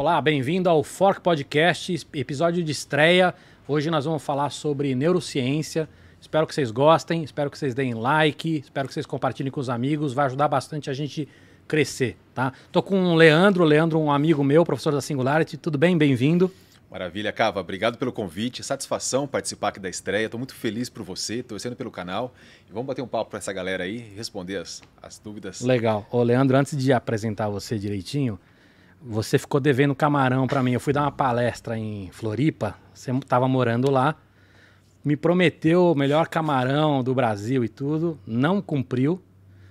Olá, bem-vindo ao Fork Podcast, episódio de estreia. Hoje nós vamos falar sobre neurociência. Espero que vocês gostem, espero que vocês deem like, espero que vocês compartilhem com os amigos, vai ajudar bastante a gente crescer, tá? Tô com o Leandro, Leandro, um amigo meu, professor da Singularity. Tudo bem? Bem-vindo. Maravilha, Cava. Obrigado pelo convite. Satisfação participar aqui da estreia. Estou muito feliz por você, torcendo pelo canal. E vamos bater um papo para essa galera aí e responder as, as dúvidas. Legal. Ô, Leandro, antes de apresentar você direitinho, você ficou devendo camarão para mim. Eu fui dar uma palestra em Floripa, você estava morando lá, me prometeu o melhor camarão do Brasil e tudo, não cumpriu.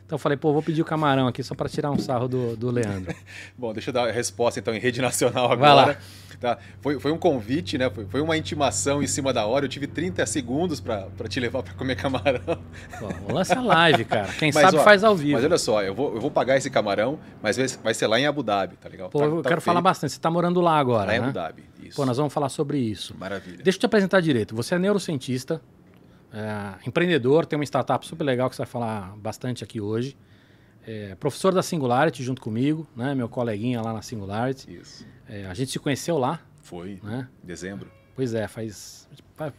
Então eu falei, pô, vou pedir o camarão aqui só para tirar um sarro do, do Leandro. Bom, deixa eu dar a resposta então em rede nacional agora. Vai lá. Tá. Foi, foi um convite, né? Foi, foi uma intimação em cima da hora. Eu tive 30 segundos para te levar para comer camarão. Pô, lança live, cara. Quem mas, sabe ó, faz ao vivo. Mas olha só, eu vou, eu vou pagar esse camarão, mas vai ser lá em Abu Dhabi, tá legal? Pô, tá, eu tá quero feito. falar bastante. Você está morando lá agora, lá né? em Abu Dhabi, isso. Pô, nós vamos falar sobre isso. Maravilha. Deixa eu te apresentar direito. Você é neurocientista, é, empreendedor, tem uma startup super legal que você vai falar bastante aqui hoje é, professor da Singularity junto comigo, né? Meu coleguinha lá na Singularity. Isso. É, a gente se conheceu lá. Foi, né? em dezembro. Pois é, faz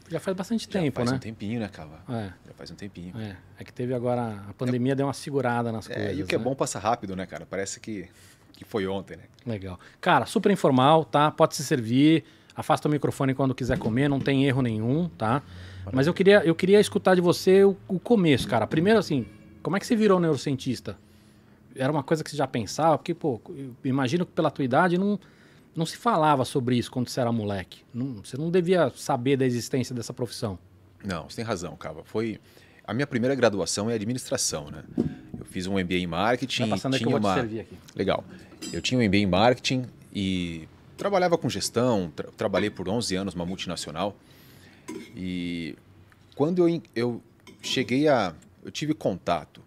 já faz bastante já tempo, faz né? Faz um tempinho, né, Cava? É. Já faz um tempinho. É, é que teve agora, a pandemia é, deu uma segurada nas é, coisas. E o que é né? é bom passa rápido, né, cara? Parece que, que foi ontem, né? Legal. Cara, super informal, tá? Pode se servir, afasta o microfone quando quiser comer, não tem erro nenhum, tá? Mas eu queria, eu queria escutar de você o, o começo, cara. Primeiro, assim, como é que você virou neurocientista? era uma coisa que você já pensava? Porque, pô, imagino que pela tua idade não, não se falava sobre isso quando você era moleque. Não, você não devia saber da existência dessa profissão. Não, você tem razão, Cava. Foi a minha primeira graduação é administração, né? Eu fiz um MBA em marketing. Tá passando tinha aqui, eu uma... servir aqui. Legal. Eu tinha um MBA em marketing e trabalhava com gestão. Tra trabalhei por 11 anos numa multinacional. E quando eu, eu cheguei a, eu tive contato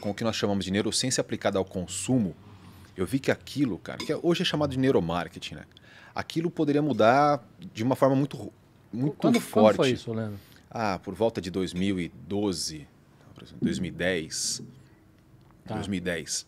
com o que nós chamamos de neurociência aplicada ao consumo, eu vi que aquilo, cara, que hoje é chamado de neuromarketing, né? Aquilo poderia mudar de uma forma muito, muito quando, forte. Quando foi isso, Leandro? Ah, por volta de 2012, 2010. Tá. 2010.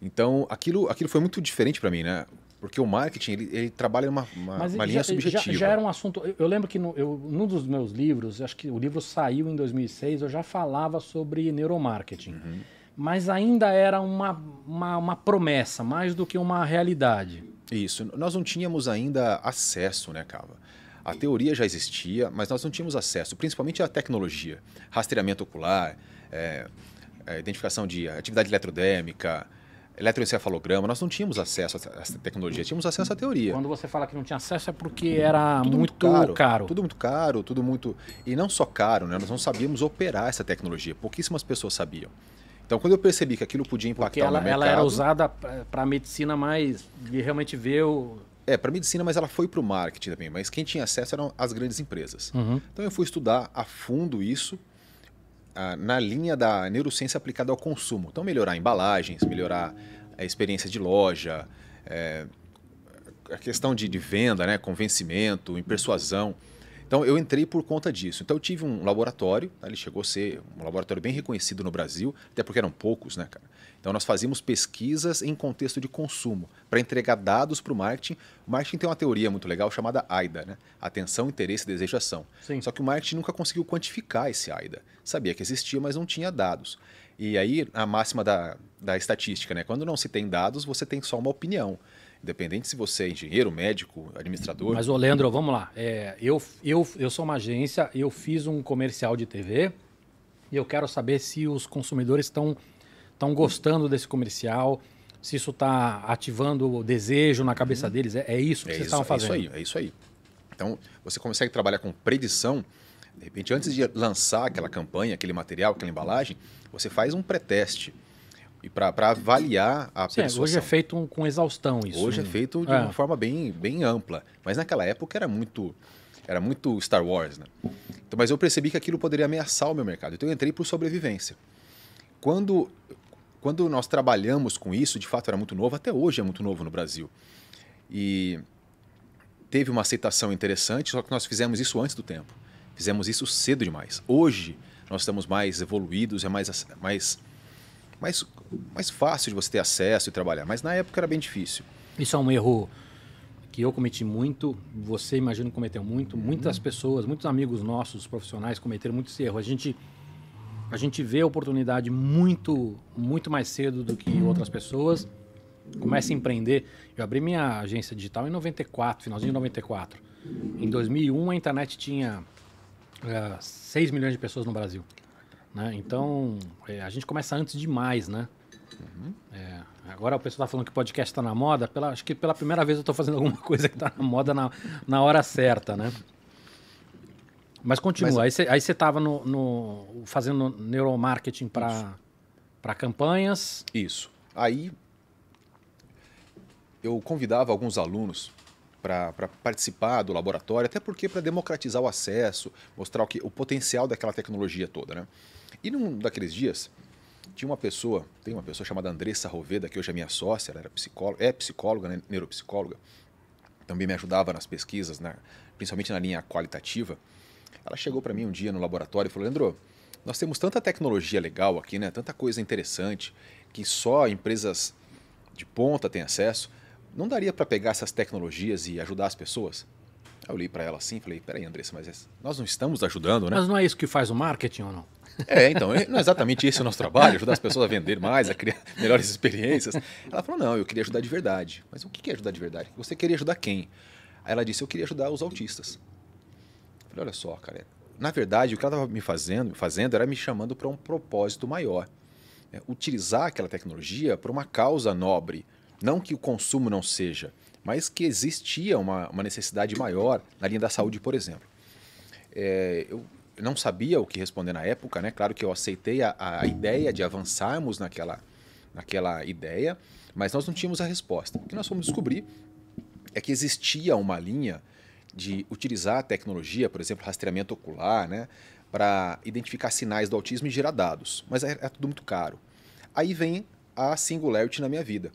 Então, aquilo, aquilo foi muito diferente para mim, né? Porque o marketing, ele, ele trabalha uma, uma, uma linha já, subjetiva. Já, já, era um assunto... Eu, eu lembro que no, eu, num dos meus livros, acho que o livro saiu em 2006, eu já falava sobre neuromarketing. Uhum mas ainda era uma, uma, uma, promessa, mais do que uma realidade. Isso. Nós não tínhamos ainda acesso, né, Cava? A teoria já existia, mas nós não tínhamos acesso, principalmente à tecnologia. Rastreamento ocular, é, é, identificação de atividade eletrodérmica, eletroencefalograma, nós não tínhamos acesso a essa tecnologia, tínhamos acesso à teoria. Quando você fala que não tinha acesso é porque era tudo muito, muito caro, caro, Tudo muito caro, tudo muito... E não só caro, né? nós não sabíamos operar essa tecnologia, pouquíssimas pessoas sabiam. Então, quando eu percebi que aquilo podia impactar Porque ela, no mercado... ela era usada para a medicina mais... de realmente ver o... É, para medicina, mas ela foi para o marketing também. Mas quem tinha acesso eram as grandes empresas. Uhum. Então, eu fui estudar a fundo isso na linha da neurociência aplicada ao consumo. Então, melhorar embalagens, melhorar a experiência de loja, é, a questão de, de venda, né, convencimento, em persuasão. Então eu entrei por conta disso. Então eu tive um laboratório, tá? ele chegou a ser um laboratório bem reconhecido no Brasil, até porque eram poucos, né, cara? Então nós fazíamos pesquisas em contexto de consumo, para entregar dados para o marketing. O marketing tem uma teoria muito legal chamada AIDA, né? Atenção, interesse, desejo, ação. Sim. Só que o marketing nunca conseguiu quantificar esse AIDA. Sabia que existia, mas não tinha dados. E aí a máxima da, da estatística, né? Quando não se tem dados, você tem só uma opinião. Independente se você é engenheiro, médico, administrador. Mas, ô Leandro, vamos lá. É, eu, eu, eu sou uma agência, eu fiz um comercial de TV e eu quero saber se os consumidores estão estão gostando desse comercial, se isso está ativando o desejo na cabeça uhum. deles. É, é, isso que é vocês estavam fazendo. É isso aí, é isso aí. Então, você consegue trabalhar com predição. De repente, antes de lançar aquela campanha, aquele material, aquela embalagem, você faz um pré-teste e para avaliar a Sim, persuasão. Hoje é feito um, com exaustão isso. Hoje é né? feito de é. uma forma bem, bem ampla. Mas naquela época era muito, era muito Star Wars. Né? Então, mas eu percebi que aquilo poderia ameaçar o meu mercado. Então eu entrei por sobrevivência. Quando, quando nós trabalhamos com isso, de fato era muito novo, até hoje é muito novo no Brasil. E teve uma aceitação interessante, só que nós fizemos isso antes do tempo. Fizemos isso cedo demais. Hoje nós estamos mais evoluídos, é mais, mais mais, mais fácil de você ter acesso e trabalhar. Mas na época era bem difícil. Isso é um erro que eu cometi muito, você imagino cometeu muito, muitas pessoas, muitos amigos nossos, profissionais cometeram muitos erros. A gente a gente vê a oportunidade muito muito mais cedo do que outras pessoas. Começa a empreender. Eu abri minha agência digital em 94, finalzinho de 94. Em 2001 a internet tinha uh, 6 milhões de pessoas no Brasil. Né? Então, é, a gente começa antes demais, né? Uhum. É, agora o pessoal está falando que podcast está na moda. Pela, acho que pela primeira vez eu estou fazendo alguma coisa que está na moda na, na hora certa, né? Mas continua. Mas, aí você estava no, no, fazendo neuromarketing para campanhas. Isso. Aí eu convidava alguns alunos para participar do laboratório, até porque para democratizar o acesso, mostrar o, que, o potencial daquela tecnologia toda. Né? E num daqueles dias, tinha uma pessoa, tem uma pessoa chamada Andressa Roveda, que hoje é minha sócia, ela era psicóloga, é psicóloga, né, neuropsicóloga, também me ajudava nas pesquisas, né, principalmente na linha qualitativa. Ela chegou para mim um dia no laboratório e falou: Leandro, nós temos tanta tecnologia legal aqui, né, tanta coisa interessante, que só empresas de ponta têm acesso. Não daria para pegar essas tecnologias e ajudar as pessoas? Eu olhei para ela assim e falei: peraí, Andressa, mas nós não estamos ajudando, né? Mas não é isso que faz o marketing ou não? É, então, não é exatamente esse o nosso trabalho, ajudar as pessoas a vender mais, a criar melhores experiências. Ela falou: não, eu queria ajudar de verdade. Mas o que é ajudar de verdade? Você queria ajudar quem? Aí ela disse: eu queria ajudar os autistas. Eu falei: olha só, cara. Na verdade, o que ela estava me fazendo, fazendo era me chamando para um propósito maior. É, utilizar aquela tecnologia para uma causa nobre. Não que o consumo não seja, mas que existia uma, uma necessidade maior na linha da saúde, por exemplo. É, eu não sabia o que responder na época, né? Claro que eu aceitei a, a ideia de avançarmos naquela, naquela ideia, mas nós não tínhamos a resposta. O que nós fomos descobrir é que existia uma linha de utilizar a tecnologia, por exemplo, rastreamento ocular, né, para identificar sinais do autismo e gerar dados. Mas é, é tudo muito caro. Aí vem a Singularity na minha vida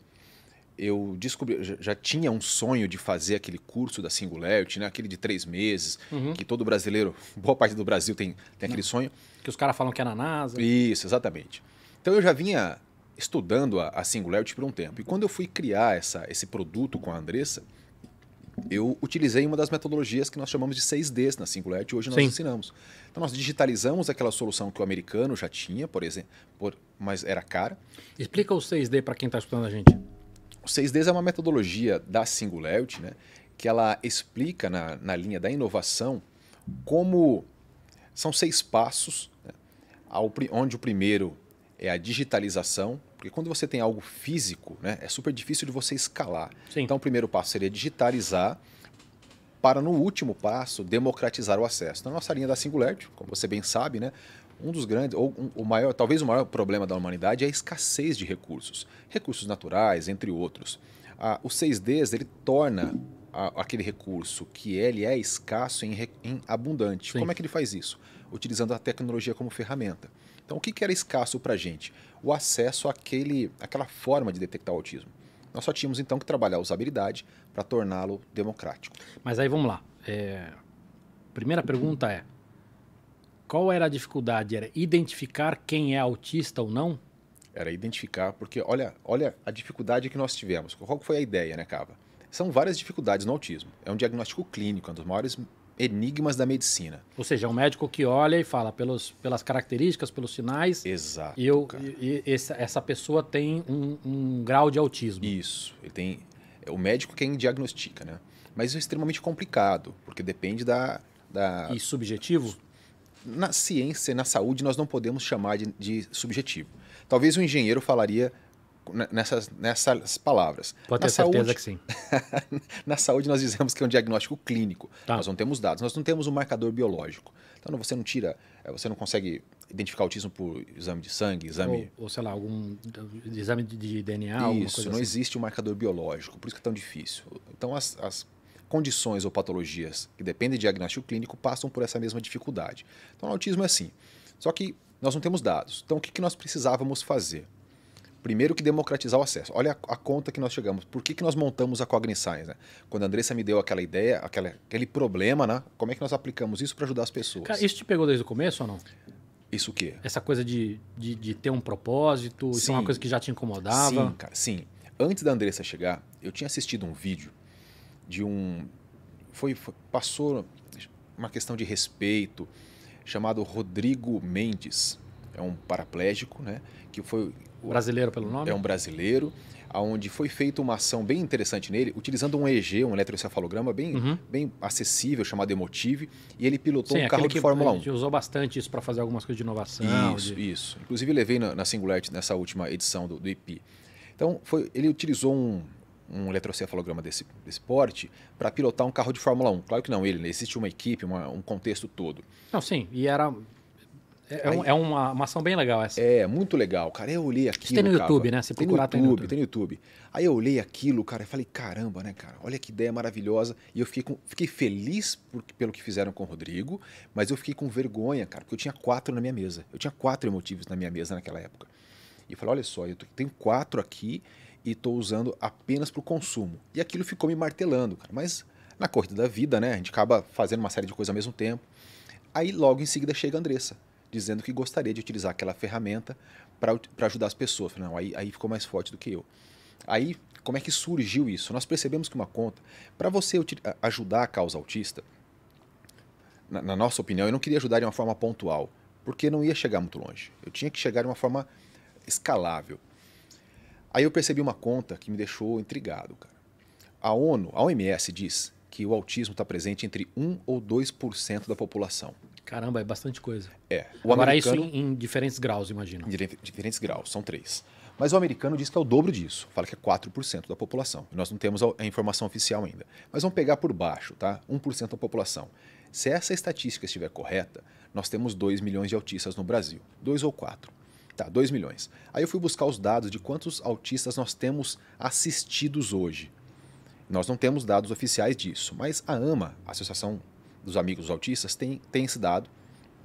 eu descobri, já, tinha um sonho de fazer aquele curso da Singularity, né? aquele de três meses, uhum. que todo brasileiro, boa parte do Brasil tem, tem aquele sonho. Que os caras falam que é na NASA. Isso, exatamente. Então eu já vinha estudando a, a Singularity por um tempo. E quando eu fui criar essa, esse produto com a Andressa, eu utilizei uma das metodologias que nós chamamos de 6Ds na Singularity, hoje nós Sim. ensinamos. Então nós digitalizamos aquela solução que o americano já tinha, por exemplo, por, mas era cara. Explica o 6D para quem está estudando a gente. O 6Ds é uma metodologia da Singularity, né, que ela explica na, na linha da inovação como são seis passos, né, ao, onde o primeiro é a digitalização, porque quando você tem algo físico, né, é super difícil de você escalar. Sim. Então o primeiro passo seria digitalizar, para no último passo democratizar o acesso. Na nossa linha da Singularity, como você bem sabe, né, um dos grandes, ou um, o maior, talvez o maior problema da humanidade é a escassez de recursos, recursos naturais, entre outros. Ah, o 6Ds ele torna a, aquele recurso que ele é escasso em, em abundante. Sim. Como é que ele faz isso? Utilizando a tecnologia como ferramenta. Então, o que, que era escasso para a gente? O acesso àquele, àquela forma de detectar o autismo. Nós só tínhamos então que trabalhar a usabilidade para torná-lo democrático. Mas aí vamos lá. É... Primeira pergunta é: qual era a dificuldade? Era identificar quem é autista ou não? Era identificar, porque olha, olha a dificuldade que nós tivemos. Qual foi a ideia, né, Cava? São várias dificuldades no autismo. É um diagnóstico clínico, é um dos maiores enigmas da medicina. Ou seja, é um médico que olha e fala pelos, pelas características, pelos sinais. Exato. E, eu, e, e essa, essa pessoa tem um, um, grau de autismo. Isso. Ele tem. É o médico quem diagnostica, né? Mas isso é extremamente complicado, porque depende da. da... E subjetivo? Na ciência, na saúde, nós não podemos chamar de, de subjetivo. Talvez um engenheiro falaria nessas, nessas palavras. Pode na ter saúde, certeza que sim. na saúde nós dizemos que é um diagnóstico clínico. Tá. Nós não temos dados, nós não temos um marcador biológico. Então você não tira, é, você não consegue identificar autismo por exame de sangue, exame... Ou, ou sei lá, algum exame de DNA, Isso, não assim. existe um marcador biológico, por isso que é tão difícil. Então as, as condições ou patologias que dependem de diagnóstico clínico passam por essa mesma dificuldade. Então, o autismo é assim. Só que nós não temos dados. Então, o que, nós precisávamos fazer? Primeiro que democratizar o acesso. Olha a, a conta que nós chegamos. Por que, que nós montamos a Cogniscience? Né? Quando a Andressa me deu aquela ideia, aquela, aquele problema, né? como é que nós aplicamos isso para ajudar as pessoas? Cara, isso te pegou desde o começo ou não? Isso o quê? Essa coisa de, de, de ter um propósito, sim. isso é uma coisa que já te incomodava? Sim, cara, sim. Antes da Andressa chegar, eu tinha assistido um vídeo de um. Foi, foi, passou uma questão de respeito, chamado Rodrigo Mendes. É um paraplégico, né? Que foi. Brasileiro pelo nome? É um brasileiro onde foi feita uma ação bem interessante nele, utilizando um EG, um eletroencefalograma bem, uhum. bem acessível, chamado Emotive, e ele pilotou Sim, um carro de Fórmula 1. A gente usou bastante isso para fazer algumas coisas de inovação. Isso, de... isso. Inclusive levei na, na Singularity nessa última edição do, do IP. Então, foi, ele utilizou um, um eletroencefalograma desse, desse porte para pilotar um carro de Fórmula 1. Claro que não ele, né? existe uma equipe, uma, um contexto todo. Não, sim, e era é, Aí, é uma, uma ação bem legal essa. É, muito legal, cara. Eu olhei aquilo. tem no YouTube, né? Se procurar, tem no YouTube, tem no YouTube. Aí eu olhei aquilo, cara, e falei, caramba, né, cara? Olha que ideia maravilhosa. E eu fiquei, com, fiquei feliz por, pelo que fizeram com o Rodrigo, mas eu fiquei com vergonha, cara, porque eu tinha quatro na minha mesa. Eu tinha quatro emotivos na minha mesa naquela época. E falei, olha só, eu tenho quatro aqui e estou usando apenas para o consumo. E aquilo ficou me martelando, cara. Mas na corrida da vida, né? A gente acaba fazendo uma série de coisas ao mesmo tempo. Aí logo em seguida chega a Andressa dizendo que gostaria de utilizar aquela ferramenta para ajudar as pessoas. Não, aí, aí ficou mais forte do que eu. Aí, como é que surgiu isso? Nós percebemos que uma conta, para você ajudar a causa autista, na, na, nossa opinião, eu não queria ajudar de uma forma pontual, porque não ia chegar muito longe. Eu tinha que chegar de uma forma escalável. Aí eu percebi uma conta que me deixou intrigado, cara. A ONU, a OMS diz que o autismo está presente entre 1 ou 2% da população. Caramba, é bastante coisa. É. O Agora, americano, isso em, em, diferentes graus, imagino. Em diferentes graus, são três. Mas o americano diz que é o dobro disso, fala que é 4% da população. nós não temos a informação oficial ainda. Mas vamos pegar por baixo, tá? 1% da população. Se essa estatística estiver correta, nós temos 2 milhões de autistas no Brasil. 2 ou 4. Tá, 2 milhões. Aí eu fui buscar os dados de quantos autistas nós temos assistidos hoje. Nós não temos dados oficiais disso, mas a AMA, a Associação dos amigos autistas tem, tem esse dado,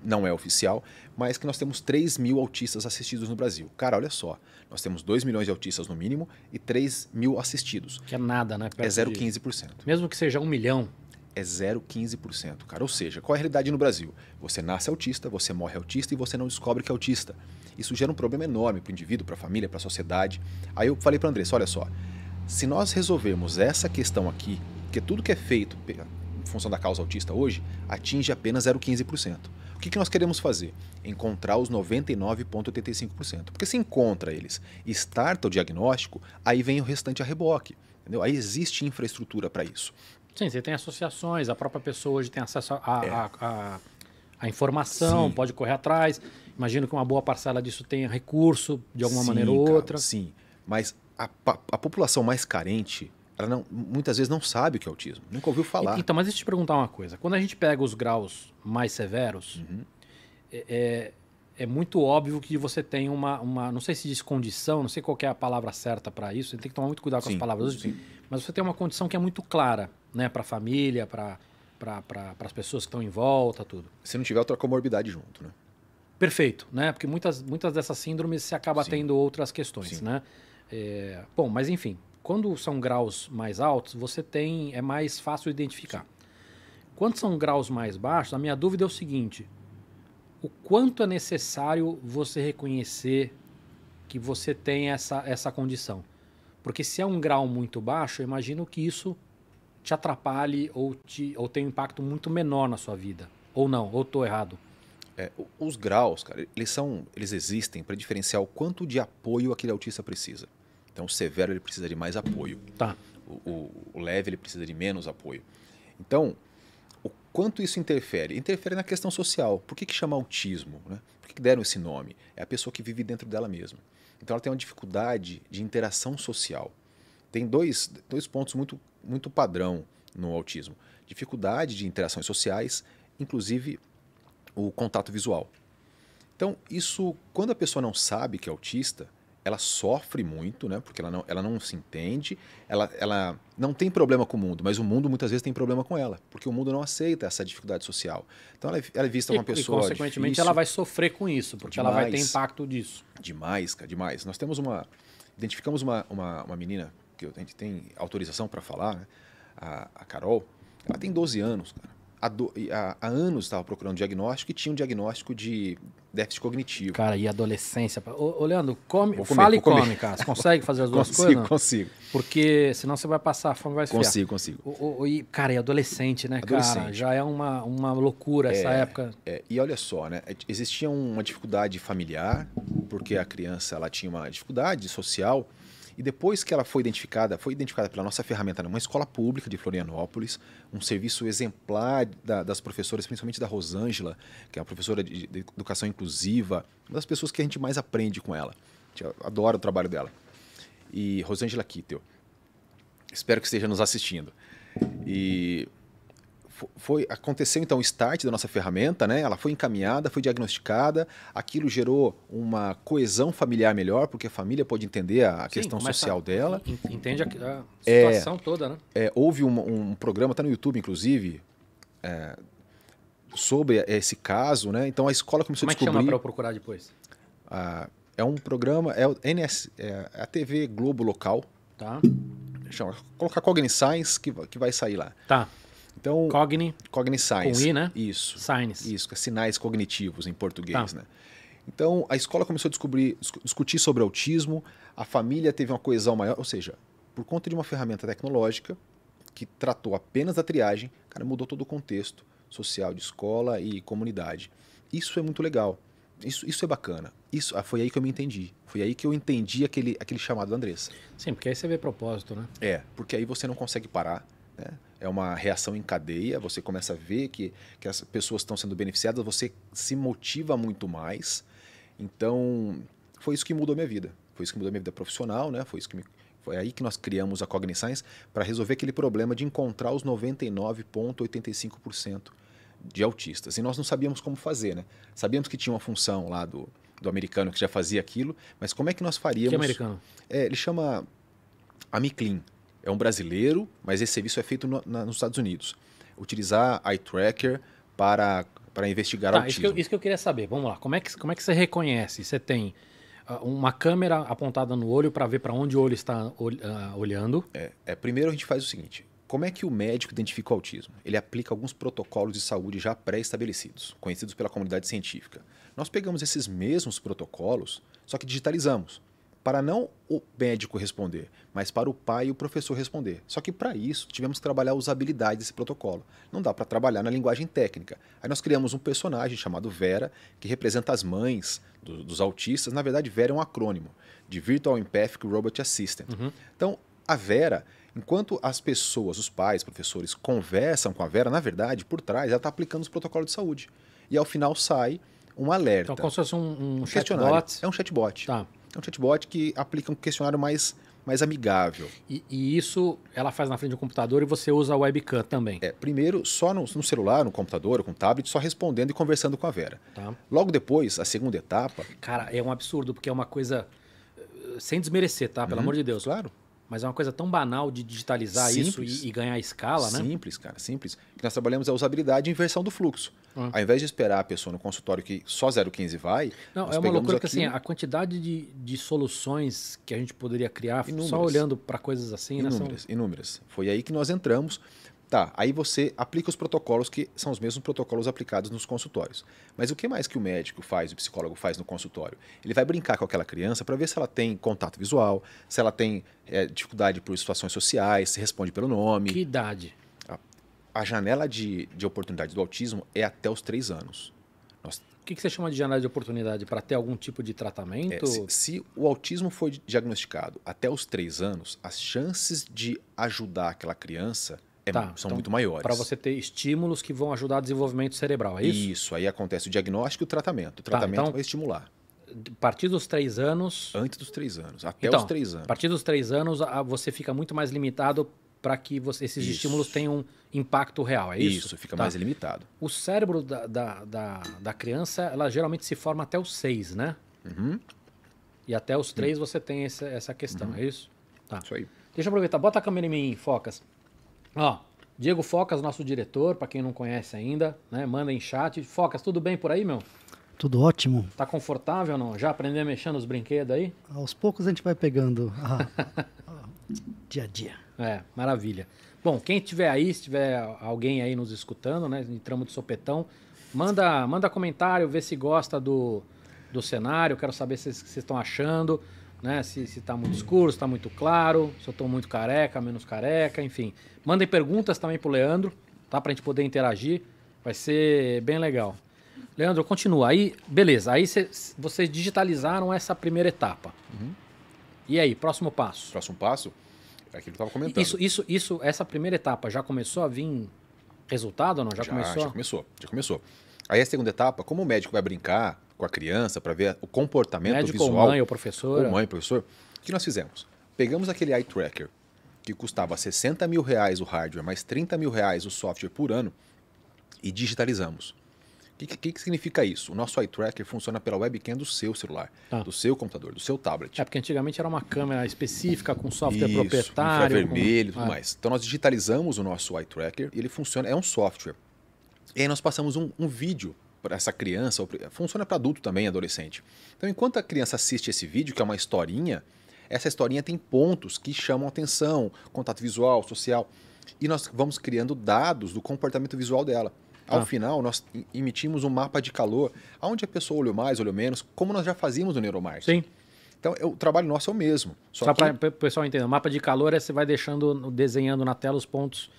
não é oficial, mas que nós temos 3 mil autistas assistidos no Brasil. Cara, olha só, nós temos 2 milhões de autistas no mínimo e 3 mil assistidos. Que é nada, né? Perto é 0,15%. Mesmo que seja um milhão. É 0,15%, cara. Ou seja, qual é a realidade no Brasil? Você nasce autista, você morre autista e você não descobre que é autista. Isso gera um problema enorme para o indivíduo, para a família, para a sociedade. Aí eu falei para Andressa, olha só, se nós resolvermos essa questão aqui, porque tudo que é feito função da causa autista hoje, atinge apenas 0,15%. O que, que nós queremos fazer? Encontrar os 99,85%. Porque se encontra eles e starta o diagnóstico, aí vem o restante a reboque. Entendeu? Aí existe infraestrutura para isso. Sim, você tem associações, a própria pessoa hoje tem acesso a, é. a, a, a informação, sim. pode correr atrás. Imagino que uma boa parcela disso tenha recurso de alguma sim, maneira ou outra. Cara, sim, mas a, a população mais carente ela não, muitas vezes não sabe o que é autismo, nunca ouviu falar. Então, mas deixa eu te perguntar uma coisa. Quando a gente pega os graus mais severos, uhum. é, é, é muito óbvio que você tem uma, uma, não sei se diz condição, não sei qual é a palavra certa para isso, você tem que tomar muito cuidado com sim, as palavras hoje, mas você tem uma condição que é muito clara, né, para a família, para para as pessoas que estão em volta, tudo. Se não tiver outra comorbidade junto, né? Perfeito, né? Porque muitas, muitas dessas síndromes se acaba Sim. tendo outras questões, Sim. né? É, bom, mas enfim, quando são graus mais altos, você tem é mais fácil identificar. Quando são graus mais baixos, a minha dúvida é o seguinte: o quanto é necessário você reconhecer que você tem essa, essa condição? Porque se é um grau muito baixo, eu imagino que isso te atrapalhe ou, te, ou tem um impacto muito menor na sua vida. Ou não, ou estou errado. É, os graus, cara, eles são, eles existem para diferenciar o quanto de apoio aquele autista precisa. Então, o severo ele precisa de mais apoio. Tá. O, o, o leve ele precisa de menos apoio. Então, o quanto isso interfere? Interfere na questão social. Por que, que chama autismo? Né? Por que, que deram esse nome? É a pessoa que vive dentro dela mesma. Então, ela tem uma dificuldade de interação social. Tem dois, dois pontos muito, muito padrão no autismo: dificuldade de interações sociais, inclusive o contato visual. Então, isso, quando a pessoa não sabe que é autista, ela sofre muito, né? Porque ela não, ela não se entende, ela, ela não tem problema com o mundo, mas o mundo muitas vezes tem problema com ela, porque o mundo não aceita essa dificuldade social. Então ela, é, ela é vista uma pessoa. E, consequentemente, difícil. ela vai sofrer com isso, porque demais, ela vai ter impacto disso. Demais, cara, demais. Nós temos uma. Identificamos uma, uma, uma menina que a gente tem autorização para falar, né? a, a Carol. Ela tem 12 anos, cara. há, do, há, há anos estava procurando diagnóstico e tinha um diagnóstico de déficit cognitivo. Cara, e adolescência. Ô, ô Leandro, come, comer, fala e come, cara. Você consegue fazer as duas consigo, coisas? Consigo, Porque senão você vai passar, a fome vai esfriar. Consigo, consigo. O, o, e, cara, e adolescente, né, adolescente. cara? Já é uma, uma loucura essa é, época. É, e olha só, né? Existia uma dificuldade familiar, porque a criança ela tinha uma dificuldade social e depois que ela foi identificada, foi identificada pela nossa ferramenta numa escola pública de Florianópolis, um serviço exemplar da, das professoras, principalmente da Rosângela, que é uma professora de, de, educação inclusiva, uma das pessoas que a gente mais aprende com ela. Eu adoro o trabalho dela. E Rosângela Kittel. Espero que esteja nos assistindo. E foi aconteceu então o start da nossa ferramenta, né? Ela foi encaminhada, foi diagnosticada, aquilo gerou uma coesão familiar melhor, porque a família pode entender a Sim, questão social a, dela. Entende a, a situação é, toda, né? É, houve um, um programa, está no YouTube, inclusive, é, sobre esse caso, né? Então a escola começou Como a descobrir. Como é que chama para eu procurar depois? Ah, é um programa, é, o NS, é a TV Globo local. Tá. Chama, colocar Cogniscience que, que vai sair lá. Tá. Então, Cogni. Cogniscience. Com I, né? Isso. Science. Isso, é sinais cognitivos em português, Tá. né? Então, a escola começou a descobrir, discu- discutir sobre autismo, a família teve uma coesão maior, ou seja, por conta de uma ferramenta tecnológica que tratou apenas da triagem, cara, mudou todo o contexto social de escola e comunidade. Isso é muito legal. Isso, isso é bacana. Isso, ah, foi aí que eu me entendi. Foi aí que eu entendi aquele, aquele chamado da Andressa. Sim, porque aí você vê propósito, né? É, porque aí você não consegue parar. Né? É uma reação em cadeia, você começa a ver que, que as pessoas estão sendo beneficiadas, você se motiva muito mais. Então, foi isso que mudou a minha vida. Foi isso que mudou a minha vida profissional, né? Foi, isso que me, foi aí que nós criamos a Cogniscience para resolver aquele problema de encontrar os 99,85% de autistas. E nós não sabíamos como fazer, né? Sabíamos que tinha uma função lá do, do americano que já fazia aquilo, mas como é que nós faríamos... Que americano? É, ele chama Amiclin. É um brasileiro, mas esse serviço é feito no, na, nos Estados Unidos. Utilizar eye tracker para, para investigar Tá, isso autismo. que, eu, isso que eu queria saber. Vamos lá. Como é que, como é que você reconhece? Você tem ah, uma câmera apontada no olho para ver para onde o olho está ah, olhando. É, é, primeiro a gente faz o seguinte: como é que o médico identifica o autismo? Ele aplica alguns protocolos de saúde já pré-estabelecidos, conhecidos pela comunidade científica. Nós pegamos esses mesmos protocolos, só que digitalizamos, para não o médico responder, mas para o pai e o professor responder. Só que para isso tivemos que trabalhar a usabilidade desse protocolo. Não dá para trabalhar na linguagem técnica. Aí nós criamos um personagem chamado Vera, que representa as mães do- dos autistas. Na verdade, Vera é um acrônimo de Virtual Empathic Robot Assistant. Então, a Vera, enquanto as pessoas, os pais, professores, conversam com a Vera, na verdade, por trás, ela está aplicando os protocolos de saúde. E ao final sai um alerta. Então, como se fosse um, um chatbot. É um chatbot. Tá. É um chatbot que aplica um questionário mais, mais amigável. E, e isso ela faz na frente do computador e você usa a webcam também. É, primeiro, só no, no celular, no computador, com tablet, só respondendo e conversando com a Vera. Tá? Logo depois, a segunda etapa. Cara, é um absurdo, porque é uma coisa. eh, Sem desmerecer, tá? Pelo amor de Deus. Claro. Mas é uma coisa tão banal de digitalizar isso Simples. e, e ganhar escala, né? Simples, cara, simples. O que nós trabalhamos é a usabilidade e inversão do fluxo. Ah. Ao invés de esperar a pessoa no consultório que só 015 vai, Não, é uma loucura que assim, aquilo- a quantidade de, de soluções que a gente poderia criar só Inúmeras. olhando para coisas assim, né? São- Inúmeras, inúmeras. Foi aí que nós entramos. Tá, aí você aplica os protocolos que são os mesmos protocolos aplicados nos consultórios. Mas o que mais que o médico faz, o psicólogo faz no consultório? Ele vai brincar com aquela criança para ver se ela tem contato visual, se ela tem eh, dificuldade por situações sociais, se responde pelo nome. Que idade? A janela de, de oportunidade do autismo é até os três anos. Nós O que, que você chama de janela de oportunidade? Para ter algum tipo de É, tratamento? se, se o autismo foi diagnosticado até os três anos, as chances de ajudar aquela criança é- Tá, são então, muito maiores. Para você ter estímulos que vão ajudar o desenvolvimento cerebral, é isso? aí acontece o diagnóstico e o tratamento. O tratamento então- vai estimular. A partir dos três anos. Antes dos três anos, até Então, os três A anos. partir dos três anos, a- você fica muito mais limitado para que você- esses Isso. estímulos tenham um impacto real, é isso? fica Tá. mais limitado. O cérebro da, da, da, da criança, ela geralmente se forma até os seis, né? Uhum, E até os três você tem essa, essa questão, é isso? Tá. isso aí. Deixa eu aproveitar, bota a câmera em mim, Focas. Ó, Diego Focas, nosso diretor, para quem não conhece ainda, né? Manda em chat. Focas, tudo bem por aí, meu? Tudo ótimo. Tá confortável ou não? Já aprendeu a mexer nos brinquedos aí? Aos poucos a gente vai pegando a- a- dia a dia. É, maravilha. Bom, quem tiver aí, se tiver alguém aí nos escutando, né? Entramos de sopetão, manda, manda comentário, vê se gosta do, do cenário. Quero saber se vocês estão achando, né? Se, se tá muito escuro, se tá muito claro, se eu tô muito careca, menos careca, enfim. Mandem perguntas também pro Leandro, tá? Pra gente poder interagir. Vai ser bem legal. Leandro, continua. Aí, beleza. Aí cê, vocês digitalizaram essa primeira etapa. Uhum. E aí, próximo passo? Próximo passo é aquilo que eu estava comentando. Isso, isso, isso, essa primeira etapa já começou a vir resultado ou não? Já, já começou? Já começou, já começou. Aí a segunda etapa, como o médico vai brincar com a criança para ver o comportamento médico visual. Ou mãe ou professor. Ou mãe, professor. O que nós fizemos? Pegamos aquele eye tracker que custava 60 mil reais o hardware, mais 30 mil reais o software por ano, e digitalizamos. O que, que, que, significa isso? O nosso eye tracker funciona pela webcam do seu celular, Tá. do seu computador, do seu tablet. É, porque antigamente era uma câmera específica com software Isso, proprietário. infravermelho e com... tudo Ah, mais. Então nós digitalizamos o nosso eye tracker e ele funciona, é um software. E aí nós passamos um, um vídeo para essa criança, funciona para adulto também, adolescente. Então enquanto a criança assiste esse vídeo, que é uma historinha, essa historinha tem pontos que chamam atenção, contato visual, social, e nós vamos criando dados do comportamento visual dela. Ao Ah. final, nós emitimos um mapa de calor, aonde a pessoa olhou mais, olhou menos, como nós já fazíamos no neuromarketing. Sim, Então, o trabalho nosso é o mesmo. Só, só, que para o pessoal entender. O mapa de calor é você vai deixando, desenhando na tela os pontos,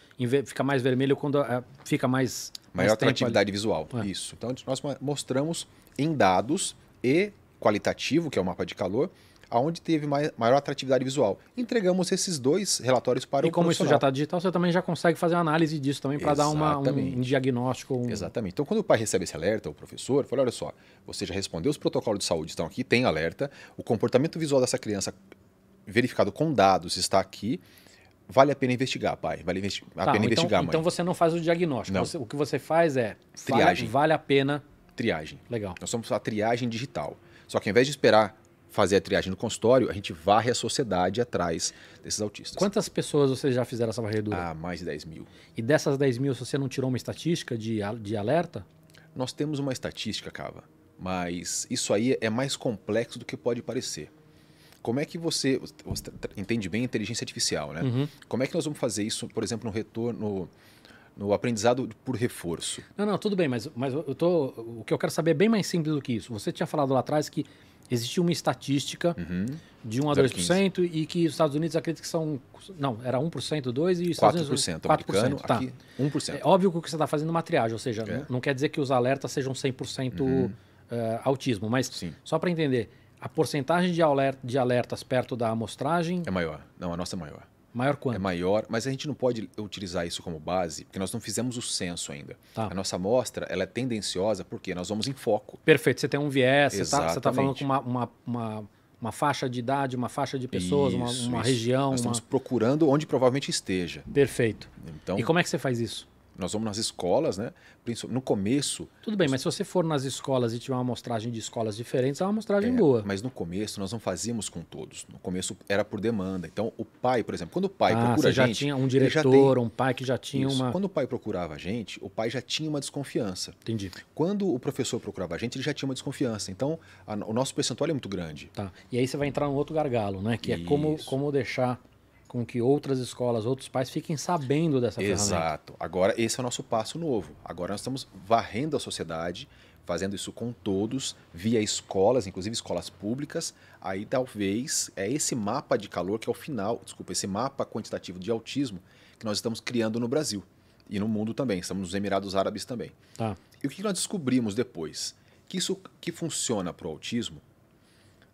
fica mais vermelho quando fica mais. Maior mais atratividade visual. É. Isso. Então nós mostramos em dados e qualitativo, que é o mapa de calor, aonde teve mai- maior atratividade visual. Entregamos esses dois relatórios para ali. o E como isso já está digital, você também já consegue fazer uma análise disso também para dar uma, um, um diagnóstico. um- Exatamente. Então, quando o pai recebe esse alerta, o professor fala: olha só, você já respondeu os protocolos de saúde, estão aqui, tem alerta, o comportamento visual dessa criança verificado com dados está aqui. Vale a pena investigar, pai. Vale investi- a Tá, pena então, investigar, mãe. então você não faz o diagnóstico. Você- o que você faz é vale- Triagem. Vale, a pena. Triagem. Legal. Nós somos a triagem digital. Só que ao invés de esperar fazer a triagem no consultório, a gente varre a sociedade atrás desses autistas. Quantas pessoas vocês já fizeram essa varredura? Ah, mais de 10 mil. E dessas 10 mil, você não tirou uma estatística de, de alerta? Nós temos uma estatística, Cava, mas isso aí é mais complexo do que pode parecer. Como é que você, você entende bem a inteligência artificial, né? Uhum. Como é que nós vamos fazer isso, por exemplo, no retorno, no, no aprendizado por reforço? Não, não, tudo bem, mas, mas eu tô, o que eu quero saber é bem mais simples do que isso. Você tinha falado lá atrás que existia uma estatística Uhum. de 1 a 2% e que os Estados Unidos acredita que são. Não, era 1%, 2% e os Estados 4%, Unidos. americano, tá. aqui 1%. É óbvio que você está fazendo uma triagem, ou seja, É. não, não quer dizer que os alertas sejam 100% Uhum. eh, autismo, mas Sim, só para entender, a porcentagem de, aler- de alertas perto da amostragem, é maior. Não, a nossa é maior. Maior É quanto? maior, mas a gente não pode utilizar isso como base, porque nós não fizemos o censo ainda. Tá. A nossa amostra ela é tendenciosa porque nós vamos em foco. Perfeito, você tem um viés, você está Exatamente. falando com uma, uma, uma, uma faixa de idade, uma faixa de pessoas, uma, Isso, uma isso. região. Nós uma- estamos procurando onde provavelmente esteja. Perfeito. Então, E como é que você faz isso? Nós vamos nas escolas, né? No começo, Tudo bem, mas se você for nas escolas e tiver uma amostragem de escolas diferentes, é uma amostragem é, boa. mas no começo nós não fazíamos com todos. No começo era por demanda. Então, o pai, por exemplo, quando o pai ah, procura você já gente, tinha um diretor, um pai que já tinha Isso. uma. Quando o pai procurava a gente, o pai já tinha uma desconfiança. Entendi. Quando o professor procurava a gente, ele já tinha uma desconfiança. Então, a- o nosso percentual é muito grande. Tá. E aí você vai entrar num outro gargalo, né? Que é como, como deixar com que outras escolas, outros pais fiquem sabendo dessa ferramenta. Exato. Agora, esse é o nosso passo novo. Agora nós estamos varrendo a sociedade, fazendo isso com todos, via escolas, inclusive escolas públicas. Aí talvez é esse mapa de calor que é o final, desculpa, esse mapa quantitativo de autismo que nós estamos criando no Brasil e no mundo também. Estamos nos Emirados Árabes também. Tá. E o que nós descobrimos depois? Que isso que funciona para o autismo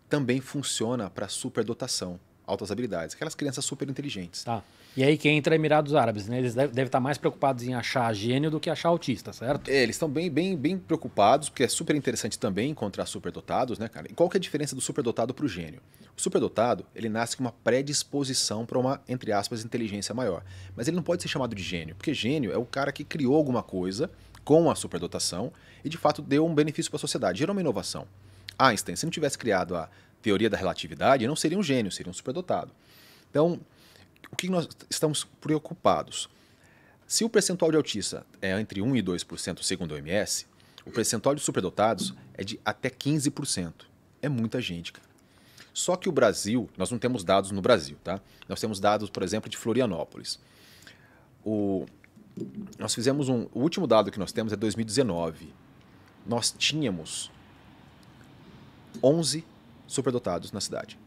também funciona para superdotação, altas habilidades, aquelas crianças super inteligentes. Tá. E aí que entra Emirados Árabes, né? Eles devem estar mais preocupados em achar gênio do que achar autista, certo? É, eles estão bem, bem, bem preocupados, porque é super interessante também encontrar superdotados, né, cara? E qual que é a diferença do superdotado para o gênio? O superdotado, ele nasce com uma predisposição para uma, entre aspas, inteligência maior. Mas ele não pode ser chamado de gênio, porque gênio é o cara que criou alguma coisa com a superdotação e, de fato, deu um benefício para a sociedade, gerou uma inovação. Einstein, se não tivesse criado a teoria da relatividade, não seria um gênio, seria um superdotado. Então, o que nós estamos preocupados? Se o percentual de autista é entre 1 e 2%, segundo o OMS, o percentual de superdotados é de até 15%. É muita gente, cara. Só que o Brasil, nós não temos dados no Brasil, tá? Nós temos dados, por exemplo, de Florianópolis. o, nós fizemos um. O último dado que nós temos é 2019. Nós tínhamos 11 superdotados na cidade.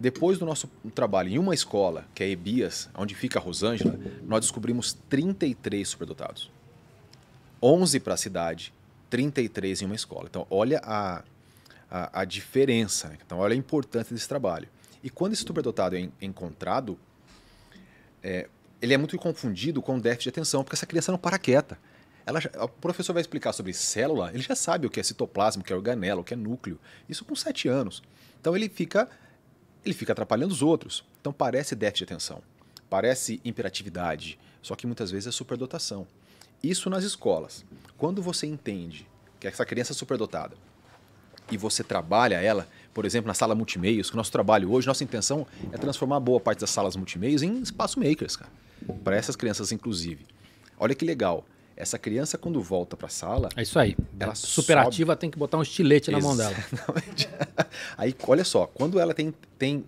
Depois do nosso trabalho em uma escola, que é Ebias, onde fica a Rosângela, nós descobrimos 33 superdotados. 11 para a cidade, 33 em uma escola. Então, olha a, a, a diferença. Né? Então, olha a importância desse trabalho. E quando esse superdotado é encontrado, é, ele é muito confundido com déficit de atenção, porque essa criança não para quieta. Ela, o professor vai explicar sobre célula, ele já sabe o que é citoplasma, o que é organela, o que é núcleo. Isso com 7 anos. Então ele fica ele fica atrapalhando os outros. Então parece déficit de atenção, parece imperatividade, só que muitas vezes é superdotação. Isso nas escolas. Quando você entende que essa criança é superdotada e você trabalha ela, por exemplo, na sala multimeios, que o nosso trabalho hoje, nossa intenção é transformar boa parte das salas multimeios em espaço makers, cara. Para essas crianças, inclusive. Olha que legal. Essa criança, quando volta para a sala. É isso aí. Ela superativa sobe... tem que botar um estilete na mão dela. aí, olha só, quando ela tem, tem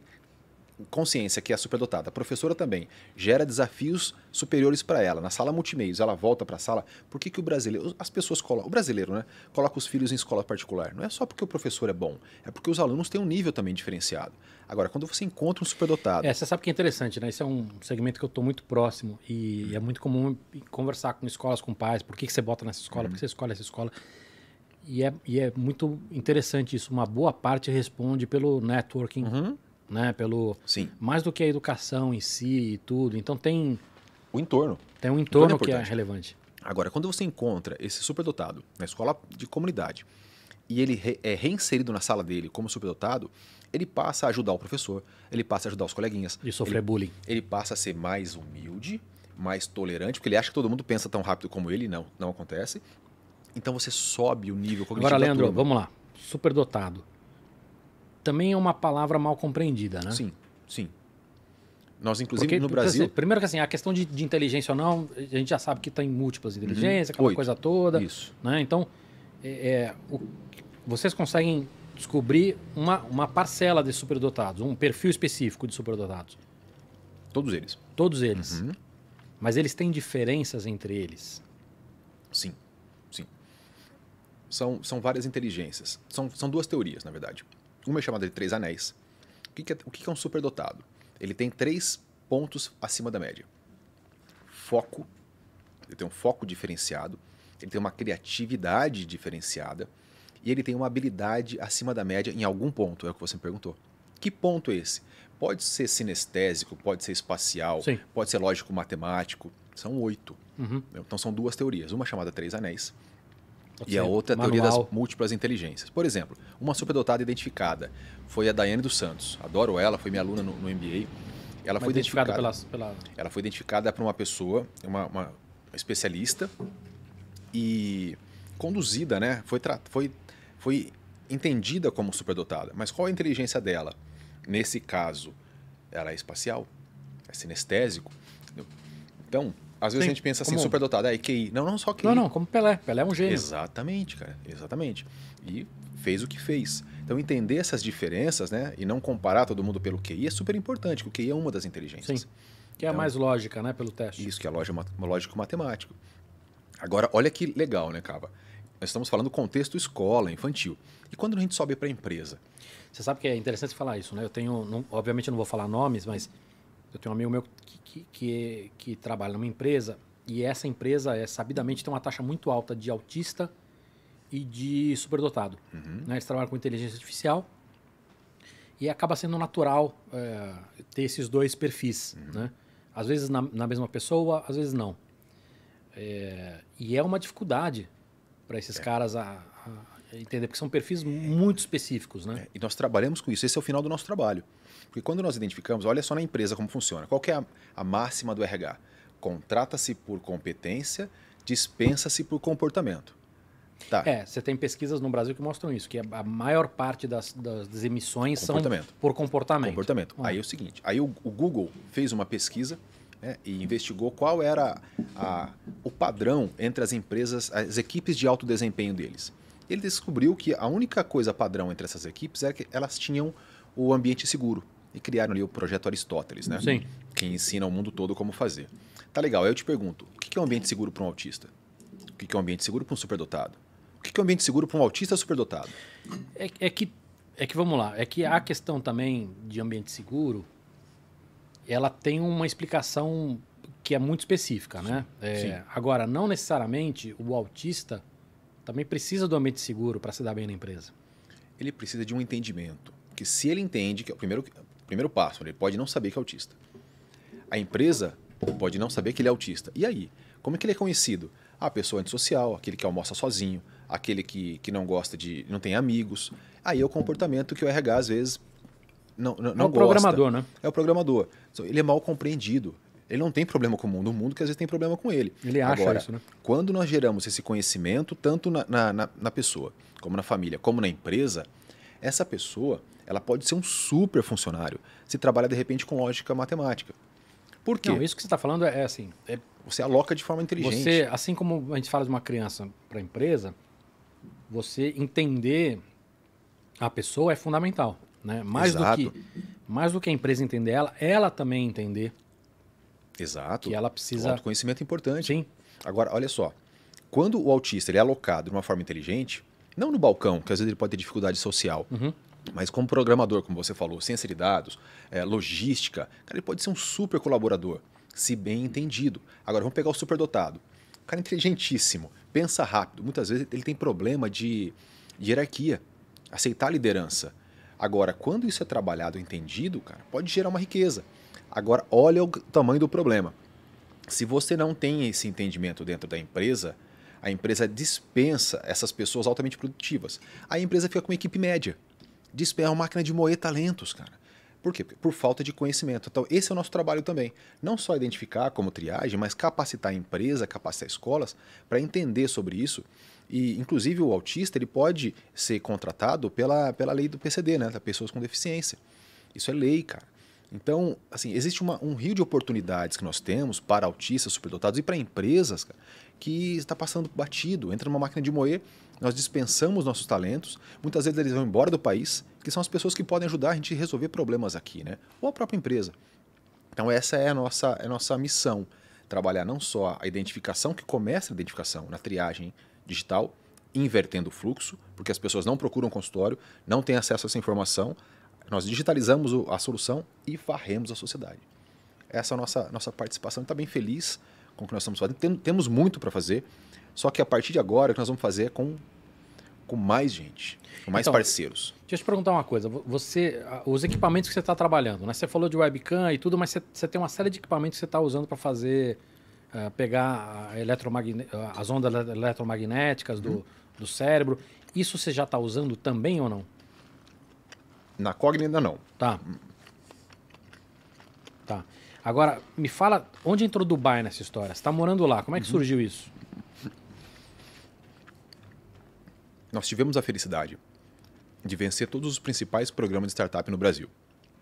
consciência que é superdotada, a professora também gera desafios superiores para ela. Na sala multimeios, ela volta para a sala. Por que, que o brasileiro, as pessoas colocam, o brasileiro, né, coloca os filhos em escola particular? Não é só porque o professor é bom, é porque os alunos têm um nível também diferenciado. Agora, quando você encontra um superdotado. É, você sabe que é interessante, né? Esse é um segmento que eu estou muito próximo e é muito comum conversar com escolas, com pais. Por que, que você bota nessa escola? Uhum. Por que você escolhe essa escola? E é, e é muito interessante isso. Uma boa parte responde pelo networking. Uhum né? Pelo Sim. mais do que a educação em si e tudo. Então tem o entorno. Tem um entorno, entorno é que é relevante. Agora, quando você encontra esse superdotado na escola de comunidade e ele re é reinserido na sala dele como superdotado, ele passa a ajudar o professor, ele passa a ajudar os coleguinhas. E sofrer ele, bullying. Ele passa a ser mais humilde, mais tolerante, porque ele acha que todo mundo pensa tão rápido como ele, não, não acontece. Então você sobe o nível cognitivo Agora, Leandro, vamos lá. Superdotado também é uma palavra mal compreendida, né? Sim, sim. Nós, inclusive, porque, no Brasil. Assim, primeiro que assim, a questão de, de, inteligência ou não, a gente já sabe que tem múltiplas inteligências, uhum. aquela Oito. coisa toda. Isso. Né? Então, é, é, o, vocês conseguem descobrir uma, uma parcela desses superdotados, um perfil específico de superdotados? Todos eles. Todos eles. Uhum. Mas eles têm diferenças entre eles? Sim, sim. São, são várias inteligências. São, são duas teorias, na verdade. Uma é chamada de três anéis. O que, é, o que é um superdotado? Ele tem três pontos acima da média: foco, ele tem um foco diferenciado, ele tem uma criatividade diferenciada e ele tem uma habilidade acima da média em algum ponto, é o que você me perguntou. Que ponto é esse? Pode ser sinestésico, pode ser espacial, Sim. pode ser lógico-matemático. São oito. Uhum. Então são duas teorias. Uma chamada Três Anéis e a outra é a teoria das múltiplas inteligências. Por exemplo, uma superdotada identificada foi a Daiane dos Santos. Adoro ela, foi minha aluna no, no MBA. Ela Mas foi identificada, pela, pela... Ela foi identificada por uma pessoa, uma, uma especialista, e conduzida, né? Foi, foi, foi entendida como superdotada. Mas qual a inteligência dela? Nesse caso, ela é espacial, é sinestésico. Então, às vezes Sim, a gente pensa assim, como... superdotado, é QI. Não, não só QI. Não, não, como Pelé. Pelé é um gênio. Exatamente, cara. Exatamente. E fez o que fez. Então, entender essas diferenças, né? E não comparar todo mundo pelo QI é super importante, porque o QI é uma das inteligências. Sim. Que é a então, mais lógica, né? Pelo teste. Isso, que é a lógica, lógico matemático. Agora, olha que legal, né, Cava? Nós estamos falando do contexto escola, infantil. E quando a gente sobe para a empresa? Você sabe que é interessante falar isso, né? Eu tenho, não, obviamente eu não vou falar nomes, mas eu tenho um amigo meu que, que, que, que, trabalha numa empresa e essa empresa é sabidamente tem uma taxa muito alta de autista e de superdotado. Uhum. Né? Eles trabalham com inteligência artificial e acaba sendo natural é, ter esses dois perfis. Uhum. Né? Às vezes na, na, mesma pessoa, às vezes não. É, e é uma dificuldade para esses é. caras a, a, entender, porque são perfis muito específicos. Né? É, e nós trabalhamos com isso, esse é o final do nosso trabalho. Porque quando nós identificamos, olha só na empresa como funciona. Qual é a, a máxima do RH? Contrata-se por competência, dispensa-se por comportamento. Tá. É, você tem pesquisas no Brasil que mostram isso, que a maior parte das, das emissões são por comportamento. Comportamento. Uhum. Aí é o seguinte, aí o, o Google fez uma pesquisa né, e investigou qual era a, o padrão entre as empresas, as equipes de alto desempenho deles. Ele descobriu que a única coisa padrão entre essas equipes era que elas tinham o ambiente seguro e criaram ali o projeto Aristóteles, né? Sim. Que ensina ao mundo todo como fazer. Tá legal, aí eu te pergunto, o que é um ambiente seguro para um autista? O que é um ambiente seguro para um superdotado? O que é um ambiente seguro para um autista superdotado? É, é, que, é que, vamos lá, é que a questão também de ambiente seguro, ela tem uma explicação que é muito específica, né? É, agora, não necessariamente o autista também precisa do ambiente seguro para se dar bem na empresa. Ele precisa de um entendimento. Que se ele entende, que é o primeiro, primeiro passo, ele pode não saber que é autista. A empresa pode não saber que ele é autista. E aí? Como é que ele é conhecido? Ah, a pessoa antissocial, aquele que almoça sozinho, aquele que, que não gosta de. não tem amigos. Aí é o comportamento que o RH às vezes não, não, não é o gosta. programador, né? É o programador. Ele é mal compreendido. Ele não tem problema com o mundo, o mundo que às vezes tem problema com ele. Ele acha Agora, isso, né? Quando nós geramos esse conhecimento, tanto na, na, na, pessoa, como na família, como na empresa, essa pessoa ela pode ser um super funcionário se trabalha de repente com lógica matemática. Por quê? Não, isso que você está falando é, é assim. É, você aloca de forma inteligente. Você, assim como a gente fala de uma criança para a empresa, você entender a pessoa é fundamental. Né? Mais, do que, mais do que a empresa entender ela, ela também entender Exato. que ela O precisa. autoconhecimento é importante. Sim. Agora, olha só. Quando o autista ele é alocado de uma forma inteligente, não no balcão, que às vezes ele pode ter dificuldade social, Uhum. mas como programador, como você falou, ciência de dados, é, logística, cara, ele pode ser um super colaborador, se bem entendido. Agora, vamos pegar o superdotado. O cara é inteligentíssimo, pensa rápido. Muitas vezes ele tem problema de, de hierarquia, aceitar a liderança. Agora, quando isso é trabalhado entendido, cara, pode gerar uma riqueza. Agora, olha o tamanho do problema. Se você não tem esse entendimento dentro da empresa, a empresa dispensa essas pessoas altamente produtivas. A empresa fica com uma equipe média. Dispensa uma máquina de moer talentos, cara. Por quê? Por falta de conhecimento. Então, esse é o nosso trabalho também. Não só identificar como triagem, mas capacitar a empresa, capacitar escolas para entender sobre isso. E, inclusive, o autista ele pode ser contratado pela, pela lei do PCD, né? Da pessoas com deficiência. Isso é lei, cara. Então, assim, existe uma, um rio de oportunidades que nós temos para autistas superdotados e para empresas cara, que está passando batido. Entra numa máquina de moer, nós dispensamos nossos talentos, muitas vezes eles vão embora do país, que são as pessoas que podem ajudar a gente a resolver problemas aqui, né? Ou a própria empresa. Então, essa é a nossa, é a nossa missão. Trabalhar não só a identificação, que começa a identificação na triagem digital, invertendo o fluxo, porque as pessoas não procuram consultório, não têm acesso a essa informação, nós digitalizamos a solução e varremos a sociedade. Essa é a nossa, nossa participação. Está bem feliz com o que nós estamos fazendo. Tem- temos muito para fazer, só que a partir de agora o que nós vamos fazer é com, com mais gente, com mais Então, parceiros. Deixa eu te perguntar uma coisa. Vo- Você, os equipamentos que você está trabalhando, né? Você falou de webcam e tudo, mas você, você tem uma série de equipamentos que você está usando para fazer, eh, pegar eletromagne- as ondas ele- eletromagnéticas do, do cérebro. Isso você já está usando também ou não? Na Cogni ainda não. Tá. Tá. Agora, me fala, onde entrou Dubai nessa história? Você está morando lá, como é que surgiu isso? Nós tivemos a felicidade de vencer todos os principais programas de startup no Brasil,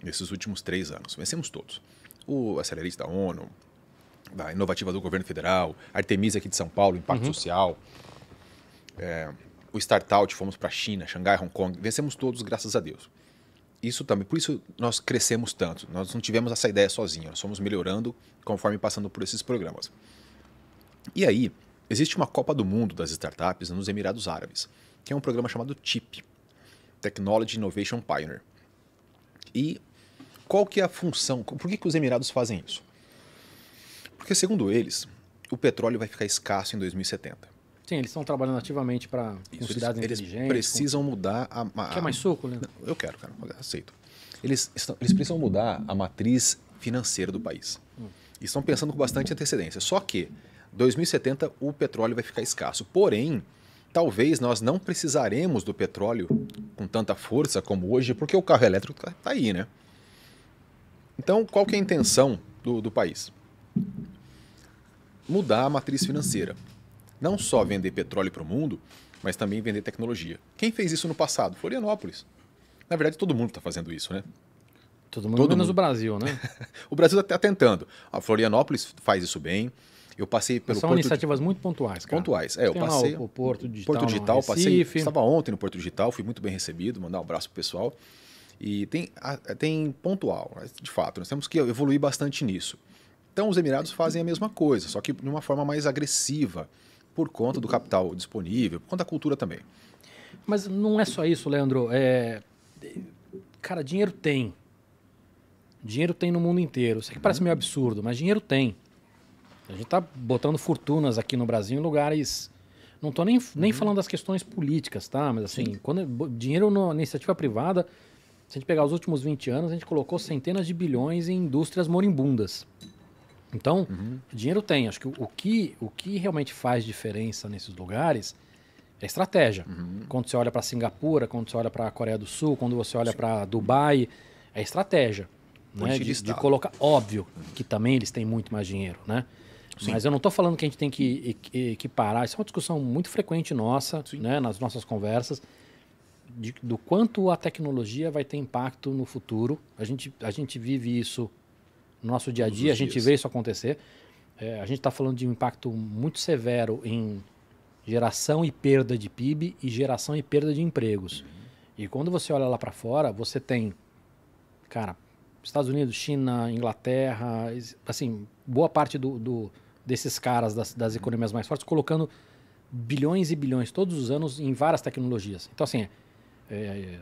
nesses últimos três anos. Vencemos todos. O Acelerista da ONU, da Inovativa do Governo Federal, Artemisa aqui de São Paulo, Impacto Social, é, o Startout, fomos para a China, Xangai, Hong Kong, vencemos todos, graças a Deus. Isso também, por isso nós crescemos tanto. Nós não tivemos essa ideia sozinhos, nós fomos melhorando conforme passando por esses programas. E aí, existe uma Copa do Mundo das startups nos Emirados Árabes, que é um programa chamado TIP, Technology Innovation Pioneer. E qual que é a função? Por que, que os Emirados fazem isso? Porque, segundo eles, o petróleo vai ficar escasso em 2070. Sim, eles estão trabalhando ativamente para com cidades eles, eles inteligentes. precisam mudar a, a, Com... Quer mais suco, né? eu quero, cara. Aceito. Eles, estão, eles precisam mudar a matriz financeira do país. E estão pensando com bastante antecedência. Só que 2070 o petróleo vai ficar escasso. Porém, talvez nós não precisaremos do petróleo com tanta força como hoje, porque o carro elétrico está tá aí, né? Então, qual que é a intenção do, do país? Mudar a matriz financeira. Não só vender petróleo para o mundo, mas também vender tecnologia. Quem fez isso no passado? Florianópolis. Na verdade, todo mundo está fazendo isso, né? Todo mundo Todo menos mundo. o Brasil, né? O Brasil está tentando. A Florianópolis faz isso bem. Eu passei pelo São Porto de- iniciativas muito pontuais, cara. pontuais. É, eu Tem lá passei o, o Porto Digital, Porto Digital, passei, estava ontem no Porto Digital, fui muito bem recebido, mandar um abraço pro pessoal. E tem, tem pontual, de fato, nós temos que evoluir bastante nisso. Então, os Emirados fazem a mesma coisa, só que de uma forma mais agressiva, por conta do capital disponível, por conta da cultura também. Mas não é só isso, Leandro. É... Cara, dinheiro tem. Dinheiro tem no mundo inteiro. Isso aqui parece meio absurdo, mas dinheiro tem. A gente está botando fortunas aqui no Brasil em lugares. Não estou nem, nem uhum. falando das questões políticas, tá? Mas assim, Sim. quando dinheiro na iniciativa privada, se a gente pegar os últimos 20 anos, a gente colocou centenas de bilhões em indústrias moribundas. Então, uhum. dinheiro tem. Acho que o, o, que o que realmente faz diferença nesses lugares é estratégia. Uhum. Quando você olha para Singapura, quando você olha para a Coreia do Sul, quando você olha para Dubai, é estratégia. Né? De, de, colocar. Óbvio que também eles têm muito mais dinheiro, né? Sim. Mas eu não estou falando que a gente tem que equiparar. Isso é uma discussão muito frequente nossa, né, nas nossas conversas, de, do quanto a tecnologia vai ter impacto no futuro. A gente, a gente vive isso no nosso dia a dia, a gente dias. vê isso acontecer. É, a gente está falando de um impacto muito severo em geração e perda de PIB e geração e perda de empregos. Uhum. E quando você olha lá para fora, você tem, cara, Estados Unidos, China, Inglaterra, assim, boa parte do, do desses caras das, das, economias mais fortes colocando bilhões e bilhões todos os anos em várias tecnologias. Então, assim, é,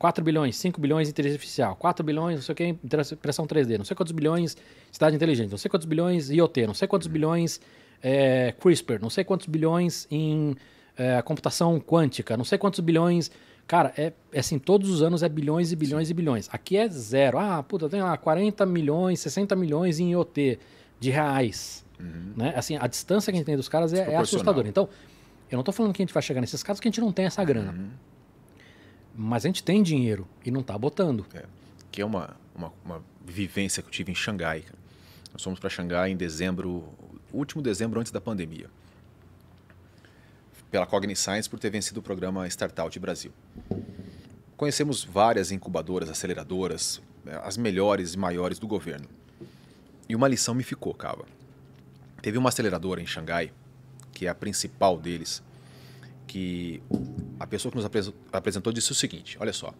4 bilhões, 5 bilhões em inteligência artificial, 4 bilhões, não sei o que, impressão 3D, não sei quantos bilhões cidade inteligente, não sei quantos bilhões IoT, não sei quantos bilhões é, CRISPR, não sei quantos bilhões em é, computação quântica, não sei quantos bilhões. Cara, é, é, assim, todos os anos é bilhões e bilhões Sim. e bilhões. Aqui é zero. Ah, puta, tem lá 40 milhões, 60 milhões em IoT de reais. Uhum. Né? Assim, a distância que a gente tem dos caras é, é assustadora. Então, eu não estou falando que a gente vai chegar nesses casos que a gente não tem essa grana. Uhum. Mas a gente tem dinheiro e não está botando. É, que é uma, uma, uma, vivência que eu tive em Xangai. Nós fomos para Xangai em dezembro, último dezembro antes da pandemia. Pela Cogniscience por ter vencido o programa Startup Brasil. Conhecemos várias incubadoras, aceleradoras, é, as melhores e maiores do governo. E uma lição me ficou, Cava. Teve uma aceleradora em Xangai, que é a principal deles, que a pessoa que nos apresentou disse o seguinte: olha só,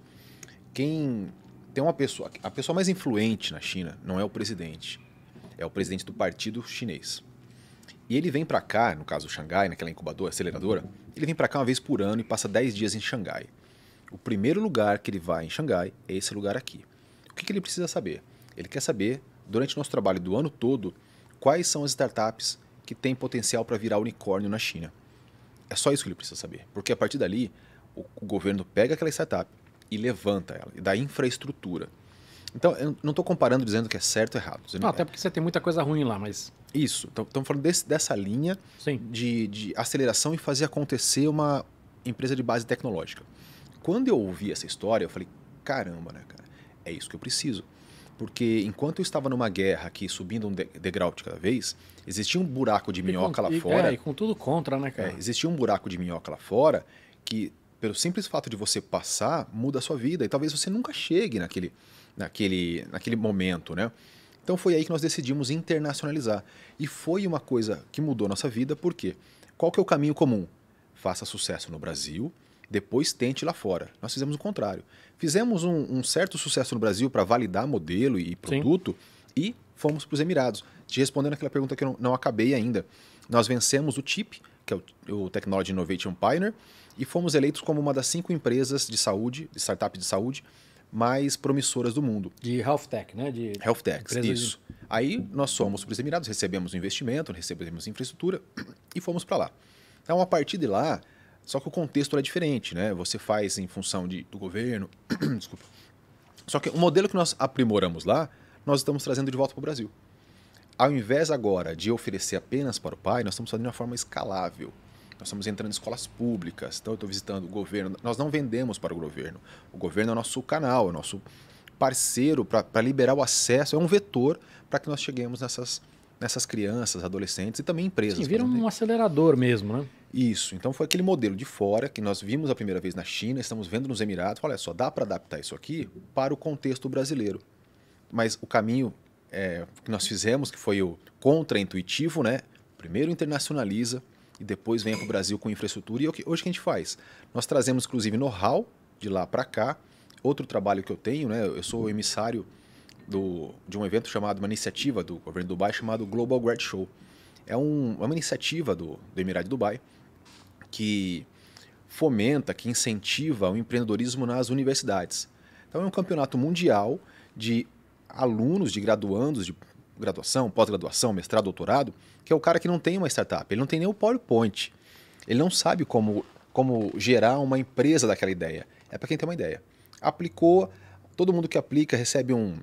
quem tem uma pessoa, a pessoa mais influente na China não é o presidente, é o presidente do partido chinês. E ele vem para cá, no caso Xangai, naquela incubadora, aceleradora, ele vem para cá uma vez por ano e passa 10 dias em Xangai. O primeiro lugar que ele vai em Xangai é esse lugar aqui. O que, que ele precisa saber? Ele quer saber, durante o nosso trabalho do ano todo, quais são as startups que têm potencial para virar unicórnio na China. É só isso que ele precisa saber. Porque a partir dali, o, o governo pega aquela startup e levanta ela, e dá infraestrutura. Então, eu não estou comparando dizendo que é certo ou errado. Não, até porque você tem muita coisa ruim lá, mas. Isso. Estamos falando desse, dessa linha de, de aceleração e fazer acontecer uma empresa de base tecnológica. Quando eu ouvi essa história, eu falei: caramba, né, cara? É isso que eu preciso. Porque enquanto eu estava numa guerra aqui, subindo um degrau de cada vez, existia um buraco de minhoca com, lá fora. É, e com tudo contra, né, cara? É, existia um buraco de minhoca lá fora que, pelo simples fato de você passar, muda a sua vida. E talvez você nunca chegue naquele, naquele, naquele momento, né? Então foi aí que nós decidimos internacionalizar. E foi uma coisa que mudou nossa vida, por quê? Qual que é o caminho comum? Faça sucesso no Brasil, depois tente lá fora. Nós fizemos o contrário. Fizemos um, um certo sucesso no Brasil para validar modelo e produto Sim. e fomos para os Emirados. Te respondendo aquela pergunta que eu não, não, acabei ainda. Nós vencemos o TIP, que é o, o Technology Innovation Pioneer, e fomos eleitos como uma das cinco empresas de saúde, de startup de saúde, mais promissoras do mundo. De health tech, né? De health tech, isso. De... Aí nós fomos para os Emirados, recebemos investimento, recebemos infraestrutura e fomos para lá. Então, a partir de lá, só que o contexto é diferente, né? Você faz em função de, do governo. Desculpa. Só que o modelo que nós aprimoramos lá, nós estamos trazendo de volta para o Brasil. Ao invés agora de oferecer apenas para o pai, nós estamos fazendo de uma forma escalável. Nós estamos entrando em escolas públicas, então eu estou visitando o governo. Nós não vendemos para o governo. O governo é o nosso canal, é o nosso parceiro para liberar o acesso, é um vetor para que nós cheguemos nessas, nessas crianças, adolescentes e também empresas. Sim, vira um acelerador mesmo, né? Isso. Então foi aquele modelo de fora que nós vimos a primeira vez na China, estamos vendo nos Emirados. Olha só, dá para adaptar isso aqui para o contexto brasileiro. Mas o caminho é, que nós fizemos, que foi o contra-intuitivo, né? Primeiro internacionaliza e depois vem para o Brasil com infraestrutura. E é o que hoje que a gente faz? Nós trazemos, inclusive, know-how de lá para cá, outro trabalho que eu tenho, né? Eu sou emissário do, de um evento chamado, uma iniciativa do governo de Dubai chamado Global Grad Show. É um, uma iniciativa do, do Emirado de Dubai que fomenta, que incentiva o empreendedorismo nas universidades. Então é um campeonato mundial de alunos, de graduandos, de graduação, pós-graduação, mestrado, doutorado, que é o cara que não tem uma startup, ele não tem nem o PowerPoint. Ele não sabe como, como gerar uma empresa daquela ideia. É para quem tem uma ideia. Aplicou, todo mundo que aplica recebe um,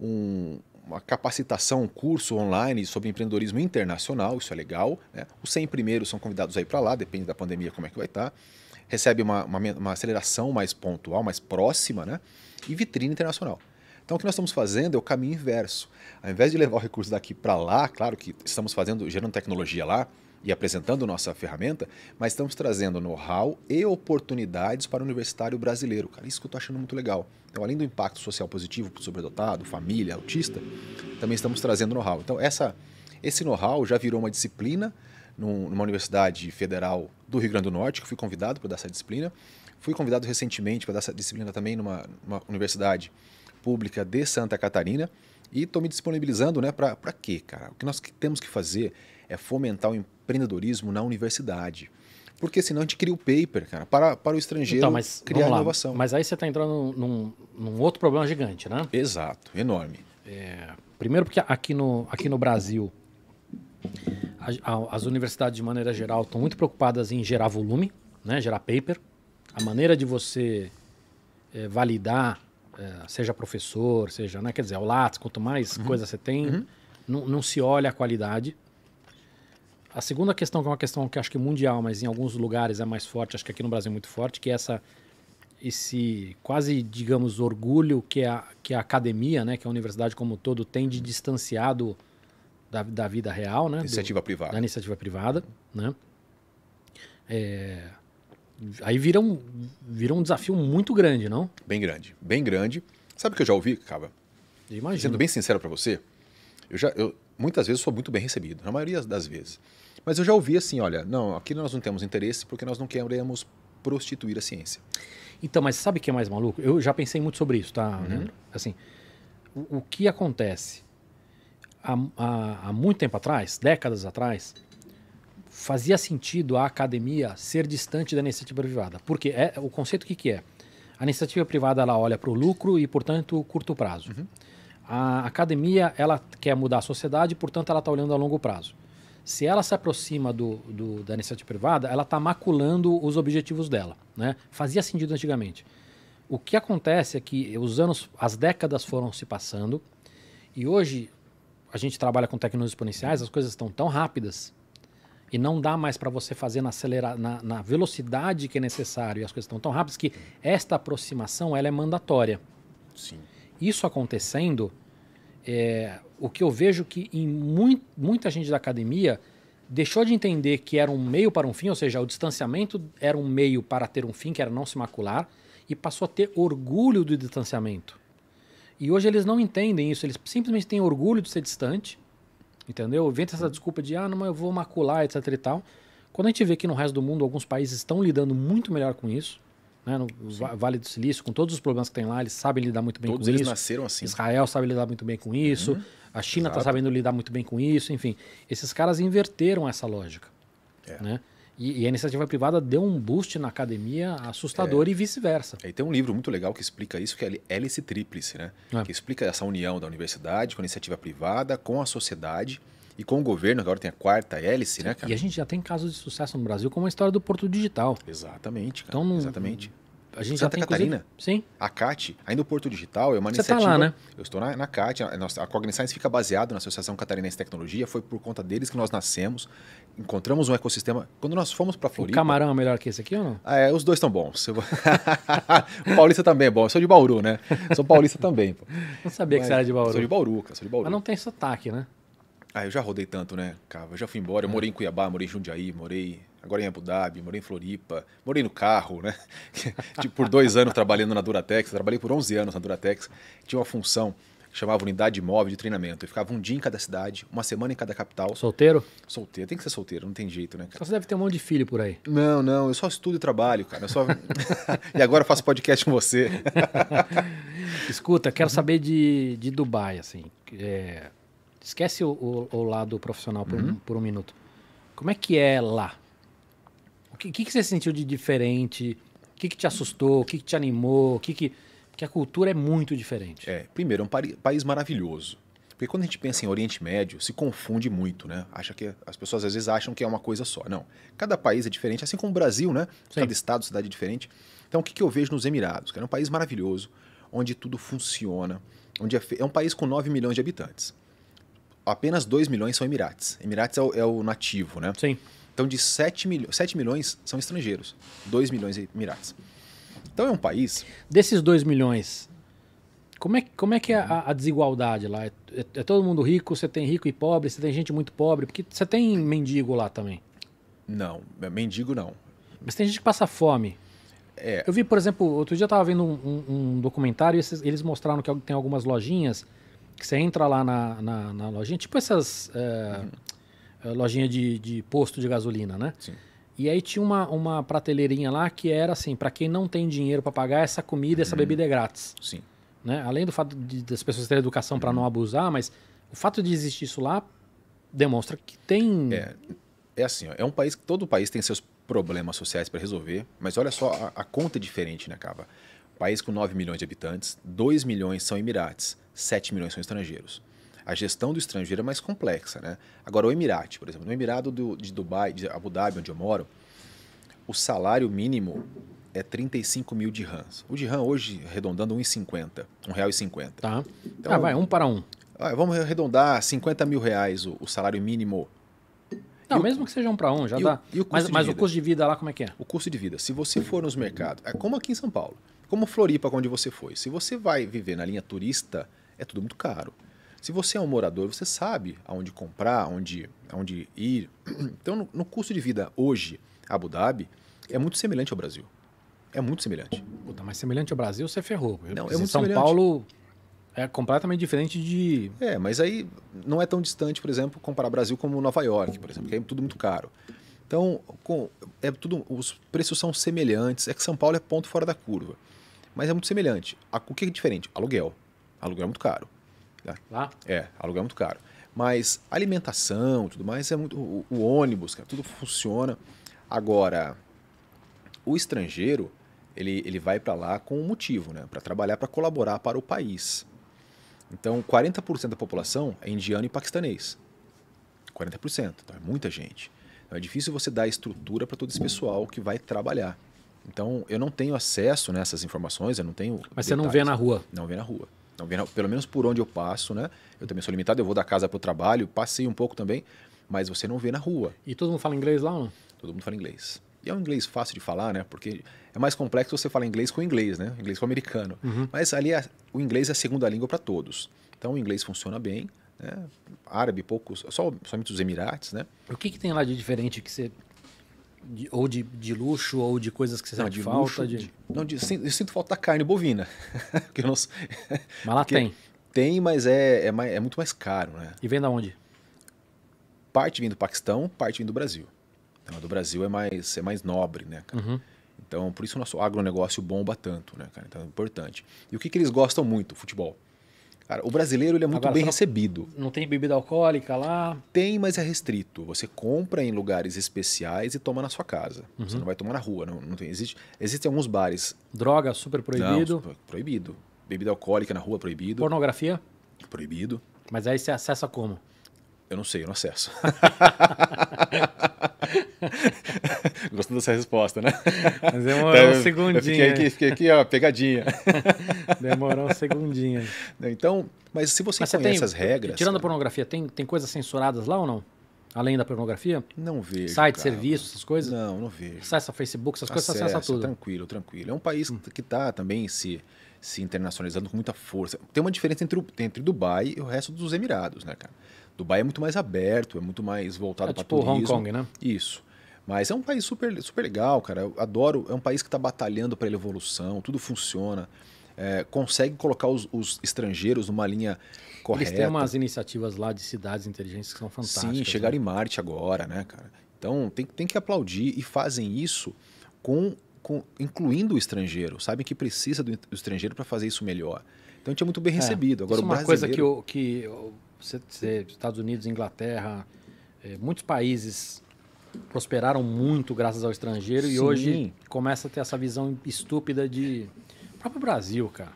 um, uma capacitação, um curso online sobre empreendedorismo internacional, isso é legal. Né? Os 100 primeiros são convidados a ir para lá, depende da pandemia como é que vai estar. Tá. Recebe uma, uma, uma, aceleração mais pontual, mais próxima, né? e vitrine internacional. Então o que nós estamos fazendo é o caminho inverso. Ao invés de levar o recurso daqui para lá, claro que estamos fazendo, gerando tecnologia lá, e apresentando nossa ferramenta, mas estamos trazendo know-how e oportunidades para o universitário brasileiro. Cara, isso que eu estou achando muito legal. Então, além do impacto social positivo para o sobredotado, família, autista, também estamos trazendo know-how. Então, essa, esse know-how já virou uma disciplina numa universidade federal do Rio Grande do Norte, que fui convidado para dar essa disciplina. Fui convidado recentemente para dar essa disciplina também numa, numa universidade pública de Santa Catarina. E estou me disponibilizando né, para quê, cara? O que nós temos que fazer é fomentar o empreendedorismo na universidade. Porque senão a gente cria o paper, cara, para, para o estrangeiro então, mas, criar inovação. Mas aí você está entrando num, num, outro problema gigante, né? Exato, enorme. É, primeiro porque aqui no, aqui no Brasil, a, a, as universidades de maneira geral estão muito preocupadas em gerar volume, né, gerar paper. A maneira de você é, validar, é, seja professor, seja, né, quer dizer, o LATS, quanto mais uhum. coisa você tem, uhum. não, não se olha a qualidade. A segunda questão, que é uma questão que acho que mundial, mas em alguns lugares é mais forte, acho que aqui no Brasil é muito forte, que é essa esse quase, digamos, orgulho que a, que a academia, né, que a universidade como um todo tem de distanciado da, da vida real, né? Iniciativa do, privada. Da iniciativa privada, né? É, aí vira um, vira um desafio muito grande, não? Bem grande, bem grande. Sabe o que eu já ouvi, Cava? Imagino. Sendo bem sincero para você, eu já, eu, muitas vezes sou muito bem recebido, na maioria das vezes. Mas eu já ouvi assim, olha, não, aqui nós não temos interesse porque nós não queremos prostituir a ciência. Então, mas sabe o que é mais maluco? Eu já pensei muito sobre isso, tá, uhum. Assim, o, o, que acontece? Há, há, há muito tempo atrás, décadas atrás, fazia sentido a academia ser distante da iniciativa privada. Porque é, o conceito que, que é? A iniciativa privada ela olha para o lucro e, portanto, curto prazo. Uhum. A academia ela quer mudar a sociedade, portanto, ela está olhando a longo prazo se ela se aproxima do, do da iniciativa privada, ela está maculando os objetivos dela. Né? Fazia sentido antigamente. O que acontece é que os anos, as décadas foram se passando e hoje a gente trabalha com tecnologias exponenciais, as coisas estão tão rápidas e não dá mais para você fazer na, acelera, na, na, velocidade que é necessário e as coisas estão tão rápidas que esta aproximação ela é mandatória. Sim. Isso acontecendo, é, o que eu vejo que em muito, muita gente da academia deixou de entender que era um meio para um fim, ou seja, o distanciamento era um meio para ter um fim, que era não se macular, e passou a ter orgulho do distanciamento. E hoje eles não entendem isso, eles simplesmente têm orgulho de ser distante, entendeu? Vem essa desculpa de, ah, não, mas eu vou macular, etc e tal. Quando a gente vê que no resto do mundo alguns países estão lidando muito melhor com isso, né, no Sim. Vale do Silício, com todos os problemas que tem lá, eles sabem lidar muito bem todos com isso. Todos eles nasceram assim. Israel sabe lidar muito bem com isso. Uhum. A China está sabendo lidar muito bem com isso. Enfim, esses caras inverteram essa lógica. É. Né? E, e, a iniciativa privada deu um boost na academia assustador é. e vice-versa. E tem um livro muito legal que explica isso, que é Hélice Tríplice, né? É. Que explica essa união da universidade com a iniciativa privada, com a sociedade e com o governo, agora tem a quarta hélice, né, cara? E a gente já tem casos de sucesso no Brasil, como a história do Porto Digital. Exatamente, cara. Então, não, Exatamente. A gente Santa já tem, Catarina. Sim. A CAT, ainda o Porto Digital, é uma Você iniciativa. Tá lá, né? Eu estou na, na CAT, a, a, a Cogniscience fica baseado na Associação Catarinense de Tecnologia, foi por conta deles que nós nascemos, encontramos um ecossistema. Quando nós fomos para Floripa. O camarão é melhor que esse aqui ou não? É, os dois estão bons. o paulista também é bom. Eu sou de Bauru, né? Sou paulista também. Pô. Não sabia Mas, que você era de Bauru. Sou de Bauru, cara. Sou de Bauru. Mas não tem sotaque, né? Ah, eu já rodei tanto, né, cara? Eu já fui embora. Eu é. morei em Cuiabá, morei em Jundiaí, morei agora em Abu Dhabi, morei em Floripa, morei no carro, né? tipo, por dois anos trabalhando na Duratex, trabalhei por 11 anos na Duratex, tinha uma função que chamava Unidade Móvel de Treinamento. Eu ficava um dia em cada cidade, uma semana em cada capital. Solteiro? Solteiro, tem que ser solteiro, não tem jeito, né, cara? Então você deve ter um monte de filho por aí. Não, não, eu só estudo e trabalho, cara. Eu só... e agora eu faço podcast com você. Escuta, quero saber de, de Dubai, assim. É, esquece o, o, o, lado profissional por, um, por um minuto. Como é que é lá? O que, que, que você sentiu de diferente? O que, que te assustou? O que, que te animou? O que que... Porque a cultura é muito diferente. É, primeiro, é um país maravilhoso. Porque quando a gente pensa em Oriente Médio, se confunde muito, né? Acha que as pessoas às vezes acham que é uma coisa só. Não. Cada país é diferente, assim como o Brasil, né? Sim. Cada estado, cidade é diferente. Então, o que, que eu vejo nos Emirados? Que é um país maravilhoso, onde tudo funciona, onde é, é um país com 9 milhões de habitantes. Apenas 2 milhões são Emirates. Emirates é o, é o nativo, né? Sim. Então, de 7, milho 7 milhões são estrangeiros, 2 milhões é Emirates. Então, é um país. Desses 2 milhões, como é, como é que é a, a desigualdade lá? É, é, é, todo mundo rico? Você tem rico e pobre? Você tem gente muito pobre? Porque você tem mendigo lá também? Não, mendigo não. Mas tem gente que passa fome. É. Eu vi, por exemplo, outro dia eu estava vendo um, um, um documentário e esses, eles mostraram que tem algumas lojinhas que você entra lá na, na, na lojinha, tipo essas é, uhum. lojinhas de, de posto de gasolina, né? Sim. E aí tinha uma, uma prateleirinha lá que era assim, para quem não tem dinheiro para pagar, essa comida, essa uhum. bebida é grátis. Sim. Né? Além do fato de, das pessoas terem educação uhum. para não abusar, mas o fato de existir isso lá demonstra que tem. É, é assim, ó, é um país que todo país tem seus problemas sociais para resolver, mas olha só, a, a, conta é diferente, né, Cava? País com 9 milhões de habitantes, 2 milhões são Emirates, 7 milhões são estrangeiros. A gestão do estrangeiro é mais complexa, né? Agora, o Emirate, por exemplo, no Emirado do, de Dubai, de Abu Dhabi, onde eu moro, o salário mínimo é 35 mil dirhams. O dirham hoje, arredondando, 1,50. R$1,50. Tá. Então, ah, vai, um para um. Vamos arredondar 50 mil reais o, o salário mínimo não, e mesmo o, que seja um para um, já dá. O mas, mas o custo de vida lá, como é que é? O custo de vida. Se você for nos mercados, é como aqui em São Paulo, como Floripa, onde você foi. Se você vai viver na linha turista, é tudo muito caro. Se você é um morador, você sabe aonde comprar, aonde, aonde ir. Então, no, no custo de vida hoje, Abu Dhabi é muito semelhante ao Brasil. É muito semelhante. Puta, mas semelhante ao Brasil, você ferrou. Não, é muito São semelhante. Paulo é completamente diferente de. É, mas aí não é tão distante, por exemplo, comparar Brasil como Nova York, por exemplo, que é tudo muito caro. Então, com, é tudo, os preços são semelhantes. É que São Paulo é ponto fora da curva. Mas é muito semelhante. O que é diferente? Aluguel. Aluguel é muito caro. Né? Lá? É, aluguel é muito caro. Mas alimentação, tudo mais, é muito. O, o ônibus, cara, tudo funciona. Agora, o estrangeiro, ele, ele vai para lá com um motivo, né? Para trabalhar, para colaborar para o país. Então, 40% da população é indiano e paquistanês. 40%, então é muita gente. Então, é difícil você dar estrutura para todo esse pessoal que vai trabalhar. Então, eu não tenho acesso nessas informações, eu não tenho. Mas detalhes. você não vê na rua? Não vê na rua. Não vê na, pelo menos por onde eu passo, né? Eu também sou limitado, eu vou da casa para o trabalho, passei um pouco também, mas você não vê na rua. E todo mundo fala inglês lá ou não? Todo mundo fala inglês. E é um inglês fácil de falar, né? Porque é mais complexo você falar inglês com inglês, né? Inglês com americano. Uhum. Mas ali é, o inglês é a segunda língua para todos. Então o inglês funciona bem. Né? Árabe, poucos, só, somente os Emirates, né? O que, que tem lá de diferente que você. De, ou de, de luxo, ou de coisas que você não, sente de falta? Luxo, de... de... Não, de, eu sinto falta da carne bovina. que não... Mas lá tem. Tem, mas é, é, mais, é muito mais caro, né? E vem da onde? Parte vem do Paquistão, parte vem do Brasil. Então, a do Brasil é mais, é mais nobre, né, cara? Uhum. Então, por isso o nosso agronegócio bomba tanto, né, cara? Então, é importante. E o que, que eles gostam muito? Futebol. Cara, o brasileiro ele é muito Agora, bem recebido. Não tem bebida alcoólica lá? Tem, mas é restrito. Você compra em lugares especiais e toma na sua casa. Uhum. Você não vai tomar na rua. Não, não tem, existe, existem alguns bares. Droga, super proibido? Não, proibido. Bebida alcoólica na rua, proibido. Pornografia? Proibido. Mas aí você acessa como? Eu não sei, eu não acesso. Gostou dessa resposta, né? Mas demorou então, um segundinho. Fiquei aqui, fiquei aqui, ó, pegadinha. Demorou um segundinho. Então, mas se você mas conhece tem, as regras... Tirando a pornografia, tem, tem coisas censuradas lá ou não? Além da pornografia? Não vejo. Site, cara. serviço, essas coisas? Não, não vejo. Acessa Facebook, essas acessa, coisas, acessa tudo. Tranquilo, tranquilo. É um país hum. que está também se, se internacionalizando com muita força. Tem uma diferença entre, entre Dubai e o resto dos Emirados, né, cara? Dubai é muito mais aberto, é muito mais voltado é para tipo turismo. Hong Kong, né? Isso. Mas é um país super, super legal, cara. Eu adoro. É um país que está batalhando pela evolução, tudo funciona. é, consegue colocar os, os, estrangeiros numa linha correta. Eles têm umas iniciativas lá de cidades inteligentes que são fantásticas. Sim, chegaram né? em Marte agora, né, cara? Então tem, tem que aplaudir e fazem isso com, com incluindo o estrangeiro. Sabem que precisa do, do estrangeiro para fazer isso melhor. Então a gente é muito bem recebido. Agora, isso é uma brasileiro... coisa que, que Estados Unidos, Inglaterra, é, muitos países prosperaram muito graças ao estrangeiro Sim. e hoje começa a ter essa visão estúpida de o próprio Brasil, cara.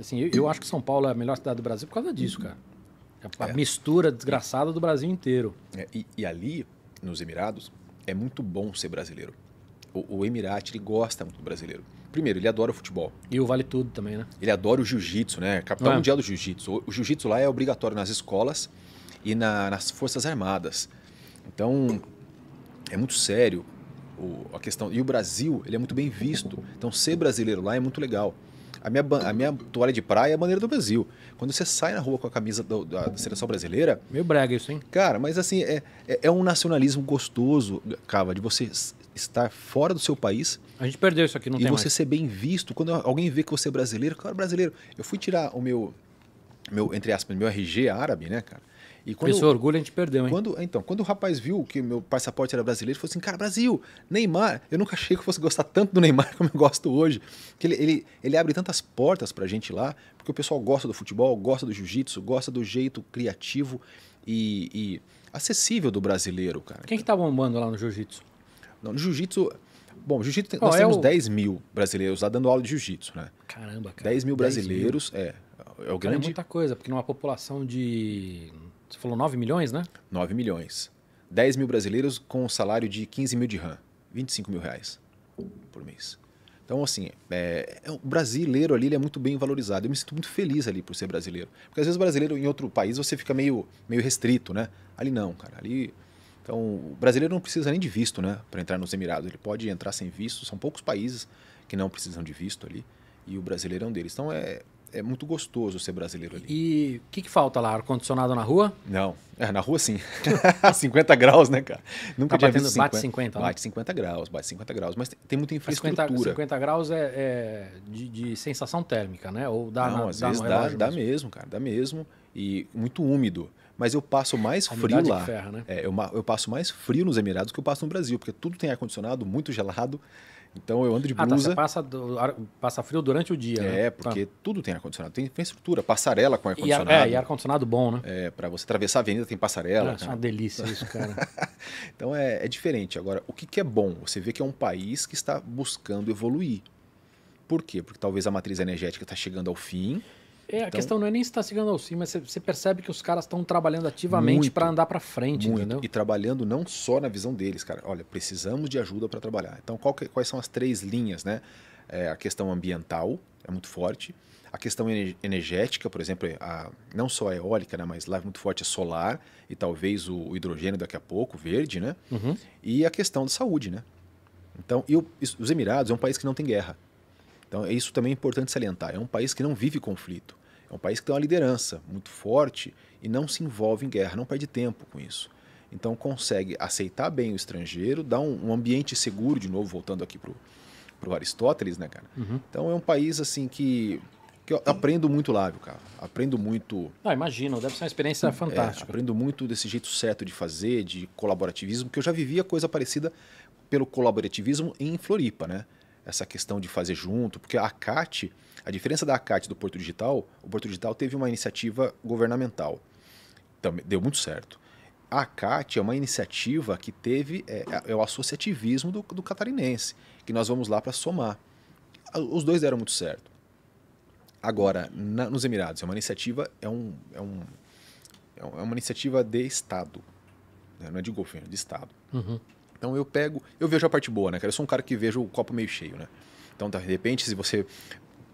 Assim, eu, eu acho que São Paulo é a melhor cidade do Brasil por causa disso, cara. A É. mistura desgraçada do Brasil inteiro. É, e, e ali, nos Emirados, é muito bom ser brasileiro. O, o Emirate, ele gosta muito do brasileiro. Primeiro, ele adora o futebol. E o Vale Tudo também, né? Ele adora o jiu-jitsu, né? Capital É. mundial do jiu-jitsu. O, o jiu-jitsu lá é obrigatório nas escolas e na- nas forças armadas. Então, é muito sério o- a questão. E o Brasil, ele é muito bem visto. Então, ser brasileiro lá é muito legal. A minha, a minha toalha de praia é a bandeira do Brasil. Quando você sai na rua com a camisa do- da, da seleção brasileira, Meio brega isso, hein? Cara, mas assim, é, é, é um nacionalismo gostoso, Cava, de você estar fora do seu país A gente perdeu isso aqui, não e tem você mais. ser bem visto. Quando alguém vê que você é brasileiro, cara, brasileiro. Eu fui tirar o meu, meu entre aspas, meu RG árabe, né, cara? E quando, Esse orgulho a gente perdeu, hein? quando, então, quando o rapaz viu que meu passaporte era brasileiro, ele falou assim, cara, Brasil, Neymar, eu nunca achei que eu fosse gostar tanto do Neymar como eu gosto hoje. Que ele, ele, ele abre tantas portas pra gente lá, porque o pessoal gosta do futebol, gosta do jiu-jitsu, gosta do jeito criativo e, e acessível do brasileiro, cara. Quem que tá bombando lá no Jiu-Jitsu? Não, no jiu-jitsu. Bom, jiu-jitsu nós é temos o- 10 mil brasileiros lá dando aula de jiu-jitsu, né? Caramba, cara. 10 mil 10 brasileiros, é. É o Cara, é grande muita coisa, porque numa população de. Você falou 9 milhões, né? 9 milhões. 10 mil brasileiros com um salário de 15 mil de RAM, 25 mil reais por mês. Então, assim, é, é- o brasileiro ali é muito bem valorizado. Eu me sinto muito feliz ali por ser brasileiro. Porque às vezes brasileiro em outro país você fica meio, meio restrito, né? Ali não, cara. Ali. Então, o brasileiro não precisa nem de visto, né? Para entrar nos Emirados. Ele pode entrar sem visto. São poucos países que não precisam de visto ali. E o brasileiro é um deles. Então, é, é muito gostoso ser brasileiro ali. E o que, que falta lá? Ar-condicionado na rua? Não, é, na rua sim. 50 graus, né, cara? Nunca Tá tinha batendo- visto bate 50, né? Bate 50 graus, bate 50 graus. Mas tem, muita infraestrutura. 50, 50 graus é, é de, de sensação térmica, né? Ou dá, Não, na, às dá vezes dá, relógio dá mesmo. mesmo, cara, dá mesmo. E muito úmido. Mas eu passo mais A frio lá. ferra, né? É, eu, eu passo mais frio nos Emirados do que eu passo no Brasil, porque tudo tem ar-condicionado, muito gelado. Então eu ando de Ah, tá. blusa. Você passa, do- ar- passa frio durante o dia, né? é, porque tudo tem ar-condicionado. Tem infraestrutura, passarela com Tá. E ar, ar-condicionado. é, e ar-condicionado bom, né? É, para você atravessar a avenida tem passarela. É cara. uma delícia isso, cara. Então é, é diferente. Agora, o que, que é bom? Você vê que é um país que está buscando evoluir. Por quê? Porque talvez a matriz energética está chegando ao fim. É, a Então- questão não é nem se está chegando ao sim, mas você, percebe que os caras estão trabalhando ativamente para andar para frente, muito, entendeu? E trabalhando não só na visão deles, cara. Olha, precisamos de ajuda para trabalhar. Então, que- quais são as três linhas, né? É, a questão ambiental é muito forte. A questão ener- energética, por exemplo, a, não só a eólica, né, mas lá é muito forte a solar e talvez o, o hidrogênio daqui a pouco, verde, né? Uhum. E a questão da saúde, né? Então, e o- os Emirados é um país que não tem guerra. Então, isso também é importante salientar. É um país que não vive conflito. É um país que tem uma liderança muito forte e não se envolve em guerra, não perde tempo com isso. Então, consegue aceitar bem o estrangeiro, dar um, um ambiente seguro, de novo, voltando aqui pro, pro Aristóteles, né, cara? Uhum. Então, é um país, assim, que, que eu aprendo muito lá, viu, cara? Aprendo muito Ah, imagina, deve ser uma experiência é, fantástica. aprendo muito desse jeito certo de fazer, de colaborativismo, porque eu já vivia coisa parecida pelo colaborativismo em Floripa, né? Essa questão de fazer junto, porque a ACAT, a diferença da ACAT e do Porto Digital, o Porto Digital teve uma iniciativa governamental, também deu muito certo. A ACAT é uma iniciativa que teve, é, é o associativismo do, do catarinense, que nós vamos lá para somar. Os dois deram muito certo. Agora, na- nos Emirados, é uma iniciativa, é, é, um, é um- é uma iniciativa de Estado, né? não é de governo, de Estado. Uhum. Então eu pego, eu vejo a parte boa, né, cara? Eu sou um cara que vejo o copo meio cheio, né? Então, de repente, se você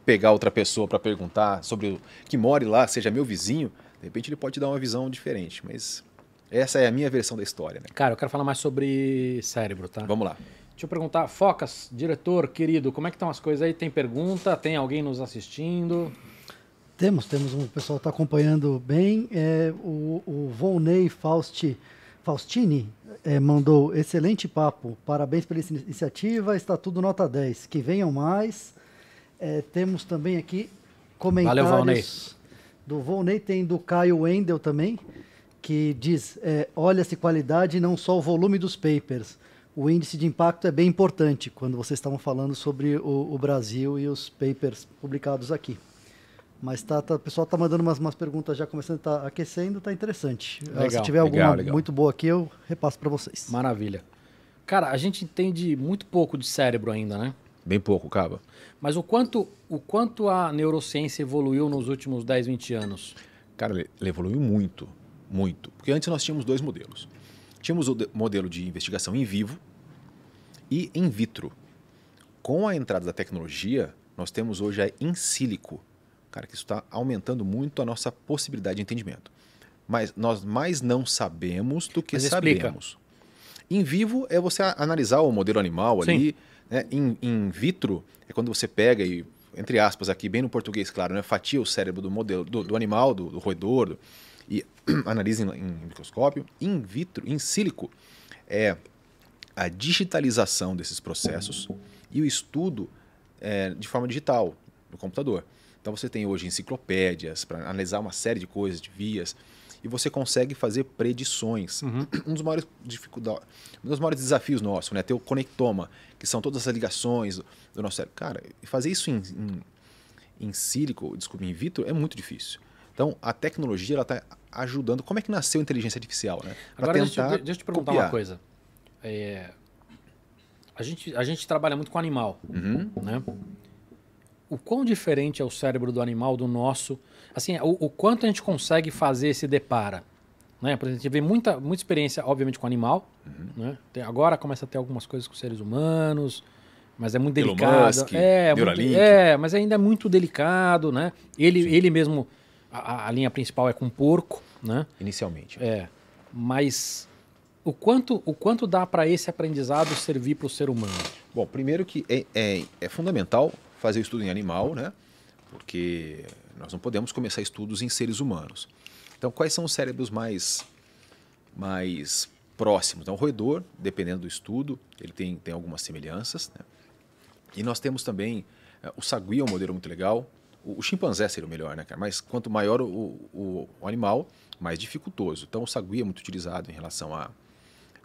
pegar outra pessoa para perguntar sobre o que more lá, seja meu vizinho, de repente ele pode te dar uma visão diferente, mas essa é a minha versão da história, né? Cara, eu quero falar mais sobre cérebro, tá? Vamos lá. Deixa eu perguntar, Focas, diretor, querido, como é que estão as coisas aí? Tem pergunta? Tem alguém nos assistindo? Temos, temos um o pessoal está acompanhando bem. É, o, o Volney Fausti, Faustini é, mandou excelente papo. Parabéns pela inici- iniciativa, está tudo nota 10. Que venham mais. É, temos também aqui comentários Valeu, do Volney, tem do Caio Wendel também, que diz, é, olha-se qualidade não só o volume dos papers. O índice de impacto é bem importante quando vocês estavam falando sobre o, o Brasil e os papers publicados aqui. Mas tá, tá, o pessoal está mandando umas, umas perguntas já começando, tá aquecendo, tá interessante. Legal, Se tiver alguma legal, legal. muito boa aqui, eu repasso para vocês. Maravilha. Cara, a gente entende muito pouco de cérebro ainda, né? Bem pouco, Caba. Mas o quanto, o quanto a neurociência evoluiu nos últimos 10, 20 anos? Cara, ele evoluiu muito, muito. Porque antes nós tínhamos dois modelos. Tínhamos o modelo de investigação em vivo e in vitro. Com a entrada da tecnologia, nós temos hoje a in sílico, Cara, que isso está aumentando muito a nossa possibilidade de entendimento. Mas nós mais não sabemos do que Mas sabemos. Em vivo é você analisar o modelo animal Sim. ali. Né? Em, in vitro é quando você pega e, entre aspas, aqui bem no português, claro, né? fatia o cérebro do modelo do, do animal, do, do roedor, do, e analisa em, em microscópio. In vitro, em sílico, é a digitalização desses processos e o estudo é, de forma digital no computador. Então você tem hoje enciclopédias para analisar uma série de coisas, de vias, e você consegue fazer predições. Uhum. Um dos maiores dificuldades, um dos maiores desafios nossos, né, ter o conectoma, que são todas as ligações do, nosso cérebro. Cara, fazer isso em, em, em sílico, desculpa, in vitro, é muito difícil. Então, a tecnologia ela está ajudando. Como é que nasceu a inteligência artificial? Né? Pra Agora, deixa, deixa eu te perguntar copiar. uma coisa. É, a, gente, a gente trabalha muito com animal, uhum. né? O quão diferente é o cérebro do animal do nosso, assim, o, o quanto a gente consegue fazer esse depara. Né? Por exemplo, a gente vê muita, muita experiência, obviamente, com animal. Uhum. Né? Tem, agora começa a ter algumas coisas com seres humanos, mas é muito delicado. Musk, é, muito, é, mas ainda é muito delicado, né? Ele, ele mesmo, a, a, linha principal é com porco, né? Inicialmente. É, mas o quanto, o quanto dá para esse aprendizado servir para o ser humano? Bom, primeiro que é, é, é fundamental fazer estudo em animal, né? Porque nós não podemos começar estudos em seres humanos. Então, quais são os cérebros mais, mais próximos? Então, o roedor, dependendo do estudo, ele tem, tem algumas semelhanças. Né? E nós temos também uh, o sagui, é um modelo muito legal. O, o, chimpanzé seria o melhor, né, cara? Mas quanto maior o, o, o, animal, mais dificultoso. Então, o sagui é muito utilizado em relação a,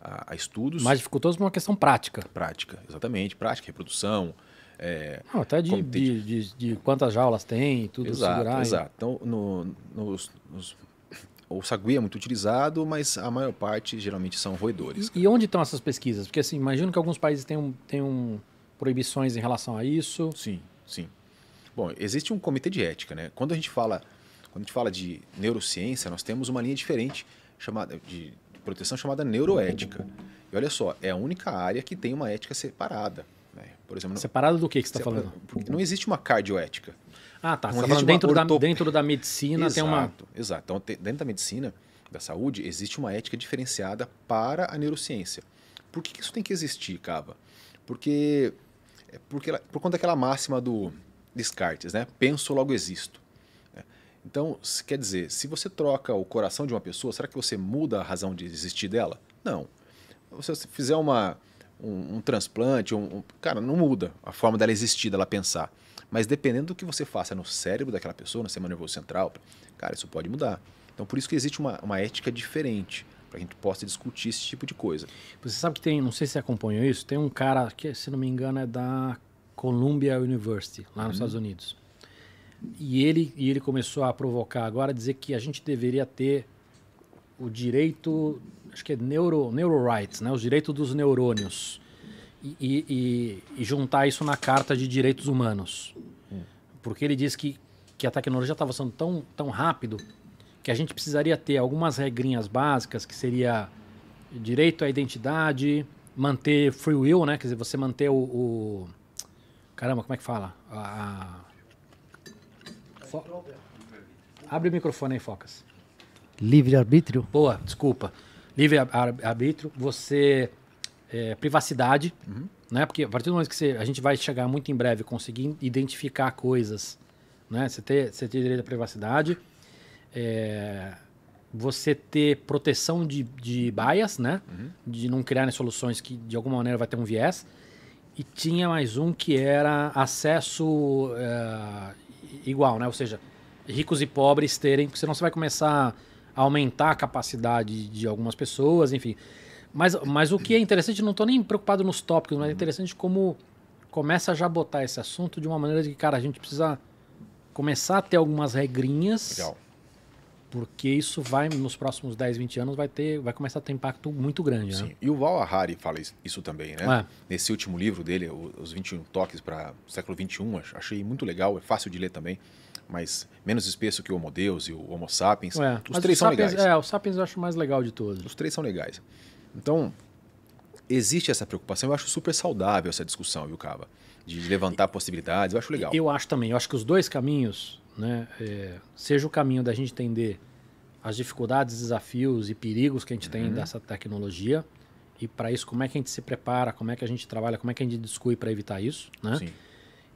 a, a estudos. Mais dificultoso por uma questão prática. Prática, exatamente. Prática, reprodução, é, Não, até de, de, de, de, quantas jaulas tem, tudo exato, segurar. Exato. Então, no, nos, nos, o sagui é muito utilizado, mas a maior parte geralmente são roedores. E, e onde estão essas pesquisas? Porque assim, imagino que alguns países tenham, tenham proibições em relação a isso. Sim, sim. Bom, existe um comitê de ética, né? Quando a gente fala, quando a gente fala de neurociência, nós temos uma linha diferente chamada de proteção chamada neuroética. E olha só, é a única área que tem uma ética separada. Né? Por exemplo, Separado do que, que você está falando? Não existe uma cardioética. Ah, tá. Você está dentro, da, dentro da medicina exato, tem uma. Exato. Então, dentro da medicina, da saúde, existe uma ética diferenciada para a neurociência. Por que isso tem que existir, Cava? Porque, é porque por conta daquela máxima do Descartes, né? Penso, logo existo. Né? Então, quer dizer, se você troca o coração de uma pessoa, será que você muda a razão de existir dela? Não. Se você fizer uma, um, um transplante, um, um, cara, não muda a forma dela existir, dela pensar. Mas dependendo do que você faça no cérebro daquela pessoa, no sistema nervoso central, cara, isso pode mudar. Então, por isso que existe uma, uma ética diferente para que a gente possa discutir esse tipo de coisa. Você sabe que tem, não sei se você acompanhou isso, tem um cara que, se não me engano, é da Columbia University, lá nos uhum. Estados Unidos. E ele, e ele começou a provocar agora, a dizer que a gente deveria ter o direito acho que é neuro, neuro rights, né? os direitos dos neurônios, e, e, e juntar isso na Carta de Direitos Humanos. Porque ele diz que, que a tecnologia estava sendo tão, tão rápido que a gente precisaria ter algumas regrinhas básicas, que seria direito à identidade, manter free will, né? Quer dizer, você manter o... o... Caramba, como é que fala? A... Fo... Abre o microfone aí, Focas. Livre-arbítrio? Boa, desculpa livre-arbítrio, você. É, privacidade, uhum. né? Porque a partir do momento que você, a gente vai chegar muito em breve conseguir identificar coisas, né? Você ter, você ter direito à privacidade, é, você ter proteção de, de bias, né? Uhum. De não criar soluções que de alguma maneira vai ter um viés. e tinha mais um que era acesso é, igual, né? Ou seja, ricos e pobres terem, porque senão você vai começar aumentar a capacidade de algumas pessoas, enfim. Mas, mas o que é interessante, não estou nem preocupado nos tópicos, mas é interessante como começa já a botar esse assunto de uma maneira de que, cara, a gente precisa começar a ter algumas regrinhas. Legal. Porque isso vai, nos próximos 10, 20 anos, vai ter, vai começar a ter impacto muito grande. Sim. Né? E o Val Harari fala isso também, né? É. Nesse último livro dele, Os 21 Toques para o século XXI, achei muito legal, é fácil de ler também mas menos espesso que o Homo Deus e o Homo Sapiens. É, os três são sapiens, legais. É, o Sapiens eu acho mais legal de todos. Os três são legais. Então, existe essa preocupação, eu acho super saudável essa discussão, viu, Cava? De levantar possibilidades, eu acho legal. Eu acho também, eu acho que os dois caminhos, né, é, seja o caminho da gente entender as dificuldades, desafios e perigos que a gente uhum. tem dessa tecnologia, e para isso como é que a gente se prepara, como é que a gente trabalha, como é que a gente discute para evitar isso, né? Sim.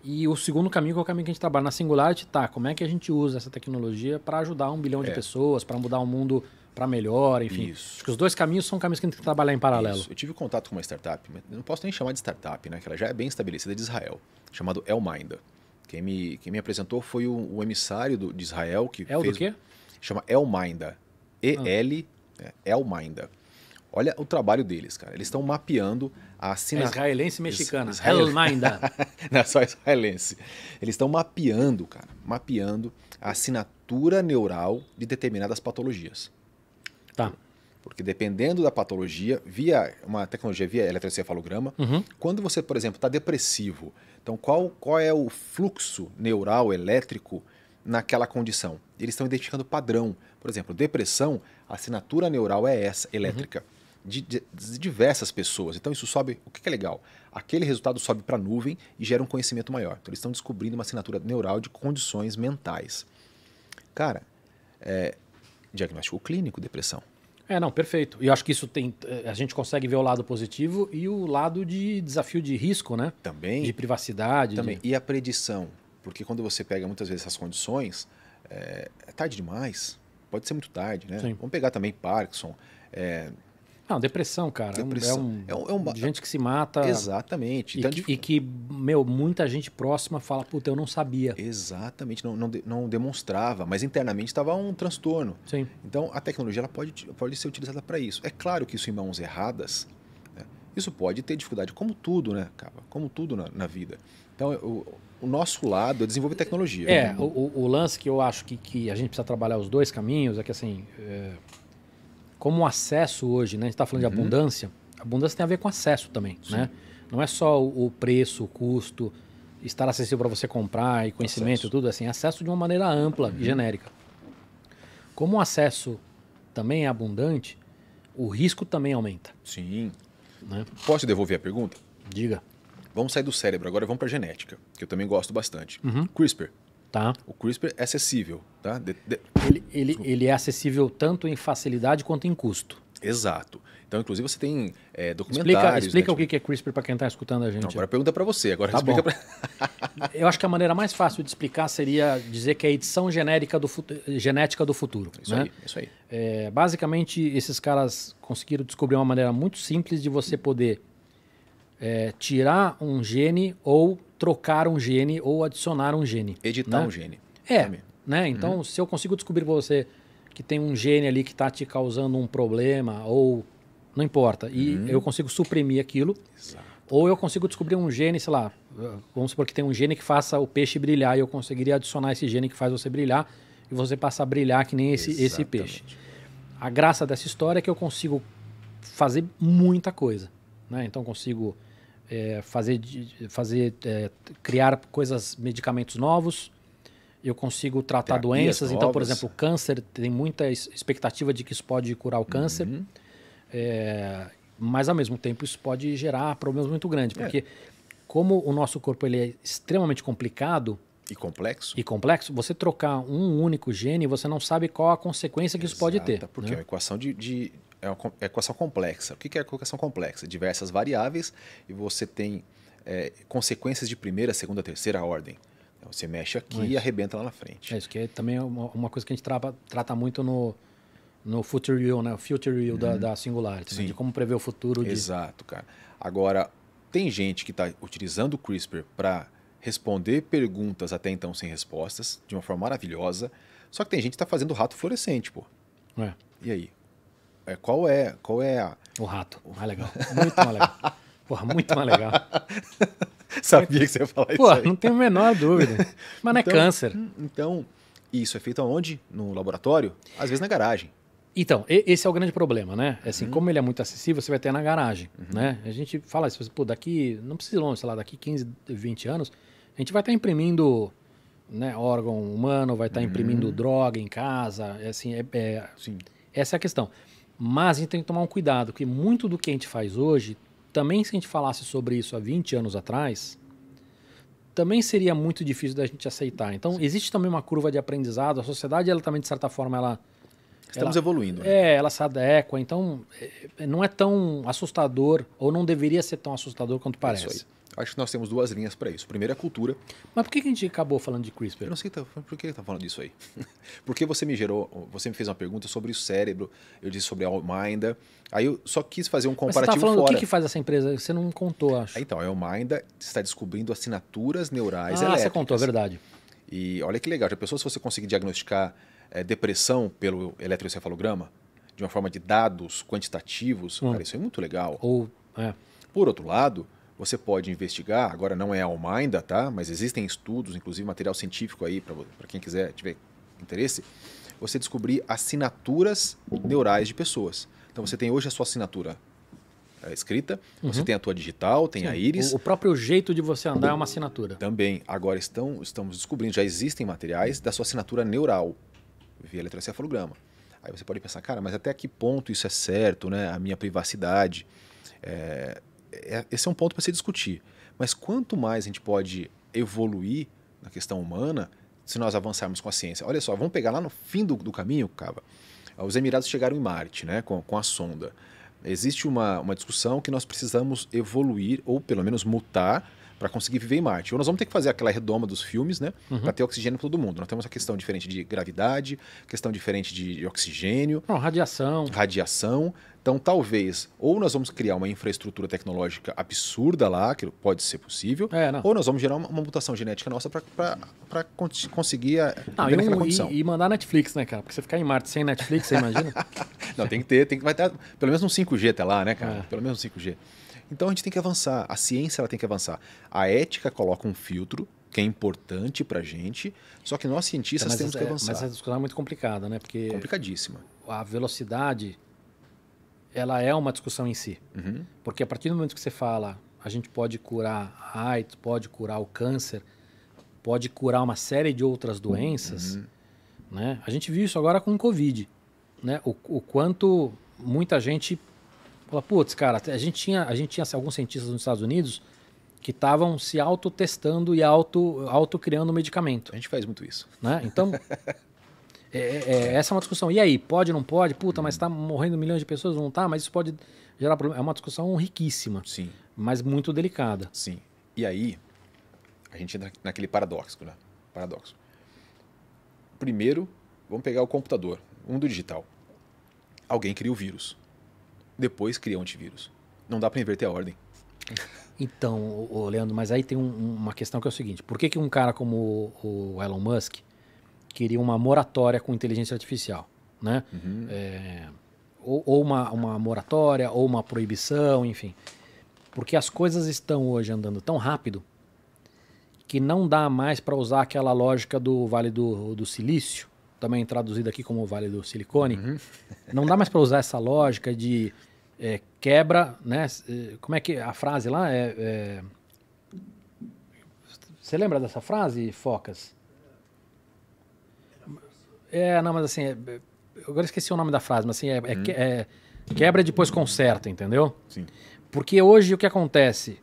E o segundo caminho, que é o caminho que a gente trabalha na Singularity, tá, como é que a gente usa essa tecnologia para ajudar um bilhão é. de pessoas, para mudar o mundo para melhor, enfim. Isso. Acho que os dois caminhos são caminhos que a gente tem que trabalhar em paralelo. Isso. Eu tive contato com uma startup, não posso nem chamar de startup, né? Que ela já é bem estabelecida de Israel, chamado Elminda. Quem me, quem me apresentou foi o, o emissário do, de Israel que El fez... do quê? Chama Elminda. E-L, ah. é, Elminda. Olha o trabalho deles, cara. Eles estão mapeando a assinatura. É israelense mexicana. Israel... Não é só israelense. Eles estão mapeando, cara, mapeando a assinatura neural de determinadas patologias. Tá. Porque dependendo da patologia, via uma tecnologia via eletrocefalograma, uhum. quando você, por exemplo, está depressivo, então qual, qual é o fluxo neural elétrico naquela condição? Eles estão identificando padrão. Por exemplo, depressão, a assinatura neural é essa, elétrica. Uhum. De, de, de, diversas pessoas. Então isso sobe. O que, que é legal? Aquele resultado sobe para a nuvem e gera um conhecimento maior. Então eles estão descobrindo uma assinatura neural de condições mentais. Cara, é, diagnóstico clínico, depressão. É, não, perfeito. E eu acho que isso tem. A gente consegue ver o lado positivo e o lado de desafio de risco, né? Também. De privacidade. Também. De... E a predição. Porque quando você pega muitas vezes essas condições, é, é tarde demais. Pode ser muito tarde, né? Sim. Vamos pegar também Parkinson. É, não, depressão, cara. Depressão. É, um, é, um, é um, gente que se mata. Exatamente. E, então, que, e, que, meu, muita gente próxima fala, puta, eu não sabia. Exatamente, não, não, não demonstrava, mas internamente estava um transtorno. Sim. Então, a tecnologia ela pode, pode ser utilizada para isso. É claro que isso em mãos erradas, né, isso pode ter dificuldade, como tudo, né, cara? Como tudo na, na vida. Então, o, o nosso lado é desenvolver tecnologia. É, o, o, lance que eu acho que, que a gente precisa trabalhar os dois caminhos é que, assim... É como o acesso hoje, né? A gente está falando uhum. de abundância. Abundância tem a ver com acesso também, Sim. né? Não é só o preço, o custo, estar acessível para você comprar e conhecimento acesso. e tudo assim, acesso de uma maneira ampla uhum. e genérica. Como o acesso também é abundante, o risco também aumenta. Sim. Né? Posso devolver a pergunta? Diga. Vamos sair do cérebro agora, vamos para genética, que eu também gosto bastante. Uhum. CRISPR. Tá. O CRISPR é acessível, tá? De, de... Ele, ele, ele, é acessível tanto em facilidade quanto em custo. Exato. Então, inclusive, você tem é, documentários... Explica, explica né, o que é CRISPR para quem está escutando a gente. Não, agora pergunta para você. Agora tá explica para... Eu acho que a maneira mais fácil de explicar seria dizer que é a edição genérica do genética do futuro. Isso né? aí, isso aí. É, basicamente, esses caras conseguiram descobrir uma maneira muito simples de você poder é, tirar um gene ou trocar um gene ou adicionar um gene. Editar né? um gene. É, também. né? Então, uhum. se eu consigo descobrir para você que tem um gene ali que está te causando um problema ou não importa, e uhum. eu consigo suprimir aquilo, Exato. ou eu consigo descobrir um gene, sei lá, vamos supor que tem um gene que faça o peixe brilhar e eu conseguiria adicionar esse gene que faz você brilhar e você passa a brilhar que nem esse, esse peixe. A graça dessa história é que eu consigo fazer muita coisa, né? Então consigo é, fazer, fazer é, criar coisas, medicamentos novos, eu consigo tratar Terapias doenças. Novas. Então, por exemplo, o câncer, tem muita expectativa de que isso pode curar o câncer. Uhum. É, mas, ao mesmo tempo, isso pode gerar problemas muito grandes. É. Porque, como o nosso corpo ele é extremamente complicado... E complexo. E complexo, você trocar um único gene, você não sabe qual a consequência que isso pode ter. Porque né? é uma equação de, de é uma equação complexa. O que é equação complexa? Diversas variáveis e você tem é, consequências de primeira, segunda, terceira ordem. Então, você mexe aqui e arrebenta lá na frente. É isso que é também uma, uma coisa que a gente trata, trata muito no, no Future View, né? O Future View uhum. da, da Singularity, né? de como prever o futuro. De... Exato, cara. Agora, tem gente que está utilizando o CRISPR para responder perguntas até então sem respostas, de uma forma maravilhosa. Só que tem gente que está fazendo rato fluorescente, pô. É. E aí? É, qual é qual é a... O rato, mais legal. Muito mais legal. Porra, muito mais legal. Sabia que você ia falar Pô, isso aí. não tenho a menor dúvida. Mas não é Então- câncer. Então, isso é feito aonde? No laboratório? Às vezes na garagem. Então, esse é o grande problema, né? Assim, Uhum. como ele é muito acessível, você vai ter na garagem, né? A gente fala isso, pô, daqui, não precisa ir longe, sei lá, daqui 15, 20 anos, a gente vai estar imprimindo né, órgão humano, vai estar Uhum. imprimindo droga em casa, é assim, é- é, Sim. essa é a questão. Mas a gente tem que tomar um cuidado, porque muito do que a gente faz hoje, também se a gente falasse sobre isso há 20 anos atrás, também seria muito difícil da gente aceitar. Então, existe também uma curva de aprendizado, a sociedade, ela também, de certa forma, ela... Estamos ela- evoluindo. né? É, ela se adequa, então é, não é tão assustador, ou não deveria ser tão assustador quanto parece. Acho que nós temos duas linhas para isso. Primeiro é a cultura. Mas por que a gente acabou falando de Eu CRISPR? não sei tá- por que tá falando disso aí. Porque você me gerou, você me fez uma pergunta sobre o cérebro, eu disse sobre a Alminda. Aí eu só quis fazer um Mas você tá comparativo falando o fora. que, que faz essa empresa? Você não contou, acho. Então, a Alminda está descobrindo assinaturas neurais ah, elétricas. você contou, é verdade. E olha que legal, já pensou se você conseguir diagnosticar eh, depressão pelo eletroencefalograma? De uma forma de dados quantitativos? Hum. Cara, isso é muito legal. Ou, é, Por outro lado, você pode investigar, agora não é a Alminda, tá? Mas existem estudos, inclusive material científico aí, para quem quiser, tiver interesse, você descobrir assinaturas neurais de pessoas. Então você tem hoje a sua assinatura eh, escrita, você Uhum. tem a tua digital, tem a sim, íris. O, o próprio jeito de você andar é uma assinatura. Também, agora estão, estamos descobrindo, já existem materiais da sua assinatura neural, via eletroencefalograma. Aí você pode pensar, cara, mas até que ponto isso é certo, né? A minha privacidade. É, é- esse é um ponto para se discutir. Mas quanto mais a gente pode evoluir na questão humana, se nós avançarmos com a ciência. Olha só, vamos pegar lá no fim do, do caminho, Cava. Os Emirados chegaram em Marte, né? Com, com a sonda. Existe uma, uma discussão que nós precisamos evoluir, ou pelo menos mutar, para conseguir viver em Marte. Ou nós vamos ter que fazer aquela redoma dos filmes, né? Uhum. Para ter oxigênio para todo mundo. Nós temos uma questão diferente de gravidade, questão diferente de, de oxigênio, Não, radiação. radiação. Então, talvez, ou nós vamos criar uma infraestrutura tecnológica absurda lá, que pode ser possível, É, ou nós vamos gerar uma, uma mutação genética nossa para conseguir a, Não, e, um- condição. e, e mandar Netflix, né, cara? Porque você ficar em Marte sem Netflix, você imagina? Não, tem que ter, tem que vai ter pelo menos um 5G até lá, né, cara? É. Pelo menos um 5G. Então a gente tem que avançar, a ciência ela tem que avançar. A ética coloca um filtro que é importante pra gente, só que nós cientistas temos que é, avançar. mas essa discussão é muito complicada, né? Porque Complicadíssima. a velocidade, ela é uma discussão em si. Uhum. Porque a partir do momento que você fala, a gente pode curar a AIDS, pode curar o câncer, pode curar uma série de outras doenças, Uhum. né? A gente viu isso agora com o Covid, né? O, o quanto muita gente fala, putz, cara, a gente tinha, a gente tinha alguns cientistas nos Estados Unidos que estavam se auto-testando e auto, auto-criando medicamento A gente faz muito isso. né? Então, é, é- essa é uma discussão. E aí, pode, não pode? Puta, mas está morrendo milhões de pessoas, não tá? Mas isso pode gerar problema. É uma discussão riquíssima, Sim, mas muito delicada. sim. E aí, a gente entra naquele paradoxo, né? Paradoxo. Primeiro, vamos pegar o computador, um mundo digital. Alguém cria o vírus. Depois cria o antivírus. Não dá para inverter a ordem. Então, ô- ô, Leandro, mas aí tem um- um- uma questão que é o seguinte: por que, que um cara como o, o Elon Musk queria uma moratória com inteligência artificial? Né? Uhum. É, ou ou uma, uma moratória, ou uma proibição, enfim. Porque as coisas estão hoje andando tão rápido que não dá mais para usar aquela lógica do Vale do, do Silício, também traduzida aqui como Vale do Silicone. Uhum. Não dá mais para usar essa lógica de é, quebra, né? É, Como é que a frase lá é, é- Você lembra dessa frase, Focas? É, não, mas assim, é- é- eu agora esqueci o nome da frase, mas assim, é, é que- é quebra e depois conserta, entendeu? Sim. Porque hoje o que acontece?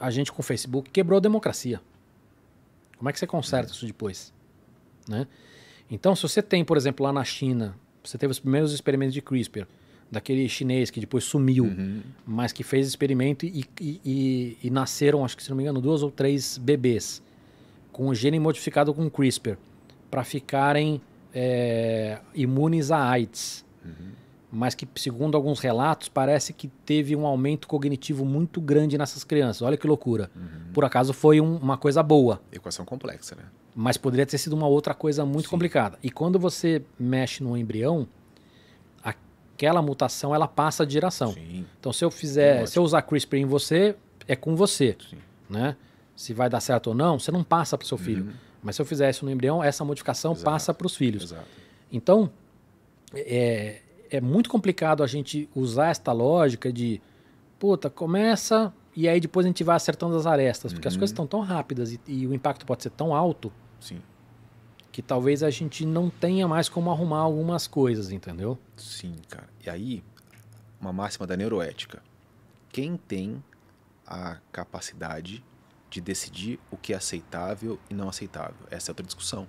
A gente com o Facebook quebrou a democracia. Como é que você conserta isso depois? Né? Então, se você tem, por exemplo, lá na China, você teve os primeiros experimentos de CRISPR, daquele chinês que depois sumiu, Uhum. mas que fez experimento e, e- e- e nasceram, acho que se não me engano, duas ou três bebês com o gene modificado com CRISPR para ficarem é, imunes a AIDS. mas que, segundo alguns relatos, parece que teve um aumento cognitivo muito grande nessas crianças. Olha que loucura. Uhum. Por acaso foi um, uma coisa boa. Equação complexa, né? Mas poderia ter sido uma outra coisa muito Sim. complicada. E quando você mexe no embrião, aquela mutação ela passa de geração. Sim. Então, se eu fizer, se eu usar CRISPR em você, é com você, Sim. né? Se vai dar certo ou não, você não passa para o seu filho. Uhum. Mas se eu fizer isso no embrião, essa modificação Exato. passa para os filhos. Exato. Então, é, é muito complicado a gente usar esta lógica de, puta, começa e aí depois a gente vai acertando as arestas, porque uhum. as coisas estão tão rápidas e, e, o impacto pode ser tão alto Sim. que talvez a gente não tenha mais como arrumar algumas coisas, entendeu? Sim, cara. E aí, uma máxima da neuroética. Quem tem a capacidade de decidir o que é aceitável e não aceitável? Essa é outra discussão.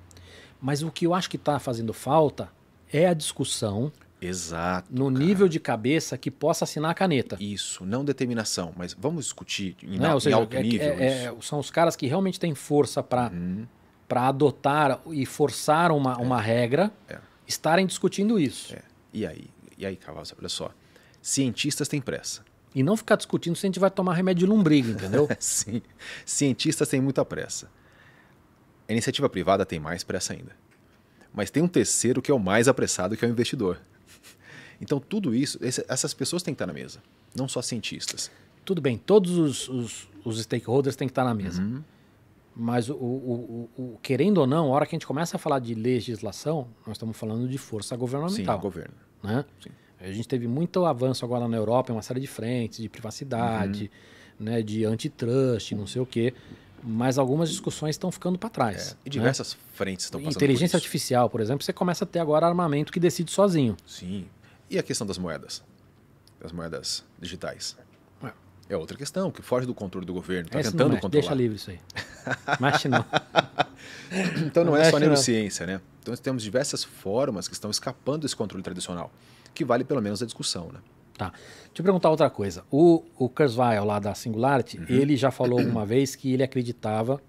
Mas o que eu acho que está fazendo falta é a discussão Exato. No cara. nível de cabeça que possa assinar a caneta. Isso, não determinação, mas vamos discutir em, não, seja, em alto é, nível. É, é, são os caras que realmente têm força para uhum. adotar e forçar uma, uma é. regra é. estarem discutindo isso. E aí, e aí, Cavalo, olha só. Cientistas têm pressa. E não ficar discutindo se a gente vai tomar remédio de lombriga, entendeu? Sim. Cientistas têm muita pressa. A iniciativa privada tem mais pressa ainda. Mas tem um terceiro que é o mais apressado, que é o investidor. Então, tudo isso, essas pessoas têm que estar na mesa, não só cientistas. Tudo bem, todos os, os, os stakeholders têm que estar na mesa. Uhum. Mas, o, o, o, querendo ou não, a hora que a gente começa a falar de legislação, nós estamos falando de força governamental. Sim, governo. Né? Sim. A gente teve muito avanço agora na Europa em uma série de frentes, de privacidade, uhum. né, de antitrust, não sei o quê. Mas algumas discussões estão ficando para trás. É, e diversas né? frentes estão passando Inteligência por artificial, por exemplo, você começa a ter agora armamento que decide sozinho. Sim. E a questão das moedas? Das moedas digitais? É outra questão, que foge do controle do governo. Está tentando controlar. Deixa livre isso aí. Mexe não. então não, não é só neurociência, né? Então temos diversas formas que estão escapando desse controle tradicional, que vale pelo menos a discussão, né? Tá. Deixa eu perguntar outra coisa. O, o Kurzweil, lá da Singularity, uhum. ele já falou uma vez que ele acreditava...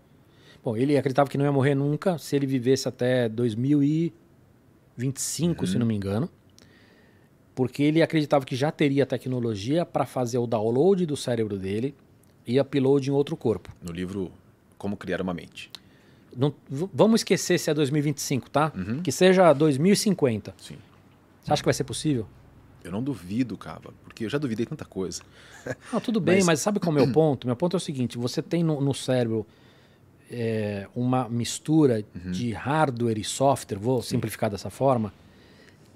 Bom, ele acreditava que não ia morrer nunca se ele vivesse até 2025, uhum. se não me engano porque ele acreditava que já teria tecnologia para fazer o download do cérebro dele e upload em outro corpo. No livro Como Criar uma Mente. Não, vamos esquecer se é 2025, tá? Uhum. Que seja 2050. Sim. Você acha que vai ser possível? Eu não duvido, Cava, porque eu já duvidei tanta coisa. Ah, tudo bem, mas... mas sabe qual é o meu ponto? Meu ponto é o seguinte: você tem no, no cérebro é, uma mistura uhum. de hardware e software, vou Sim. simplificar dessa forma,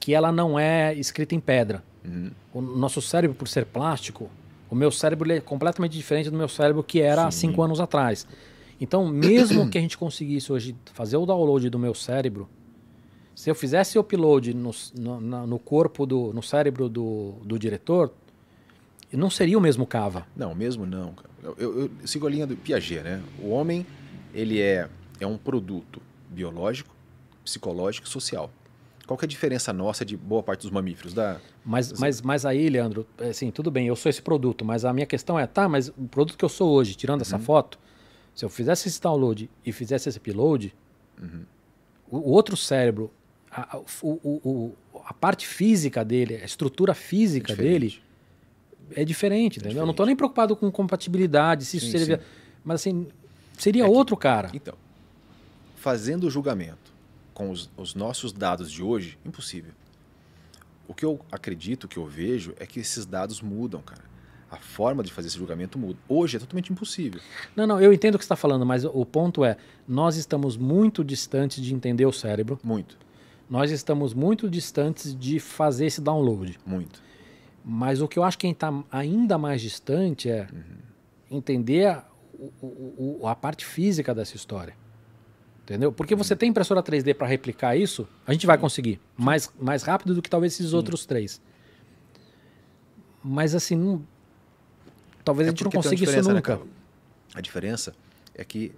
que ela não é escrita em pedra. Uhum. O nosso cérebro, por ser plástico, o meu cérebro é completamente diferente do meu cérebro que era há cinco anos atrás. Então, mesmo que a gente conseguisse hoje fazer o download do meu cérebro, se eu fizesse o upload no, no, no corpo do, no cérebro do, do diretor, não seria o mesmo cava. Não, mesmo não. Eu, eu, eu, sigo a linha do Piaget, né? O homem ele é, é um produto biológico, psicológico e social. Qual que é a diferença nossa de boa parte dos mamíferos? Da... Mas, mas, mas aí, Leandro, assim, tudo bem, eu sou esse produto, mas a minha questão é, tá, mas o produto que eu sou hoje, tirando uhum. essa foto, se eu fizesse esse download e fizesse esse upload, uhum. o, o, outro cérebro, a, o, o, a, parte física dele, a estrutura física é dele é diferente, é entendeu? Eu não estou nem preocupado com compatibilidade, se sim, isso seria... Sim. Mas assim, seria é outro cara. Então, fazendo o julgamento com os, os nossos dados de hoje, impossível. O que eu acredito, o que eu vejo, é que esses dados mudam, cara. A forma de fazer esse julgamento muda. Hoje é totalmente impossível. Não, não, eu entendo o que você está falando, mas o ponto é: nós estamos muito distantes de entender o cérebro. Muito. Nós estamos muito distantes de fazer esse download. Muito. Mas o que eu acho que está ainda mais distante é uhum. entender a, o, o, a parte física dessa história. Entendeu? Porque você tem impressora 3D para replicar isso, a gente vai conseguir. Mais, mais rápido do que talvez esses outros três. Mas assim, não, talvez é a gente não consiga isso né, nunca. Né, a diferença é que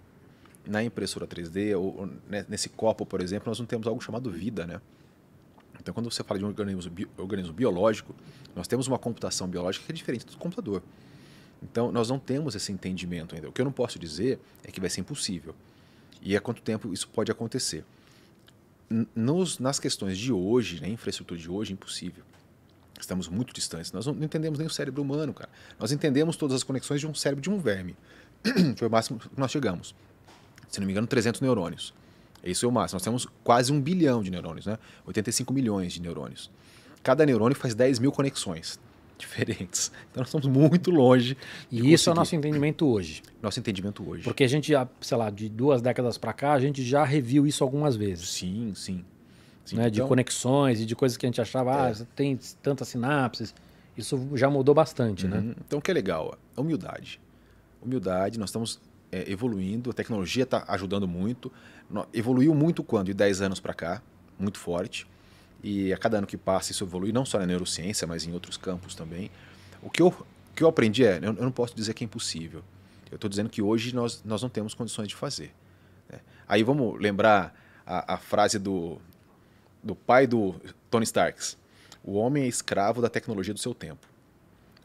na impressora 3D, ou, ou, né, nesse copo, por exemplo, nós não temos algo chamado vida, né? Então, quando você fala de um organismo, bi organismo biológico, nós temos uma computação biológica que é diferente do computador. Então, nós não temos esse entendimento ainda. O que eu não posso dizer é que vai ser impossível. E há quanto tempo isso pode acontecer? Nos, nas questões de hoje, na né, infraestrutura de hoje, impossível. Estamos muito distantes. Nós não entendemos nem o cérebro humano, cara. Nós entendemos todas as conexões de um cérebro de um verme. Foi o máximo que nós chegamos. Se não me engano, 300 neurônios. Isso é o máximo. Nós temos quase um bilhão de neurônios, né? 85 milhões de neurônios. Cada neurônio faz 10 mil conexões diferentes. Então nós estamos muito longe. E isso conseguir. é o nosso entendimento hoje. Nosso entendimento hoje. Porque a gente, sei lá, de duas décadas para cá, a gente já reviu isso algumas vezes. Sim, sim. sim. Né? Então, de conexões e de coisas que a gente achava, é. ah, tem tantas sinapses. Isso já mudou bastante, né? uhum. né? Então o que é legal? A humildade. Humildade, nós estamos é, evoluindo, a tecnologia está ajudando muito. Evoluiu muito quando? De 10 anos para cá, muito forte. E a cada ano que passa isso evolui, não só na neurociência, mas em outros campos também. O que eu, o que eu aprendi é, eu, eu não posso dizer que é impossível. Eu estou dizendo que hoje nós, nós não temos condições de fazer. Né? Aí vamos lembrar a, a frase do, do pai do Tony Starks. O homem é escravo da tecnologia do seu tempo.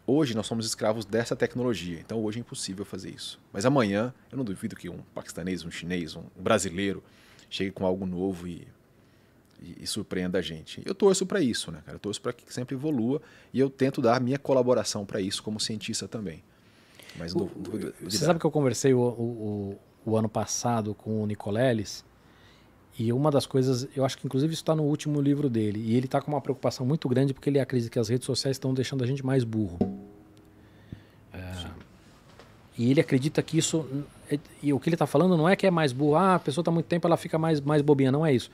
Hoje nós somos escravos dessa tecnologia, então hoje é impossível fazer isso. Mas amanhã, eu não duvido que um paquistanês, um chinês, um brasileiro chegue com algo novo e e, e surpreenda a gente. Eu torço para isso, né, cara? Eu torço para que sempre evolua e eu tento dar a minha colaboração para isso como cientista também. Mas o, do, você sabe que eu conversei o, o, o, ano passado com o Nicoleles e uma das coisas, eu acho que inclusive isso está no último livro dele e ele está com uma preocupação muito grande porque ele acredita que as redes sociais estão deixando a gente mais burro. É, e ele acredita que isso e o que ele está falando não é que é mais burro, ah, a pessoa está muito tempo ela fica mais mais bobinha, não é isso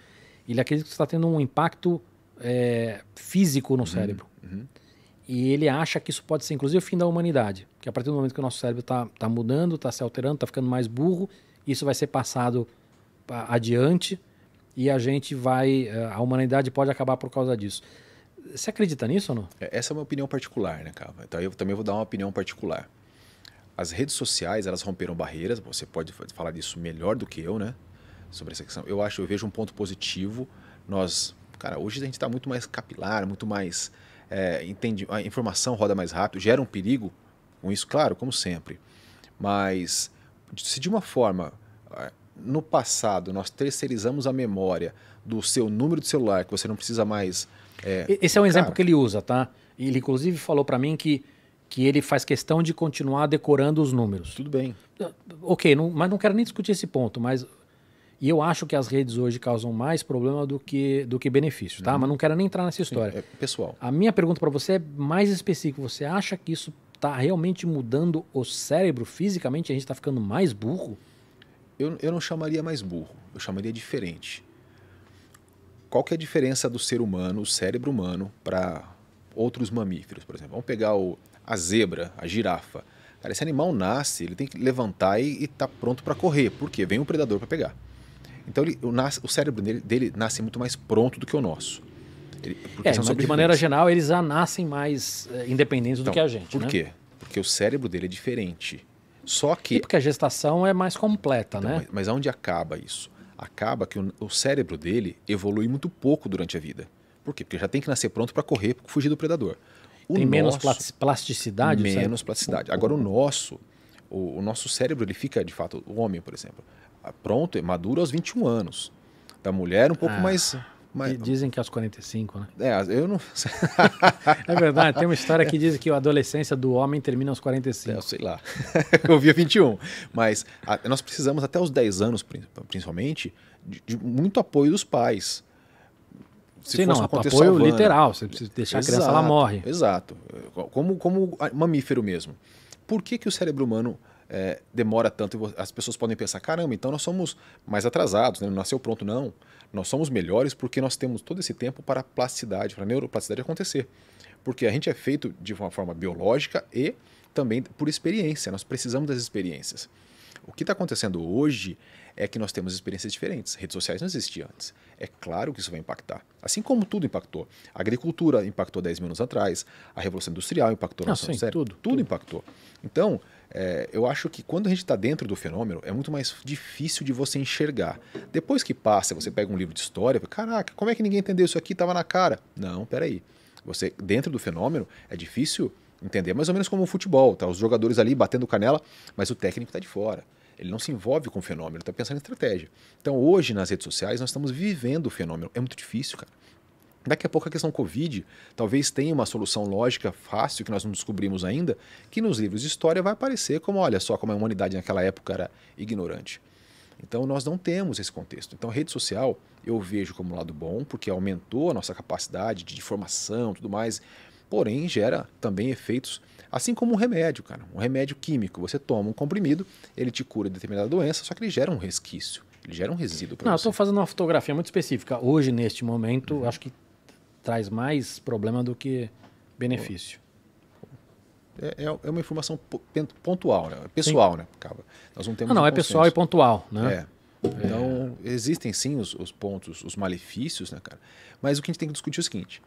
ele acredita que está tendo um impacto é, físico no uhum, cérebro. Uhum. E ele acha que isso pode ser, inclusive, o fim da humanidade. Que a partir do momento que o nosso cérebro está tá mudando, está se alterando, está ficando mais burro, isso vai ser passado adiante e a gente vai. É, a humanidade pode acabar por causa disso. Você acredita nisso ou não? É, essa é uma opinião particular, né, cara? Então eu também vou dar uma opinião particular. As redes sociais, elas romperam barreiras, você pode falar disso melhor do que eu, né? sobre essa questão. Eu acho, eu vejo um ponto positivo. Nós, cara, hoje a gente está muito mais capilar, muito mais é, entende, a informação roda mais rápido, gera um perigo com isso, claro, como sempre. Mas se de uma forma no passado nós terceirizamos a memória do seu número de celular que você não precisa mais. É, Esse é um cara, exemplo que ele usa, tá? Ele inclusive falou para mim que que ele faz questão de continuar decorando os números. Tudo bem. Ok, não, mas não quero nem discutir esse ponto, mas e eu acho que as redes hoje causam mais problema do que, do que benefício, tá? Uhum. Mas não quero nem entrar nessa história. Sim, é pessoal. A minha pergunta para você é mais específica. Você acha que isso está realmente mudando o cérebro fisicamente? A gente está ficando mais burro? Eu, eu não chamaria mais burro. Eu chamaria diferente. Qual que é a diferença do ser humano, o cérebro humano, para outros mamíferos, por exemplo? Vamos pegar o, a zebra, a girafa. Cara, esse animal nasce, ele tem que levantar e estar tá pronto para correr. Por quê? Vem um predador para pegar. Então ele, o, nas, o cérebro dele, dele, nasce muito mais pronto do que o nosso. Ele, é, de maneira geral, eles já nascem mais é, independentes então, do que a gente. Por né? quê? Porque o cérebro dele é diferente. Só que. E porque a gestação é mais completa, então, né? Mas, mas aonde acaba isso? Acaba que o, o, cérebro dele evolui muito pouco durante a vida. Por quê? Porque já tem que nascer pronto para correr, fugir do predador. O tem nosso, menos plasticidade? Menos plasticidade. Agora, o nosso, o, o, nosso cérebro, ele fica, de fato, o homem, por exemplo, pronto, é maduro aos 21 anos. Da mulher um pouco ah, mais, mais... Dizem que aos 45, né? É, eu não. é verdade, tem uma história que diz que a adolescência do homem termina aos 45. É, eu sei lá. eu via 21. Mas a, nós precisamos, até os 10 anos, principalmente, de, de muito apoio dos pais. Se Sim, não, apoio literal. Você precisa deixar exato, a criança, ela morre. Exato. Como, como mamífero mesmo. Por que, que o cérebro humano é, demora tanto. As pessoas podem pensar, caramba, então nós somos mais atrasados, né? não nasceu pronto. Não. Nós somos melhores porque nós temos todo esse tempo para a plasticidade, para a neuroplasticidade acontecer. Porque a gente é feito de uma forma biológica e também por experiência. Nós precisamos das experiências. O que está acontecendo hoje é que nós temos experiências diferentes. Redes sociais não existiam antes. É claro que isso vai impactar. Assim como tudo impactou. A agricultura impactou 10 mil anos atrás, a Revolução Industrial impactou nosso cérebro. Tudo, tudo, tudo impactou. Então, é, eu acho que quando a gente está dentro do fenômeno, é muito mais difícil de você enxergar. Depois que passa, você pega um livro de história, caraca, como é que ninguém entendeu isso aqui? Estava na cara. Não, peraí. Você, dentro do fenômeno, é difícil entender. Mais ou menos como o futebol, tá? Os jogadores ali batendo canela, mas o técnico está de fora. Ele não se envolve com o fenômeno, está pensando em estratégia. Então, hoje, nas redes sociais, nós estamos vivendo o fenômeno. É muito difícil, cara. Daqui a pouco a questão Covid talvez tenha uma solução lógica fácil que nós não descobrimos ainda, que nos livros de história vai aparecer como, olha só, como a humanidade naquela época era ignorante. Então nós não temos esse contexto. Então a rede social eu vejo como lado bom, porque aumentou a nossa capacidade de informação, tudo mais, porém gera também efeitos, assim como um remédio, cara, um remédio químico. Você toma um comprimido, ele te cura de determinada doença, só que ele gera um resquício, ele gera um resíduo. Não, você. eu estou fazendo uma fotografia muito específica. Hoje, neste momento, uhum. acho que traz mais problema do que benefício. É, é, é uma informação pontual, né? pessoal, sim. né? Nós não temos. Não, não um é pessoal e pontual, né? É. Então, é. existem sim os, os, pontos, os malefícios, né, cara? Mas o que a gente tem que discutir é o seguinte: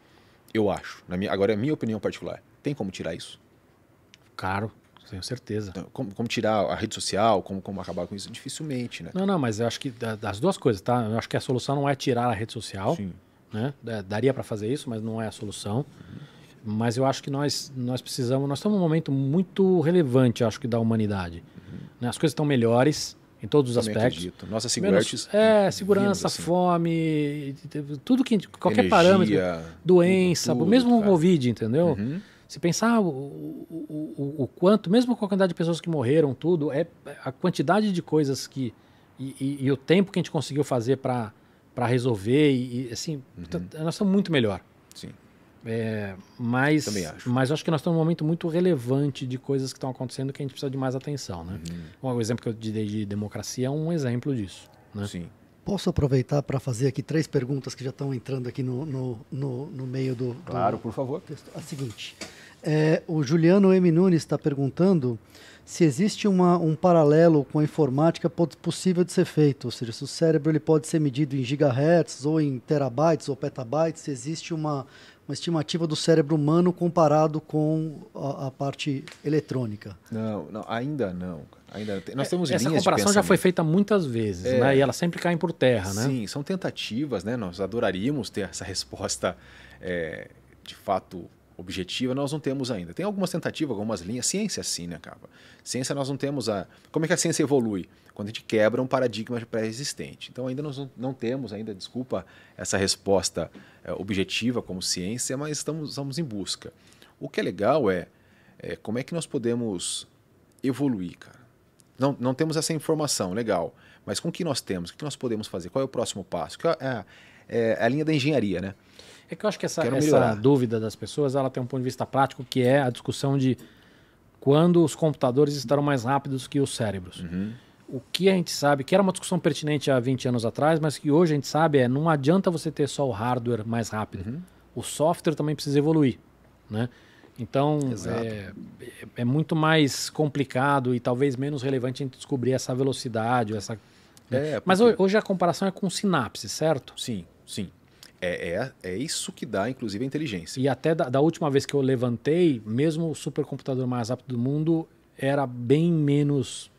eu acho, na minha, agora é a minha opinião particular, tem como tirar isso? Claro, tenho certeza. Então, como, como, tirar a rede social, como, como acabar com isso? Dificilmente, né? Não, não, mas eu acho que das duas coisas, tá? Eu acho que a solução não é tirar a rede social. Sim. Né? Daria para fazer isso, mas não é a solução. Mas eu acho que nós, nós precisamos. Nós estamos num momento muito relevante, acho que, da humanidade. Uhum. Né? As coisas estão melhores em todos os Também aspectos. Acredito. Nossa segurança. É, segurança, assim. fome, tudo que. qualquer Energia, parâmetro. Doença, tudo, mesmo o Covid, entendeu? Uhum. Se pensar o, o, o, o, quanto, mesmo com a quantidade de pessoas que morreram, tudo, é a quantidade de coisas que. E, e, e o tempo que a gente conseguiu fazer para para resolver e, assim, uhum. nós estamos muito melhor. Sim. É, mas, Também acho. mas acho que nós estamos num momento muito relevante de coisas que estão acontecendo que a gente precisa de mais atenção, né? Uhum. O exemplo que eu dei de democracia é um exemplo disso, né? Sim. Posso aproveitar para fazer aqui três perguntas que já estão entrando aqui no, no, no, no meio do, do, Claro, por favor. Texto. A seguinte, é, o Juliano M. Nunes está perguntando se existe uma, um paralelo com a informática possível de ser feito, ou seja, se o cérebro ele pode ser medido em gigahertz ou em terabytes ou petabytes, se existe uma, uma estimativa do cérebro humano comparado com a, a parte eletrônica. Não, não, ainda não. Ainda nós temos Essa comparação já foi feita muitas vezes, é, né? E ela sempre cai por terra, sim, né? Sim, são tentativas, né? Nós adoraríamos ter essa resposta é, de fato objetiva nós não temos ainda. Tem algumas tentativas, algumas linhas. Ciência sim, né, cara? Ciência nós não temos a... Como é que a ciência evolui? Quando a gente quebra um paradigma pré-existente. Então ainda nós não temos ainda, desculpa, essa resposta é, objetiva como ciência, mas estamos, estamos em busca. O que é legal é, é como é que nós podemos evoluir, cara. Não, não temos essa informação, legal. Mas com o que nós temos? O que nós podemos fazer? Qual é o próximo passo? É, é, é a linha da engenharia, né? É que eu acho que essa, essa dúvida das pessoas ela tem um ponto de vista prático, que é a discussão de quando os computadores estarão mais rápidos que os cérebros. Uhum. O que a gente sabe, que era uma discussão pertinente há 20 anos atrás, mas que hoje a gente sabe é não adianta você ter só o hardware mais rápido. Uhum. O software também precisa evoluir. Né? Então, é, é, muito mais complicado e talvez menos relevante a gente descobrir essa velocidade. Essa, né? é, Mas hoje a comparação é com sinapse, certo? Sim, sim. É, é, é isso que dá, inclusive, a inteligência. E até da, da, última vez que eu levantei, mesmo o supercomputador mais rápido do mundo era bem menos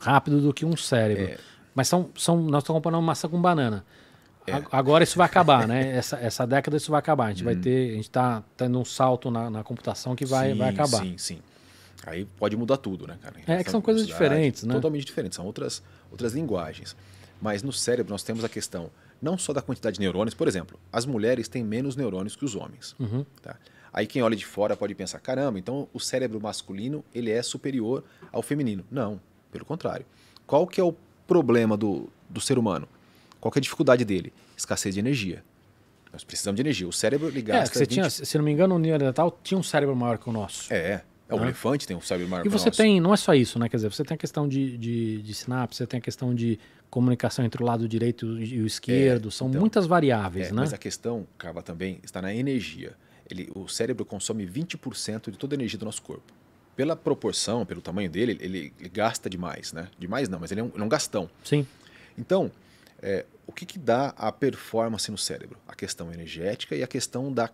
rápido do que um cérebro. É. Mas são, são, nós estamos comparando massa com banana. É. Agora isso vai acabar, né? Essa, essa década isso vai acabar. A gente hum. vai ter, a gente está tendo um salto na, na computação que vai, sim, vai acabar. Sim, sim. Aí pode mudar tudo, né, cara? É que são coisas diferentes, né? Totalmente diferentes, são outras, outras linguagens. Mas no cérebro nós temos a questão não só da quantidade de neurônios, por exemplo, as mulheres têm menos neurônios que os homens. Uhum. Tá? Aí quem olha de fora pode pensar, caramba, então o cérebro masculino ele é superior ao feminino. Não, pelo contrário. Qual que é o problema do, do ser humano? Qual que é a dificuldade dele? Escassez de energia. Nós precisamos de energia. O cérebro gasta... É, você 20... tinha, se não me engano, o Neandertal tinha um cérebro maior que o nosso. É, é, o ah. elefante tem um cérebro maior e o nosso. Você tem, não é só isso, né? Quer dizer, você tem a questão de, de, de sinapse, você tem a questão de comunicação entre o lado direito e o esquerdo, é, são então, muitas variáveis, é, né? Mas a questão, Carla, também está na energia. Ele, o cérebro consome 20% de toda a energia do nosso corpo. Pela proporção, pelo tamanho dele, ele, ele gasta demais, né? Demais não, mas ele é um, é um gastão. Sim. Então, é, o que, que dá a performance no cérebro? A questão energética e a questão da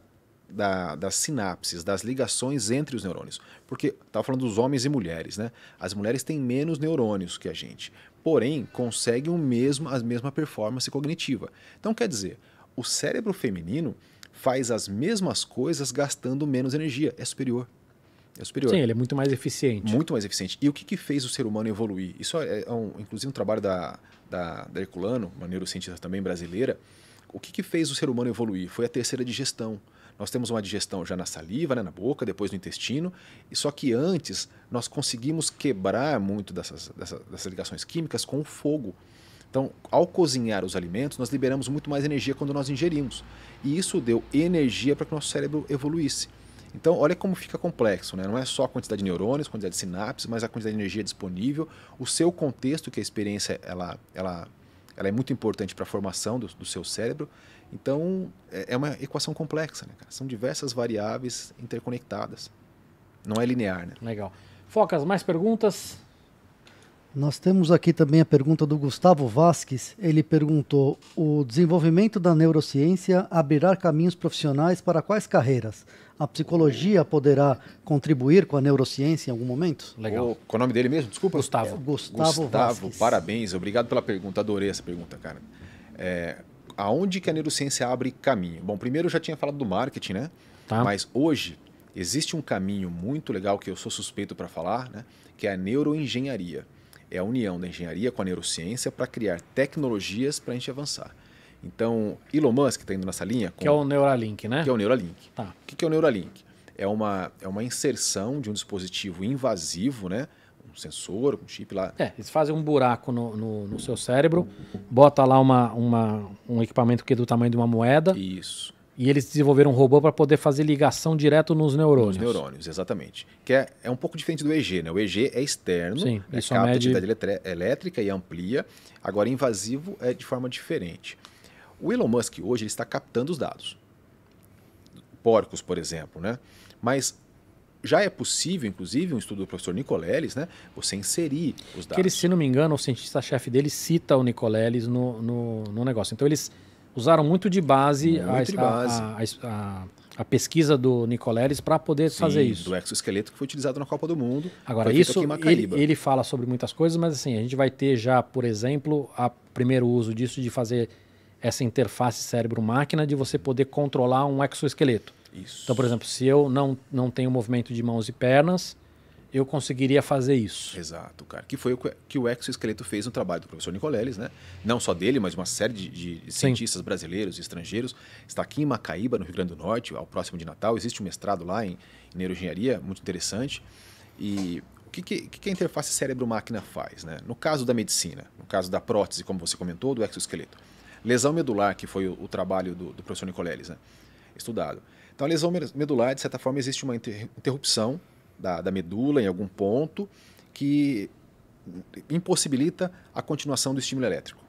da, das sinapses, das ligações entre os neurônios. Porque estava falando dos homens e mulheres, né? As mulheres têm menos neurônios que a gente porém conseguem o mesmo, a mesma performance cognitiva. Então, quer dizer, o cérebro feminino faz as mesmas coisas gastando menos energia, é superior. É superior. Sim, ele é muito mais eficiente. Muito mais eficiente. E o que, que fez o ser humano evoluir? Isso é, é um, inclusive um trabalho da, da, da Herculano, uma neurocientista também brasileira. O que, que fez o ser humano evoluir? Foi a terceira digestão. Nós temos uma digestão já na saliva, né, na boca, depois no intestino, e só que antes nós conseguimos quebrar muito dessas, dessas, dessas ligações químicas com o fogo. Então, ao cozinhar os alimentos, nós liberamos muito mais energia quando nós ingerimos. E isso deu energia para que o nosso cérebro evoluísse. Então, olha como fica complexo, né? Não é só a quantidade de neurônios, a quantidade de sinapses, mas a quantidade de energia disponível, o seu contexto, que a experiência ela, ela, ela é muito importante para a formação do, do, seu cérebro. Então, é, é uma equação complexa, né? São diversas variáveis interconectadas. Não é linear, né? Legal. Focas, mais perguntas? Nós temos aqui também a pergunta do Gustavo Vasques. Ele perguntou: o desenvolvimento da neurociência abrirá caminhos profissionais para quais carreiras? A psicologia poderá contribuir com a neurociência em algum momento? Legal. O, qual é o nome dele mesmo? Desculpa. Gustavo. É, Gustavo, Gustavo Vasques. parabéns. Obrigado pela pergunta. Adorei essa pergunta, cara. É, aonde que a neurociência abre caminho? Bom, primeiro eu já tinha falado do marketing, né? Tá. Mas hoje existe um caminho muito legal que eu sou suspeito para falar, né? Que é a neuroengenharia é a união da engenharia com a neurociência para criar tecnologias para a gente avançar. Então, Elon Musk está indo nessa linha. Com, que é o Neuralink, né? Que é o Neuralink. Tá. O que é o Neuralink? É uma, é uma inserção de um dispositivo invasivo, né? um sensor, um chip lá. É, eles fazem um buraco no, no, no, seu cérebro, bota lá uma, uma, um equipamento que é do tamanho de uma moeda. Isso. E eles desenvolveram um robô para poder fazer ligação direto nos neurônios. Nos neurônios, exatamente. Que é, é um pouco diferente do EG, né? O EG é externo, Sim, é capta mede... atividade elétrica e amplia. Agora, invasivo é de forma diferente. O Elon Musk hoje ele está captando os dados. Porcos, por exemplo, né? Mas já é possível, inclusive, um estudo do professor Nicoleles, né? Você inserir os dados. Que ele, se não me engano, o cientista-chefe dele cita o Nicoleles no, no, no negócio. Então, eles usaram muito de base, muito a, de base. A, a, a, pesquisa do Nicoleles para poder Sim, fazer isso. do exoesqueleto que foi utilizado na Copa do Mundo. Agora, isso, ele, ele, fala sobre muitas coisas, mas assim, a gente vai ter já, por exemplo, o primeiro uso disso de fazer essa interface cérebro-máquina de você poder controlar um exoesqueleto. Isso. Então, por exemplo, se eu não, não tenho movimento de mãos e pernas, eu conseguiria fazer isso. Exato, cara. Que foi o que o exoesqueleto fez no trabalho do professor Nicoleles, né? Não só dele, mas uma série de, de cientistas brasileiros e estrangeiros. Está aqui em Macaíba, no Rio Grande do Norte, ao próximo de Natal. Existe um mestrado lá em, em neuroengenharia, muito interessante. E o que, que, que a interface cérebro-máquina faz? Né? No caso da medicina, no caso da prótese, como você comentou, do exoesqueleto. Lesão medular, que foi o, o trabalho do, do professor Nicoleles, né? estudado. Então, a lesão medular, de certa forma, existe uma interrupção da, da medula em algum ponto que impossibilita a continuação do estímulo elétrico.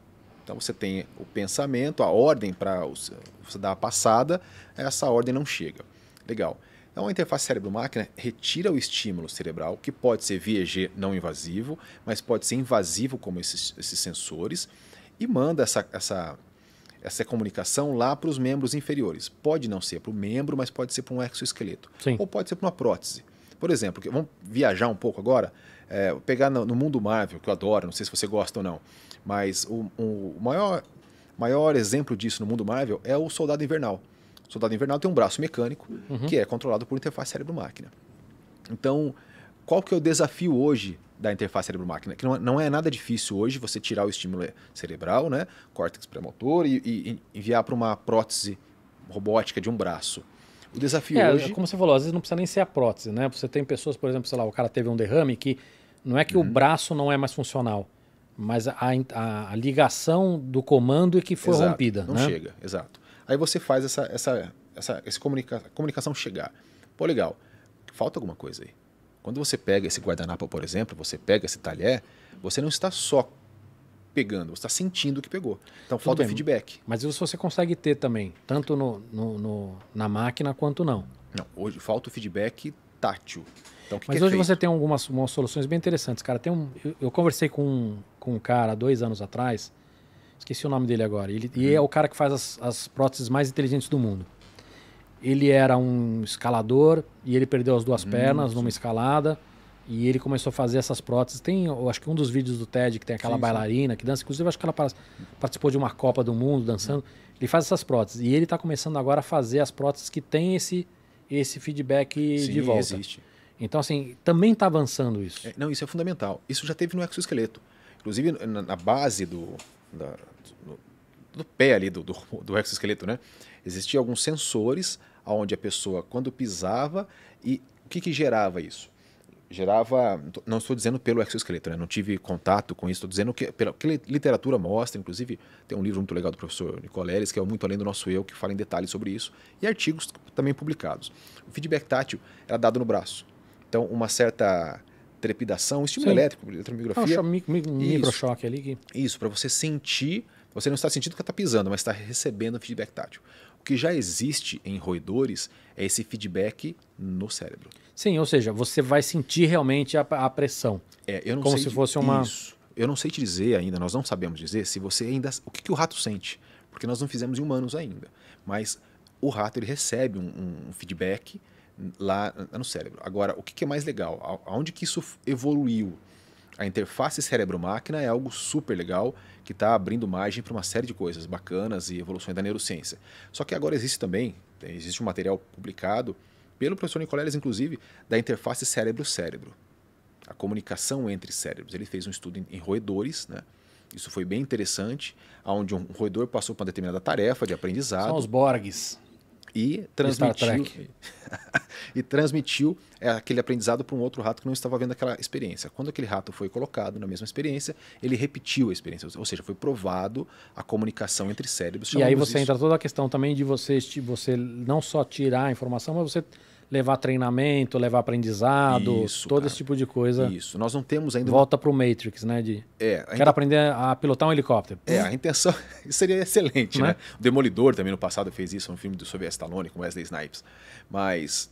Então você tem o pensamento, a ordem para você dar a passada, essa ordem não chega. Legal. Então a interface cérebro-máquina retira o estímulo cerebral, que pode ser via EG não invasivo, mas pode ser invasivo como esses, esses sensores, e manda essa, essa, essa comunicação lá para os membros inferiores. Pode não ser para o membro, mas pode ser para um exoesqueleto. Sim. Ou pode ser para uma prótese. Por exemplo, vamos viajar um pouco agora, é, pegar no, no, mundo Marvel, que eu adoro, não sei se você gosta ou não, mas o, o maior, maior exemplo disso no mundo Marvel é o Soldado Invernal. O Soldado Invernal tem um braço mecânico uhum. que é controlado por interface cérebro-máquina. Então, qual que é o desafio hoje da interface cérebro-máquina? Que não, é, não, é nada difícil hoje você tirar o estímulo cerebral, né, córtex pré-motor, e, e enviar para uma prótese robótica de um braço. O desafio é, hoje. Como você falou, às vezes não precisa nem ser a prótese, né? Você tem pessoas, por exemplo, sei lá, o cara teve um derrame que não é que uhum. o braço não é mais funcional, mas a, a, a ligação do comando é que foi exato, rompida. Não né? chega, exato. Aí você faz essa, essa, essa, essa comunica, comunicação chegar. Pô, legal. Falta alguma coisa aí. Quando você pega esse guardanapo, por exemplo, você pega esse talher, você não está só pegando, você está sentindo que pegou. Então falta bem, feedback. Mas isso você consegue ter também, tanto no, no, no, na máquina quanto não. Não, hoje falta o feedback tátil. Então, que Mas que hoje é você tem algumas soluções bem interessantes, cara. Tem um, eu, eu, conversei com, com um cara dois anos atrás, esqueci o nome dele agora. Ele, uhum. E é o cara que faz as, as próteses mais inteligentes do mundo. Ele era um escalador e ele perdeu as duas uhum. pernas numa escalada. E ele começou a fazer essas próteses. Tem, eu acho que um dos vídeos do TED que tem aquela sim, bailarina sim. que dança, inclusive acho que ela participou de uma Copa do Mundo dançando. Ele faz essas próteses. E ele está começando agora a fazer as próteses que têm esse, esse feedback sim, de volta. Existe. Então, assim, também está avançando isso. É, não, isso é fundamental. Isso já teve no exoesqueleto. Inclusive, na, na base do, da, do, do pé ali do, do, do exoesqueleto, né? Existiam alguns sensores onde a pessoa, quando pisava, e o que, que gerava isso? Gerava, não estou dizendo pelo exoesqueleto, né? não tive contato com isso, estou dizendo que pela que literatura mostra, inclusive tem um livro muito legal do professor Nicoleles, que é o Muito Além do Nosso Eu, que fala em detalhes sobre isso, e artigos também publicados. O feedback tátil era dado no braço. Então, uma certa trepidação, estímulo Sim. elétrico, eletromiografia. Ah, mi, mi, microchoque ali. Que... Isso, para você sentir, você não está sentindo que está pisando, mas está recebendo feedback tátil. Que já existe em roedores é esse feedback no cérebro. Sim, ou seja, você vai sentir realmente a, a pressão. É, eu não como sei se fosse uma. Isso. Eu não sei te dizer ainda, nós não sabemos dizer se você ainda. O que, que o rato sente? Porque nós não fizemos em humanos ainda. Mas o rato ele recebe um, um feedback lá no cérebro. Agora, o que, que é mais legal? Aonde que isso evoluiu? A interface cérebro-máquina é algo super legal que está abrindo margem para uma série de coisas bacanas e evoluções da neurociência. Só que agora existe também, existe um material publicado pelo professor Nicoleles, inclusive, da interface cérebro-cérebro. A comunicação entre cérebros. Ele fez um estudo em roedores, né? Isso foi bem interessante, onde um roedor passou por uma determinada tarefa de aprendizado. São os Borgs e transmitiu e transmitiu é, aquele aprendizado para um outro rato que não estava vendo aquela experiência. Quando aquele rato foi colocado na mesma experiência, ele repetiu a experiência, ou seja, foi provado a comunicação entre cérebros. E aí você isso. entra toda a questão também de você, você não só tirar a informação, mas você levar treinamento, levar aprendizado, Isso, todo cara. esse tipo de coisa. Isso. Nós não temos ainda. Volta para o Matrix, né? De é, ainda... quero aprender a pilotar um helicóptero. É, a intenção seria excelente, né? né? O Demolidor também no passado fez isso, um filme do Sylvester Stallone com Wesley Snipes. Mas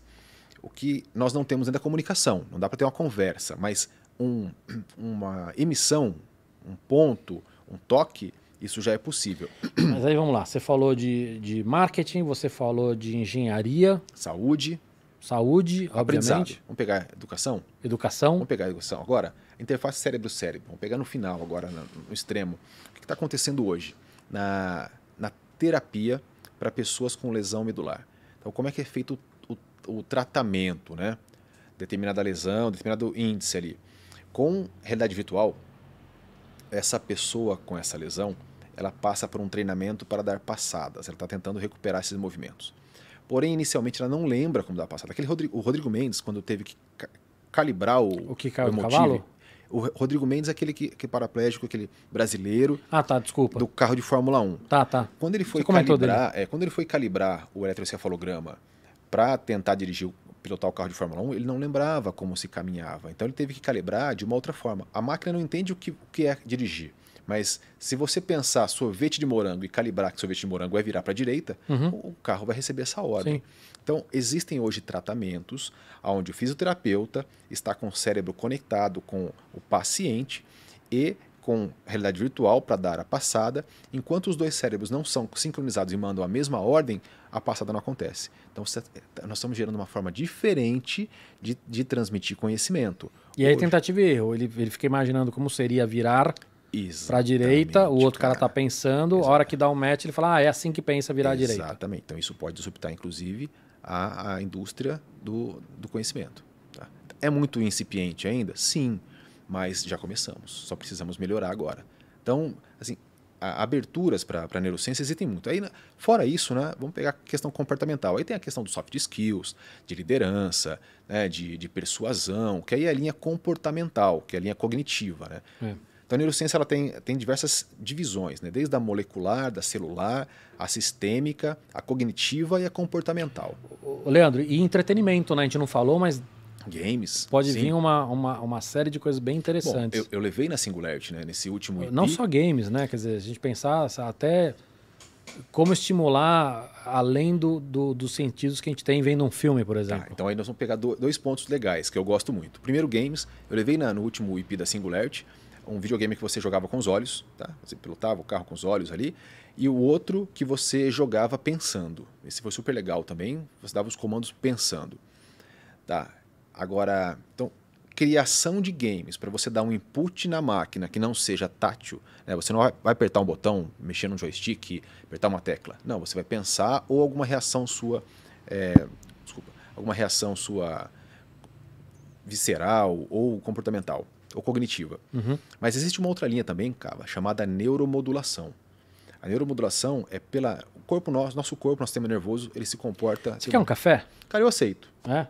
o que nós não temos ainda é comunicação. Não dá para ter uma conversa, mas um, uma emissão, um ponto, um toque. Isso já é possível. Mas aí vamos lá. Você falou de, de marketing, você falou de engenharia. Saúde. Saúde, obviamente. Vamos pegar educação? Educação. Vamos pegar educação. Agora, interface cérebro-cérebro. Vamos pegar no final, agora, no, no extremo. O que está acontecendo hoje na, na terapia para pessoas com lesão medular? Então, como é que é feito o, o, o tratamento, né? Determinada lesão, determinado índice ali. Com realidade virtual, essa pessoa com essa lesão, ela passa por um treinamento para dar passadas. Ela está tentando recuperar esses movimentos. Porém, inicialmente ela não lembra como dá passada. Aquele Rodrigo, o Rodrigo Mendes, quando teve que ca calibrar o, o que caiu o cavalo? O Rodrigo Mendes é aquele que, que é paraplégico, aquele brasileiro. Ah, tá, desculpa. Do carro de Fórmula 1. Tá, tá. Quando ele foi calibrar, é, quando ele foi calibrar o eletrocefalograma para tentar dirigir, pilotar o carro de Fórmula 1, ele não lembrava como se caminhava. Então ele teve que calibrar de uma outra forma. A máquina não entende o que, o que é dirigir. Mas se você pensar sorvete de morango e calibrar que sorvete de morango vai virar para a direita, uhum. o carro vai receber essa ordem. Sim. Então, existem hoje tratamentos onde o fisioterapeuta está com o cérebro conectado com o paciente e com realidade virtual para dar a passada. Enquanto os dois cérebros não são sincronizados e mandam a mesma ordem, a passada não acontece. Então, nós estamos gerando uma forma diferente de, de transmitir conhecimento. E aí, tentativa e erro. Ele, ele fica imaginando como seria virar para a direita, o outro cara está pensando, a hora que dá um match, ele fala, ah, é assim que pensa virar à direita. Exatamente. Então isso pode disruptar, inclusive, a, a indústria do, do conhecimento. Tá? É muito incipiente ainda? Sim, mas já começamos. Só precisamos melhorar agora. Então, assim, aberturas para a neurociência existem muito. Aí, fora isso, né, vamos pegar a questão comportamental. Aí tem a questão dos soft skills, de liderança, né, de, de persuasão, que aí é a linha comportamental, que é a linha cognitiva. Né? É. Então a neurociência ela tem, tem diversas divisões, né? desde a molecular, da celular, a sistêmica, a cognitiva e a comportamental. Leandro, e entretenimento, né? A gente não falou, mas games. Pode sim. vir uma, uma, uma série de coisas bem interessantes. Bom, eu, eu, levei na Singularity, né? Nesse último EP. Não só games, né? Quer dizer, a gente pensar até como estimular além do, do, dos sentidos que a gente tem vendo um filme, por exemplo. Tá, então aí nós vamos pegar dois pontos legais que eu gosto muito. Primeiro, games. Eu levei na, no último EP da Singularity um videogame que você jogava com os olhos, tá? Você pilotava o carro com os olhos ali, e o outro que você jogava pensando. Esse foi super legal também, você dava os comandos pensando. Tá. Agora, então, criação de games para você dar um input na máquina que não seja tátil, né? Você não vai, apertar um botão, mexer no joystick, apertar uma tecla. Não, você vai pensar ou alguma reação sua, é, desculpa, alguma reação sua visceral ou comportamental ou cognitiva. Uhum. Mas existe uma outra linha também, cara, chamada neuromodulação. A neuromodulação é pela. O corpo nosso, nosso corpo, nosso sistema nervoso, ele se comporta. Você quer um café? Cara, eu aceito. É?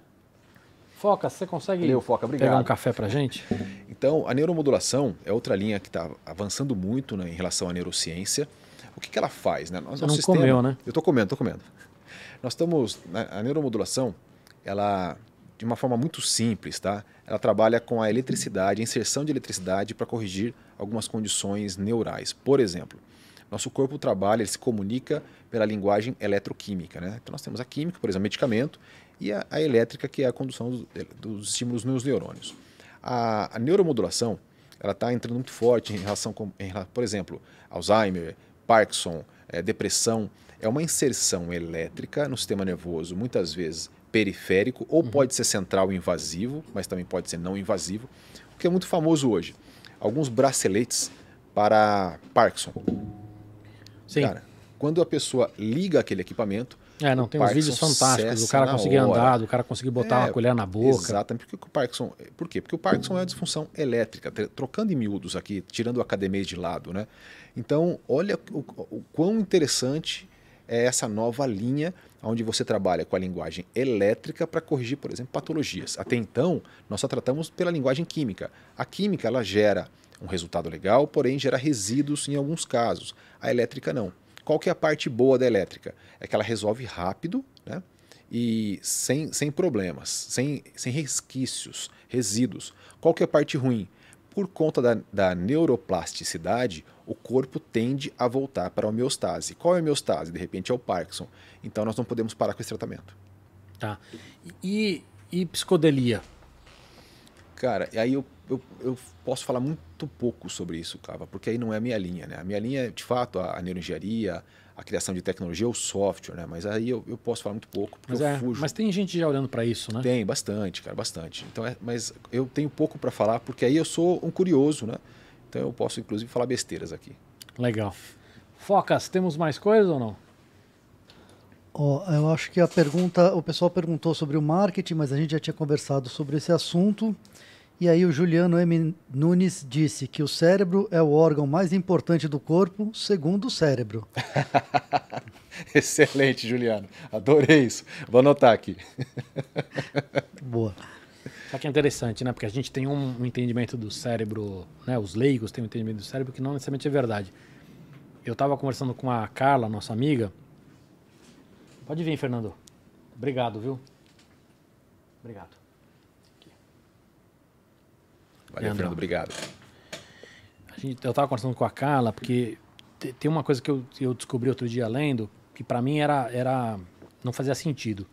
Foca, você consegue Foca, obrigado. pegar um café pra gente? Então, a neuromodulação é outra linha que está avançando muito né, em relação à neurociência. O que, que ela faz? Né? Nosso, Você não sistema, comeu, né? Eu estou comendo, estou comendo. Nós estamos. A neuromodulação, ela, de uma forma muito simples, tá? Ela trabalha com a eletricidade, a inserção de eletricidade para corrigir algumas condições neurais. Por exemplo, nosso corpo trabalha, ele se comunica pela linguagem eletroquímica. Né? Então nós temos a química, por exemplo, medicamento, e a, a elétrica, que é a condução do, dos estímulos nos neurônios. A, a neuromodulação ela está entrando muito forte em relação com, em, por exemplo, Alzheimer, Parkinson, é, depressão. É uma inserção elétrica no sistema nervoso, muitas vezes periférico, ou uhum. pode ser central invasivo, mas também pode ser não invasivo, o que é muito famoso hoje. Alguns braceletes para Parkinson. Sim. Cara, quando a pessoa liga aquele equipamento. É, não, tem uns vídeos fantásticos do cara conseguir andar, do cara conseguir botar é, uma colher na boca. Exatamente. Porque o Parkinson, por quê? Porque o Parkinson é uma disfunção elétrica, trocando em miúdos aqui, tirando a academia de lado, né? Então, olha o, o quão interessante é essa nova linha onde você trabalha com a linguagem elétrica para corrigir, por exemplo, patologias. Até então, nós só tratamos pela linguagem química. A química ela gera um resultado legal, porém gera resíduos em alguns casos. A elétrica não. Qual que é a parte boa da elétrica? É que ela resolve rápido né? e sem, sem problemas, sem, sem resquícios, resíduos. Qual que é a parte ruim? Por conta da, da neuroplasticidade, o corpo tende a voltar para a homeostase. Qual é a homeostase? De repente é o Parkinson. Então nós não podemos parar com esse tratamento. Tá. E, e psicodelia? Cara, aí eu, eu, eu, posso falar muito pouco sobre isso, Cava, porque aí não é a minha linha, né? A minha linha é, de fato, a, a neuroengenharia, a criação de tecnologia, o software, né? Mas aí eu, eu posso falar muito pouco, mas, é, mas tem gente já olhando para isso, né? Tem, bastante, cara, bastante. Então, é, mas eu tenho pouco para falar, porque aí eu sou um curioso, né? Então eu posso, inclusive, falar besteiras aqui. Legal. Focas, temos mais coisa ou não? Oh, eu acho que a pergunta, o pessoal perguntou sobre o marketing, mas a gente já tinha conversado sobre esse assunto. E aí o Juliano M. Nunes disse que o cérebro é o órgão mais importante do corpo, segundo o cérebro. Excelente, Juliano. Adorei isso. Vou anotar aqui. Boa. Só que é interessante, né? Porque a gente tem um entendimento do cérebro, né? Os leigos têm um entendimento do cérebro que não necessariamente é verdade. Eu estava conversando com a Carla, nossa amiga. Pode vir, Fernando. Obrigado, viu? Obrigado. Valeu, Fernando, obrigado. Gente, eu estava conversando com a Carla, porque tem uma coisa que eu, eu descobri outro dia lendo, que para mim era, era não fazia sentido.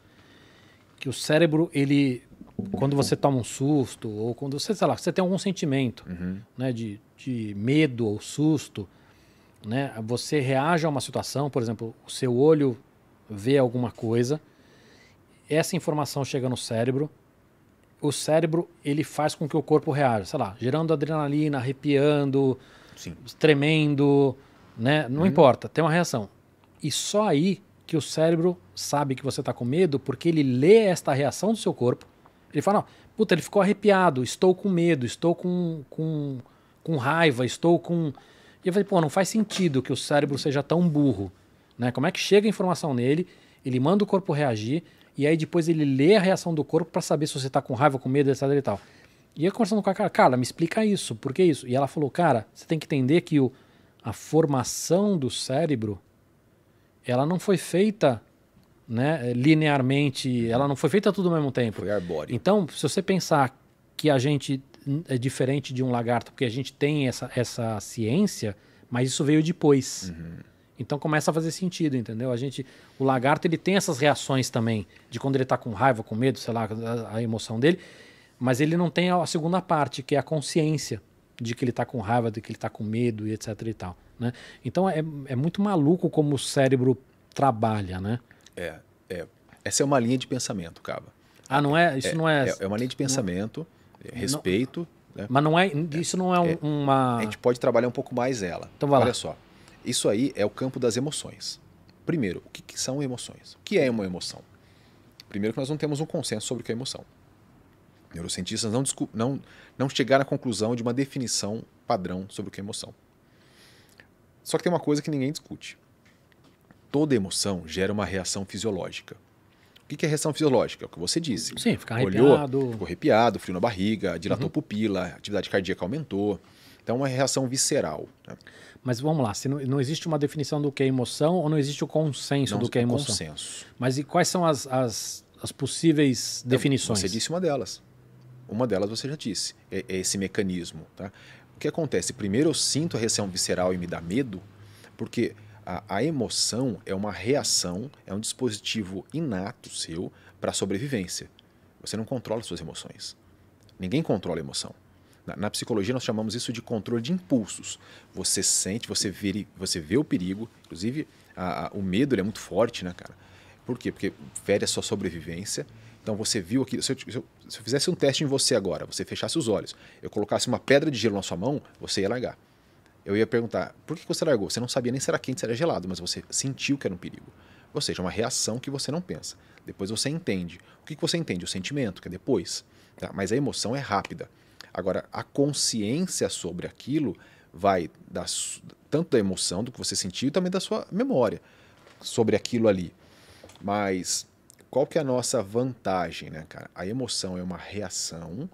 Que o cérebro, ele quando você toma um susto, ou quando você, sei lá, você tem algum sentimento uhum. né, de, de medo ou susto, né, você reage a uma situação, por exemplo, o seu olho vê alguma coisa, essa informação chega no cérebro, o cérebro ele faz com que o corpo reaja, sei lá, gerando adrenalina, arrepiando, Sim. tremendo, né? Não uhum. importa, tem uma reação. E só aí que o cérebro sabe que você está com medo, porque ele lê esta reação do seu corpo. Ele fala, não, puta, ele ficou arrepiado, estou com medo, estou com, com, com raiva, estou com... E eu falei, pô, não faz sentido que o cérebro seja tão burro. Né? Como é que chega a informação nele, ele manda o corpo reagir, e aí depois ele lê a reação do corpo para saber se você está com raiva, com medo, etc e tal. E eu conversando com a cara, cara, me explica isso, por que isso? E ela falou, cara, você tem que entender que o, a formação do cérebro, ela não foi feita né, linearmente, ela não foi feita tudo ao mesmo tempo. Foi arbóreo. Então, se você pensar que a gente é diferente de um lagarto, porque a gente tem essa, essa ciência, mas isso veio depois. Uhum. Então começa a fazer sentido, entendeu? A gente, o lagarto ele tem essas reações também de quando ele está com raiva, com medo, sei lá, a, a, emoção dele, mas ele não tem a, segunda parte que é a consciência de que ele está com raiva, de que ele está com medo e etc e tal, né? Então é, é muito maluco como o cérebro trabalha, né? É, é. Essa é uma linha de pensamento, Caba. Ah, não é? Isso é, não é. É, é uma linha de pensamento, não, respeito. Não, né? Mas não é. Isso não é, um, é, uma. A gente pode trabalhar um pouco mais ela. Então vai Olha lá. só. Isso aí é o campo das emoções. Primeiro, o que, que são emoções? O que é uma emoção? Primeiro que nós não temos um consenso sobre o que é emoção. Neurocientistas não, não, não chegaram à conclusão de uma definição padrão sobre o que é emoção. Só que tem uma coisa que ninguém discute. Toda emoção gera uma reação fisiológica. O que é reação fisiológica? É o que você disse. Sim, ficar Olhou, arrepiado. ficou arrepiado, frio na barriga, dilatou pupila, atividade cardíaca aumentou. Então, é uma reação visceral. né? Mas vamos lá, se não, não existe uma definição do que é emoção ou não existe o consenso Não do que é o emoção? consenso. Mas e quais são as, as, as possíveis definições? Você disse uma delas. Uma delas você já disse. É, é esse mecanismo. Tá? O que acontece? Primeiro eu sinto a reação visceral e me dá medo, porque a, a emoção é uma reação, é um dispositivo inato seu para sobrevivência. Você não controla suas emoções. Ninguém controla a emoção. Na, na psicologia nós chamamos isso de controle de impulsos. Você sente, você vê, você vê o perigo, inclusive a- a- o medo é muito forte, né, cara? Por quê? Porque fere a sua sobrevivência. Então você viu aquilo. Se eu, se eu- se eu fizesse um teste em você agora, você fechasse os olhos, eu colocasse uma pedra de gelo na sua mão, você ia largar. Eu ia perguntar, por que você largou? Você não sabia nem se era quente, se era gelado, mas você sentiu que era um perigo. Ou seja, uma reação que você não pensa. Depois você entende. O que você entende? O sentimento, que é depois. tá? Mas a emoção é rápida. Agora, a consciência sobre aquilo vai da, tanto da emoção, do que você sentiu, e também da sua memória sobre aquilo ali. Mas qual que é a nossa vantagem, né, cara? A emoção é uma reação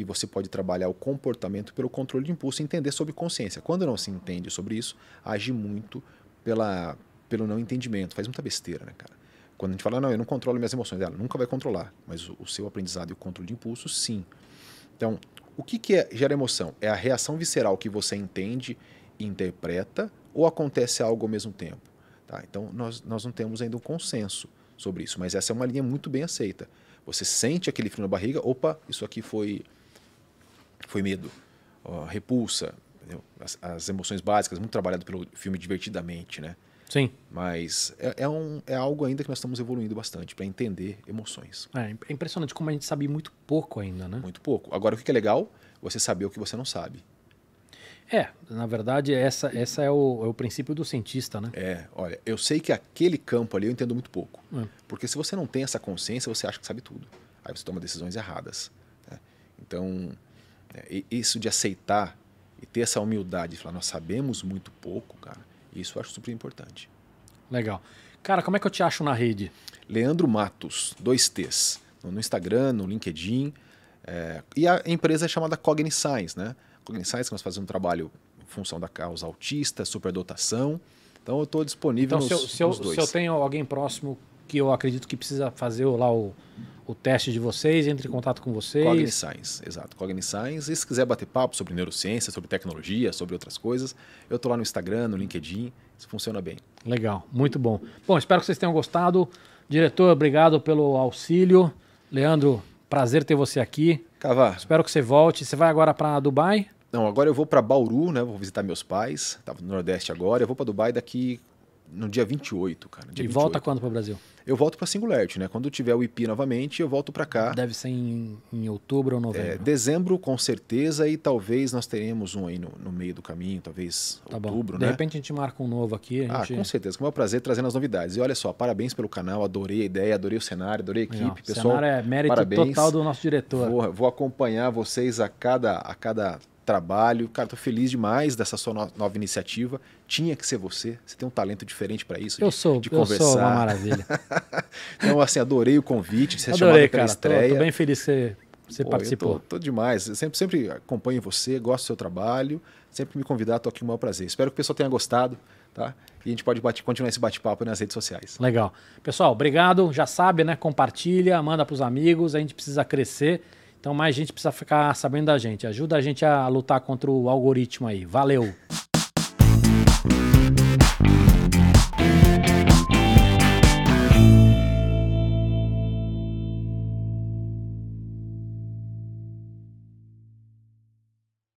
e você pode trabalhar o comportamento pelo controle de impulso e entender sobre consciência. Quando não se entende sobre isso, age muito pela, pelo não entendimento, faz muita besteira, né, cara? Quando a gente fala, não, eu não controlo minhas emoções, ela nunca vai controlar, mas o, o seu aprendizado e o controle de impulso, sim. Então, o que, que é, gera emoção? É a reação visceral que você entende e interpreta ou acontece algo ao mesmo tempo? Tá? Então, nós, nós não temos ainda um consenso sobre isso, mas essa é uma linha muito bem aceita. Você sente aquele frio na barriga, opa, isso aqui foi, foi medo, ó, repulsa, as, as emoções básicas, muito trabalhado pelo filme Divertidamente, né? Sim. Mas é, é, um, é algo ainda que nós estamos evoluindo bastante para entender emoções. É, é impressionante como a gente sabe muito pouco ainda, né? Muito pouco. Agora, o que é legal? Você saber o que você não sabe. É, na verdade, essa, essa é, o, é o princípio do cientista, né? É, olha, eu sei que aquele campo ali eu entendo muito pouco. É. Porque se você não tem essa consciência, você acha que sabe tudo. Aí você toma decisões erradas. né? Então, isso de aceitar e ter essa humildade de falar, nós sabemos muito pouco, cara, isso eu acho super importante. Legal. Cara, como é que eu te acho na rede? Leandro Matos, dois T's, no Instagram, no LinkedIn. é, e a empresa é chamada Cogniscience, né? Cogniscience, que nós fazemos um trabalho em função da causa autista, superdotação. Então eu estou disponível Então, nos, se eu, se, eu, se eu tenho alguém próximo que eu acredito que precisa fazer o- lá o, o teste de vocês, entre em contato com vocês. Cogniscience, exato. Cogniscience. E se quiser bater papo sobre neurociência, sobre tecnologia, sobre outras coisas, eu tô lá no Instagram, no LinkedIn. Isso funciona bem. Legal, muito bom. Bom, espero que vocês tenham gostado. Diretor, obrigado pelo auxílio. Leandro, prazer ter você aqui. Cavá, Espero que você volte. Você vai agora para Dubai? não, agora eu vou para Bauru, né? Vou visitar meus pais. Tava no Nordeste agora. Eu vou para Dubai daqui no dia 28, cara. Dia e 28. volta quando para o Brasil? Eu volto para Singularity, né? Quando tiver o IP novamente, eu volto para cá. Deve ser em, em outubro ou É, novembro. dezembro, com certeza, e talvez nós teremos um aí no, no meio do caminho, talvez tá bom. outubro, De né? repente a gente marca um novo aqui. Ah, gente... com certeza. Com o maior prazer trazendo as novidades. E olha só, parabéns pelo canal, adorei a ideia, adorei o cenário, adorei a equipe. Legal. Pessoal, Cenário é mérito parabéns. total do nosso diretor. Vou, vou acompanhar vocês a cada, a cada trabalho. Cara, tô feliz demais dessa sua no- nova iniciativa. Tinha que ser você. Você tem um talento diferente para isso. Eu de, sou, de eu sou uma conversar. maravilha. então, assim, adorei o convite de ser Adorei, chamado cara. Tô, estreia. tô bem feliz que você, você Pô, participou. Tô, tô demais. Eu sempre, sempre acompanho você, gosto do seu trabalho. Sempre me convidar, tô aqui com o maior prazer. Espero que o pessoal tenha gostado, tá? E a gente pode bate- continuar esse bate-papo nas redes sociais. Legal. Pessoal, obrigado. Já sabe, né? Compartilha, manda pros amigos. A gente precisa crescer. Então mais gente precisa ficar sabendo da gente. Ajuda a gente a lutar contra o algoritmo aí. Valeu!